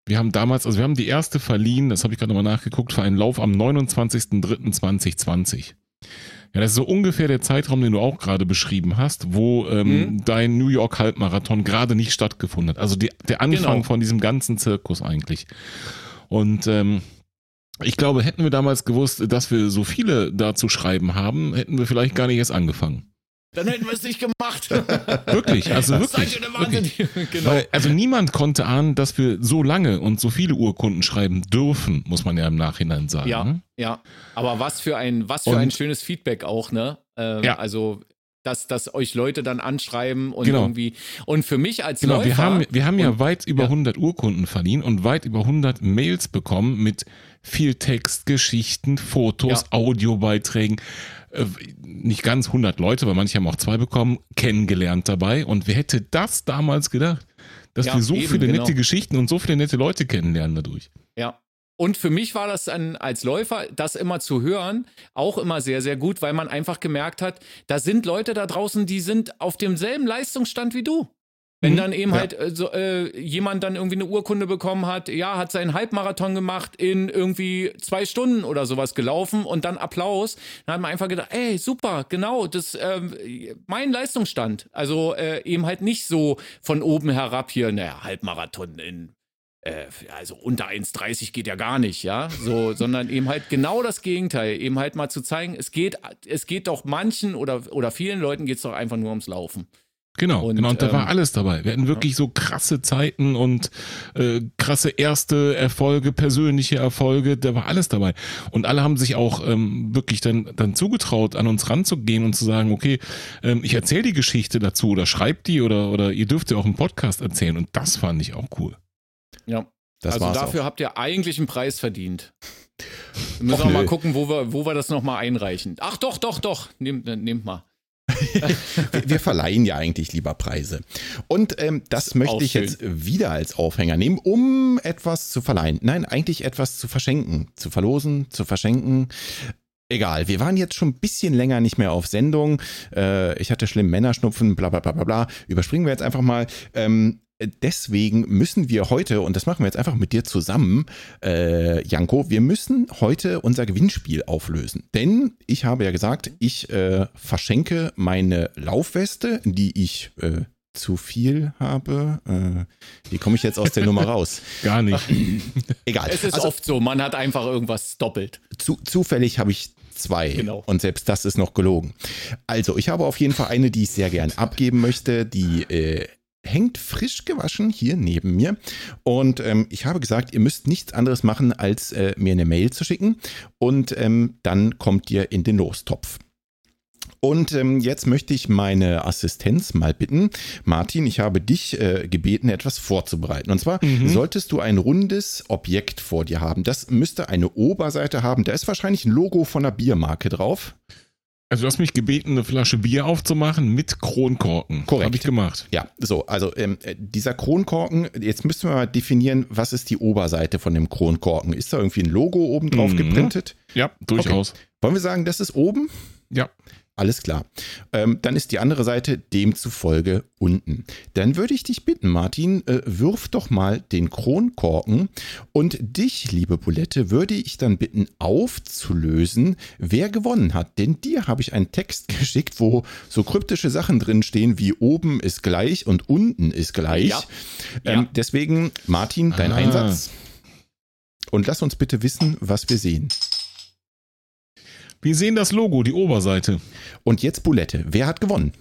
Wir haben damals, also wir haben die erste verliehen, das habe ich gerade nochmal nachgeguckt, für einen Lauf am 29.03.2020. Ja, das ist so ungefähr der Zeitraum, den du auch gerade beschrieben hast, wo ähm, mhm. dein New York Halbmarathon gerade nicht stattgefunden hat. Also die, der Anfang genau. von diesem ganzen Zirkus eigentlich. Und ähm, ich glaube, hätten wir damals gewusst, dass wir so viele da zu schreiben haben, hätten wir vielleicht gar nicht erst angefangen. Dann hätten wir es nicht gemacht. wirklich, also wirklich. wirklich. genau. Weil, also niemand konnte ahnen, dass wir so lange und so viele Urkunden schreiben dürfen, muss man ja im Nachhinein sagen. Ja, ne? ja. Aber was für ein, was für und, ein schönes Feedback auch, ne? Ähm, ja. Also dass, dass euch Leute dann anschreiben und genau. irgendwie. Und für mich als genau, Läufer, wir haben, wir haben ja weit über ja. 100 Urkunden verliehen und weit über 100 Mails bekommen mit viel Text, Geschichten, Fotos, ja. Audiobeiträgen. Äh, nicht ganz 100 Leute, weil manche haben auch zwei bekommen, kennengelernt dabei. Und wer hätte das damals gedacht, dass ja, wir so eben, viele nette genau. Geschichten und so viele nette Leute kennenlernen dadurch? Ja. Und für mich war das dann als Läufer, das immer zu hören, auch immer sehr, sehr gut, weil man einfach gemerkt hat, da sind Leute da draußen, die sind auf demselben Leistungsstand wie du. Wenn mhm. dann eben ja. halt äh, so, äh, jemand dann irgendwie eine Urkunde bekommen hat, ja, hat seinen Halbmarathon gemacht in irgendwie zwei Stunden oder sowas gelaufen und dann Applaus, dann hat man einfach gedacht, ey, super, genau, das äh, mein Leistungsstand. Also äh, eben halt nicht so von oben herab hier, naja, Halbmarathon in äh, also unter 1,30 geht ja gar nicht, ja, so, sondern eben halt genau das Gegenteil, eben halt mal zu zeigen, es geht, es geht doch manchen oder, oder vielen Leuten geht es doch einfach nur ums Laufen. Genau, und, genau, und da ähm, war alles dabei. Wir hatten wirklich so krasse Zeiten und äh, krasse erste Erfolge, persönliche Erfolge, da war alles dabei. Und alle haben sich auch ähm, wirklich dann, dann zugetraut, an uns ranzugehen und zu sagen, okay, ähm, ich erzähle die Geschichte dazu oder schreibt die oder, oder ihr dürft ja auch im Podcast erzählen. Und das fand ich auch cool. Ja. Das also dafür auch. habt ihr eigentlich einen Preis verdient. Wir müssen Och, auch mal gucken, wo wir, wo wir das nochmal einreichen. Ach doch, doch, doch. Nehmt, nehmt mal. Wir verleihen ja eigentlich lieber Preise. Und ähm, das möchte ich schön. jetzt wieder als Aufhänger nehmen, um etwas zu verleihen. Nein, eigentlich etwas zu verschenken, zu verlosen, zu verschenken. Egal, wir waren jetzt schon ein bisschen länger nicht mehr auf Sendung. Äh, ich hatte schlimm Männerschnupfen, bla bla bla bla bla. Überspringen wir jetzt einfach mal. Ähm, deswegen müssen wir heute, und das machen wir jetzt einfach mit dir zusammen, äh, Janko, wir müssen heute unser Gewinnspiel auflösen. Denn ich habe ja gesagt, ich äh, verschenke meine Laufweste, die ich äh, zu viel habe. Äh, wie komme ich jetzt aus der Nummer raus? Gar nicht. Egal. Es ist also, oft so, man hat einfach irgendwas doppelt. Zu, zufällig habe ich zwei. Genau. Und selbst das ist noch gelogen. Also, ich habe auf jeden Fall eine, die ich sehr gern abgeben möchte. Die äh, hängt frisch gewaschen hier neben mir. Und ähm, ich habe gesagt, ihr müsst nichts anderes machen, als äh, mir eine Mail zu schicken. Und ähm, dann kommt ihr in den Lostopf. Und ähm, jetzt möchte ich meine Assistenz mal bitten. Martin, ich habe dich äh, gebeten, etwas vorzubereiten. Und zwar mhm. solltest du ein rundes Objekt vor dir haben. Das müsste eine Oberseite haben. Da ist wahrscheinlich ein Logo von einer Biermarke drauf. Also du hast mich gebeten, eine Flasche Bier aufzumachen mit Kronkorken. Korrekt. Habe ich gemacht. Ja, so, also ähm, dieser Kronkorken, jetzt müssen wir mal definieren, was ist die Oberseite von dem Kronkorken? Ist da irgendwie ein Logo oben drauf mhm. geprintet? Ja, durchaus. Okay. Wollen wir sagen, das ist oben? Ja. Alles klar. Ähm, dann ist die andere Seite demzufolge unten. Dann würde ich dich bitten, Martin, äh, wirf doch mal den Kronkorken und dich, liebe Bulette, würde ich dann bitten, aufzulösen, wer gewonnen hat. Denn dir habe ich einen Text geschickt, wo so kryptische Sachen drin stehen, wie oben ist gleich und unten ist gleich. Ja. Ähm, ja. Deswegen, Martin, dein ah. Einsatz. Und lass uns bitte wissen, was wir sehen. Wir sehen das Logo, die Oberseite. Und jetzt Bulette. Wer hat gewonnen?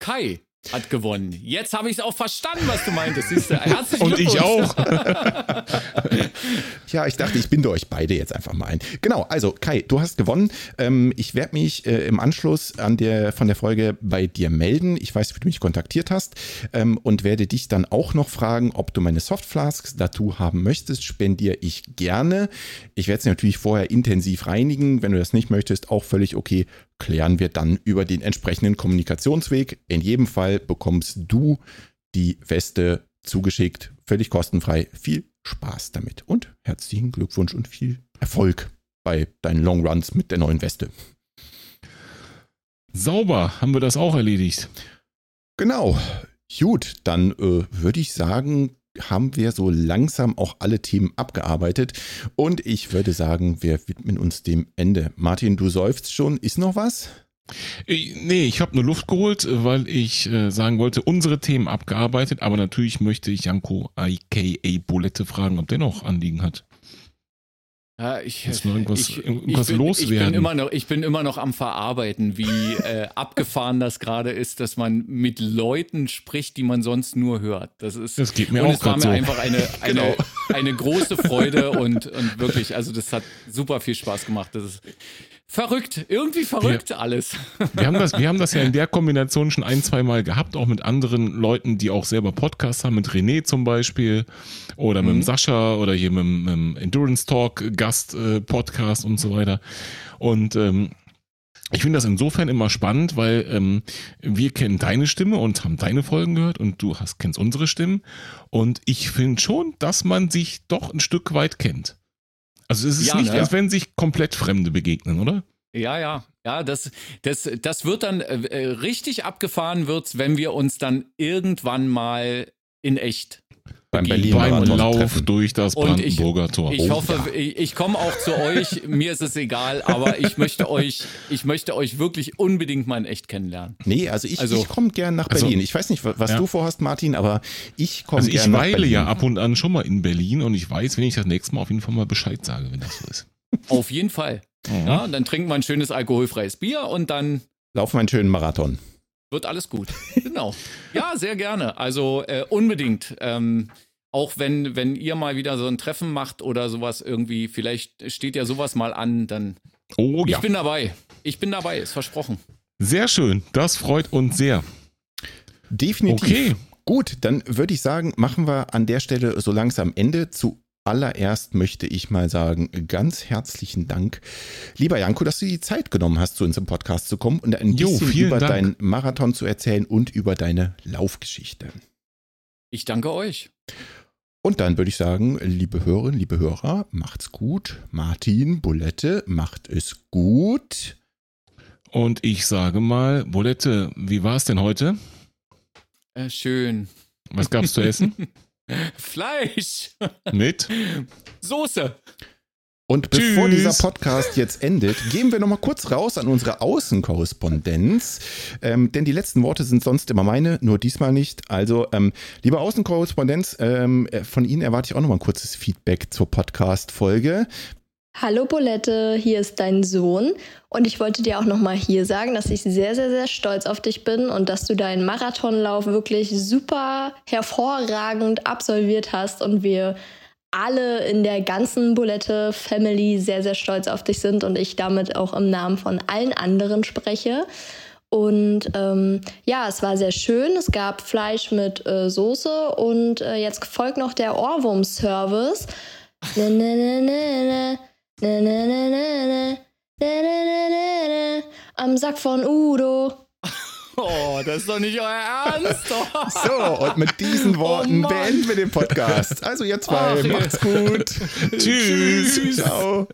Kai hat gewonnen. Jetzt habe ich es auch verstanden, was du meintest. Siehst du? Herzlichen Und ich auch. ja, ich dachte, ich binde euch beide jetzt einfach mal ein. Genau, also Kai, du hast gewonnen. Ähm, ich werde mich äh, im Anschluss an der, von der Folge bei dir melden. Ich weiß, wie du mich kontaktiert hast ähm, und werde dich dann auch noch fragen, ob du meine Softflasks dazu haben möchtest. Spendiere ich gerne. Ich werde sie natürlich vorher intensiv reinigen. Wenn du das nicht möchtest, auch völlig okay klären wir dann über den entsprechenden Kommunikationsweg. In jedem Fall bekommst du die Weste zugeschickt, völlig kostenfrei. Viel Spaß damit und herzlichen Glückwunsch und viel Erfolg bei deinen Long Runs mit der neuen Weste. Sauber, haben wir das auch erledigt. Genau. Gut, dann äh, würde ich sagen, haben wir so langsam auch alle Themen abgearbeitet. Und ich würde sagen, wir widmen uns dem Ende. Martin, du seufzt schon. Ist noch was? Nee, ich habe nur Luft geholt, weil ich äh, sagen wollte, unsere Themen abgearbeitet, aber natürlich möchte ich Janko aka Bulette fragen, ob der noch Anliegen hat. Ja, ich, Muss noch irgendwas, ich, irgendwas ich bin, loswerden. Ich bin, immer noch, ich bin immer noch am Verarbeiten, wie äh, abgefahren das gerade ist, dass man mit Leuten spricht, die man sonst nur hört. Das ist. Das geht mir und auch es war mir so. einfach eine, eine, genau. eine große Freude und, und wirklich, also das hat super viel Spaß gemacht. Das ist, Verrückt, irgendwie verrückt wir, alles. Wir haben, das, wir haben das ja in der Kombination schon ein, zwei Mal gehabt, auch mit anderen Leuten, die auch selber Podcasts haben, mit René zum Beispiel oder mit mhm. Sascha oder hier mit dem Endurance Talk Gast äh, Podcast und so weiter. Und ähm, ich finde das insofern immer spannend, weil ähm, wir kennen deine Stimme und haben deine Folgen gehört und du hast, kennst unsere Stimmen. Und ich finde schon, dass man sich doch ein Stück weit kennt. Also es ist ja, nicht, ne? als wenn sich komplett Fremde begegnen, oder? Ja, ja. Ja, das, das, das wird dann äh, äh richtig abgefahren wird's, wenn wir uns dann irgendwann mal in echt beim Berlin beim Lauf treffen. durch das Brandenburger ich, Tor. Ich oh, hoffe, ja. ich, ich komme auch zu euch. Mir ist es egal, aber ich möchte euch, ich möchte euch wirklich unbedingt mal in echt kennenlernen. Nee, also ich, also, ich komme gern nach also Berlin. Also, ich weiß nicht, was ja. du vorhast, Martin, aber ich komme also gern nach Berlin. Ich weile ja ab und an schon mal in Berlin und ich weiß, wenn ich das nächste Mal auf jeden Fall mal Bescheid sage, wenn das so ist. Auf jeden Fall. Mhm. Ja, dann trinken wir ein schönes alkoholfreies Bier und dann laufen wir einen schönen Marathon. Wird alles gut. genau. Ja, sehr gerne. Also äh, unbedingt. Ähm, auch wenn, wenn ihr mal wieder so ein Treffen macht oder sowas irgendwie, vielleicht steht ja sowas mal an, dann. Oh ja. Ich bin dabei. Ich bin dabei, ist versprochen. Sehr schön. Das freut uns sehr. Definitiv. Okay. Gut, dann würde ich sagen, machen wir an der Stelle so langsam Ende. Zu Allererst möchte ich mal sagen, ganz herzlichen Dank, lieber Janko, dass du die Zeit genommen hast, zu unserem Podcast zu kommen und ein jo, bisschen über Dank. deinen Marathon zu erzählen und über deine Laufgeschichte. Ich danke euch. Und dann würde ich sagen, liebe Hörerinnen, liebe Hörer, macht's gut. Martin, Bulette, macht es gut. Und ich sage mal, Bulette, wie war es denn heute? Äh, schön. Was gab's zu essen? Fleisch. Mit? Soße. Und bevor Tschüss. dieser Podcast jetzt endet, gehen wir nochmal kurz raus an unsere Außenkorrespondenz. Ähm, denn die letzten Worte sind sonst immer meine, nur diesmal nicht. Also, ähm, liebe Außenkorrespondenz, ähm, äh, von Ihnen erwarte ich auch nochmal ein kurzes Feedback zur Podcast-Folge. Hallo Bolette, hier ist dein Sohn und ich wollte dir auch nochmal hier sagen, dass ich sehr, sehr, sehr stolz auf dich bin und dass du deinen Marathonlauf wirklich super hervorragend absolviert hast und wir alle in der ganzen Bulette Family sehr, sehr stolz auf dich sind und ich damit auch im Namen von allen anderen spreche. Und ähm, ja, es war sehr schön. Es gab Fleisch mit äh, Soße und äh, jetzt folgt noch der Ohrwurm-Service. Ne. Ne, ne, ne, ne, ne. Am Sack von Udo. Oh, das ist doch nicht euer Ernst. so, und mit diesen oh Worten oh beenden wir den Podcast. Also jetzt zwei, macht's gut. Tschüss. Ciao.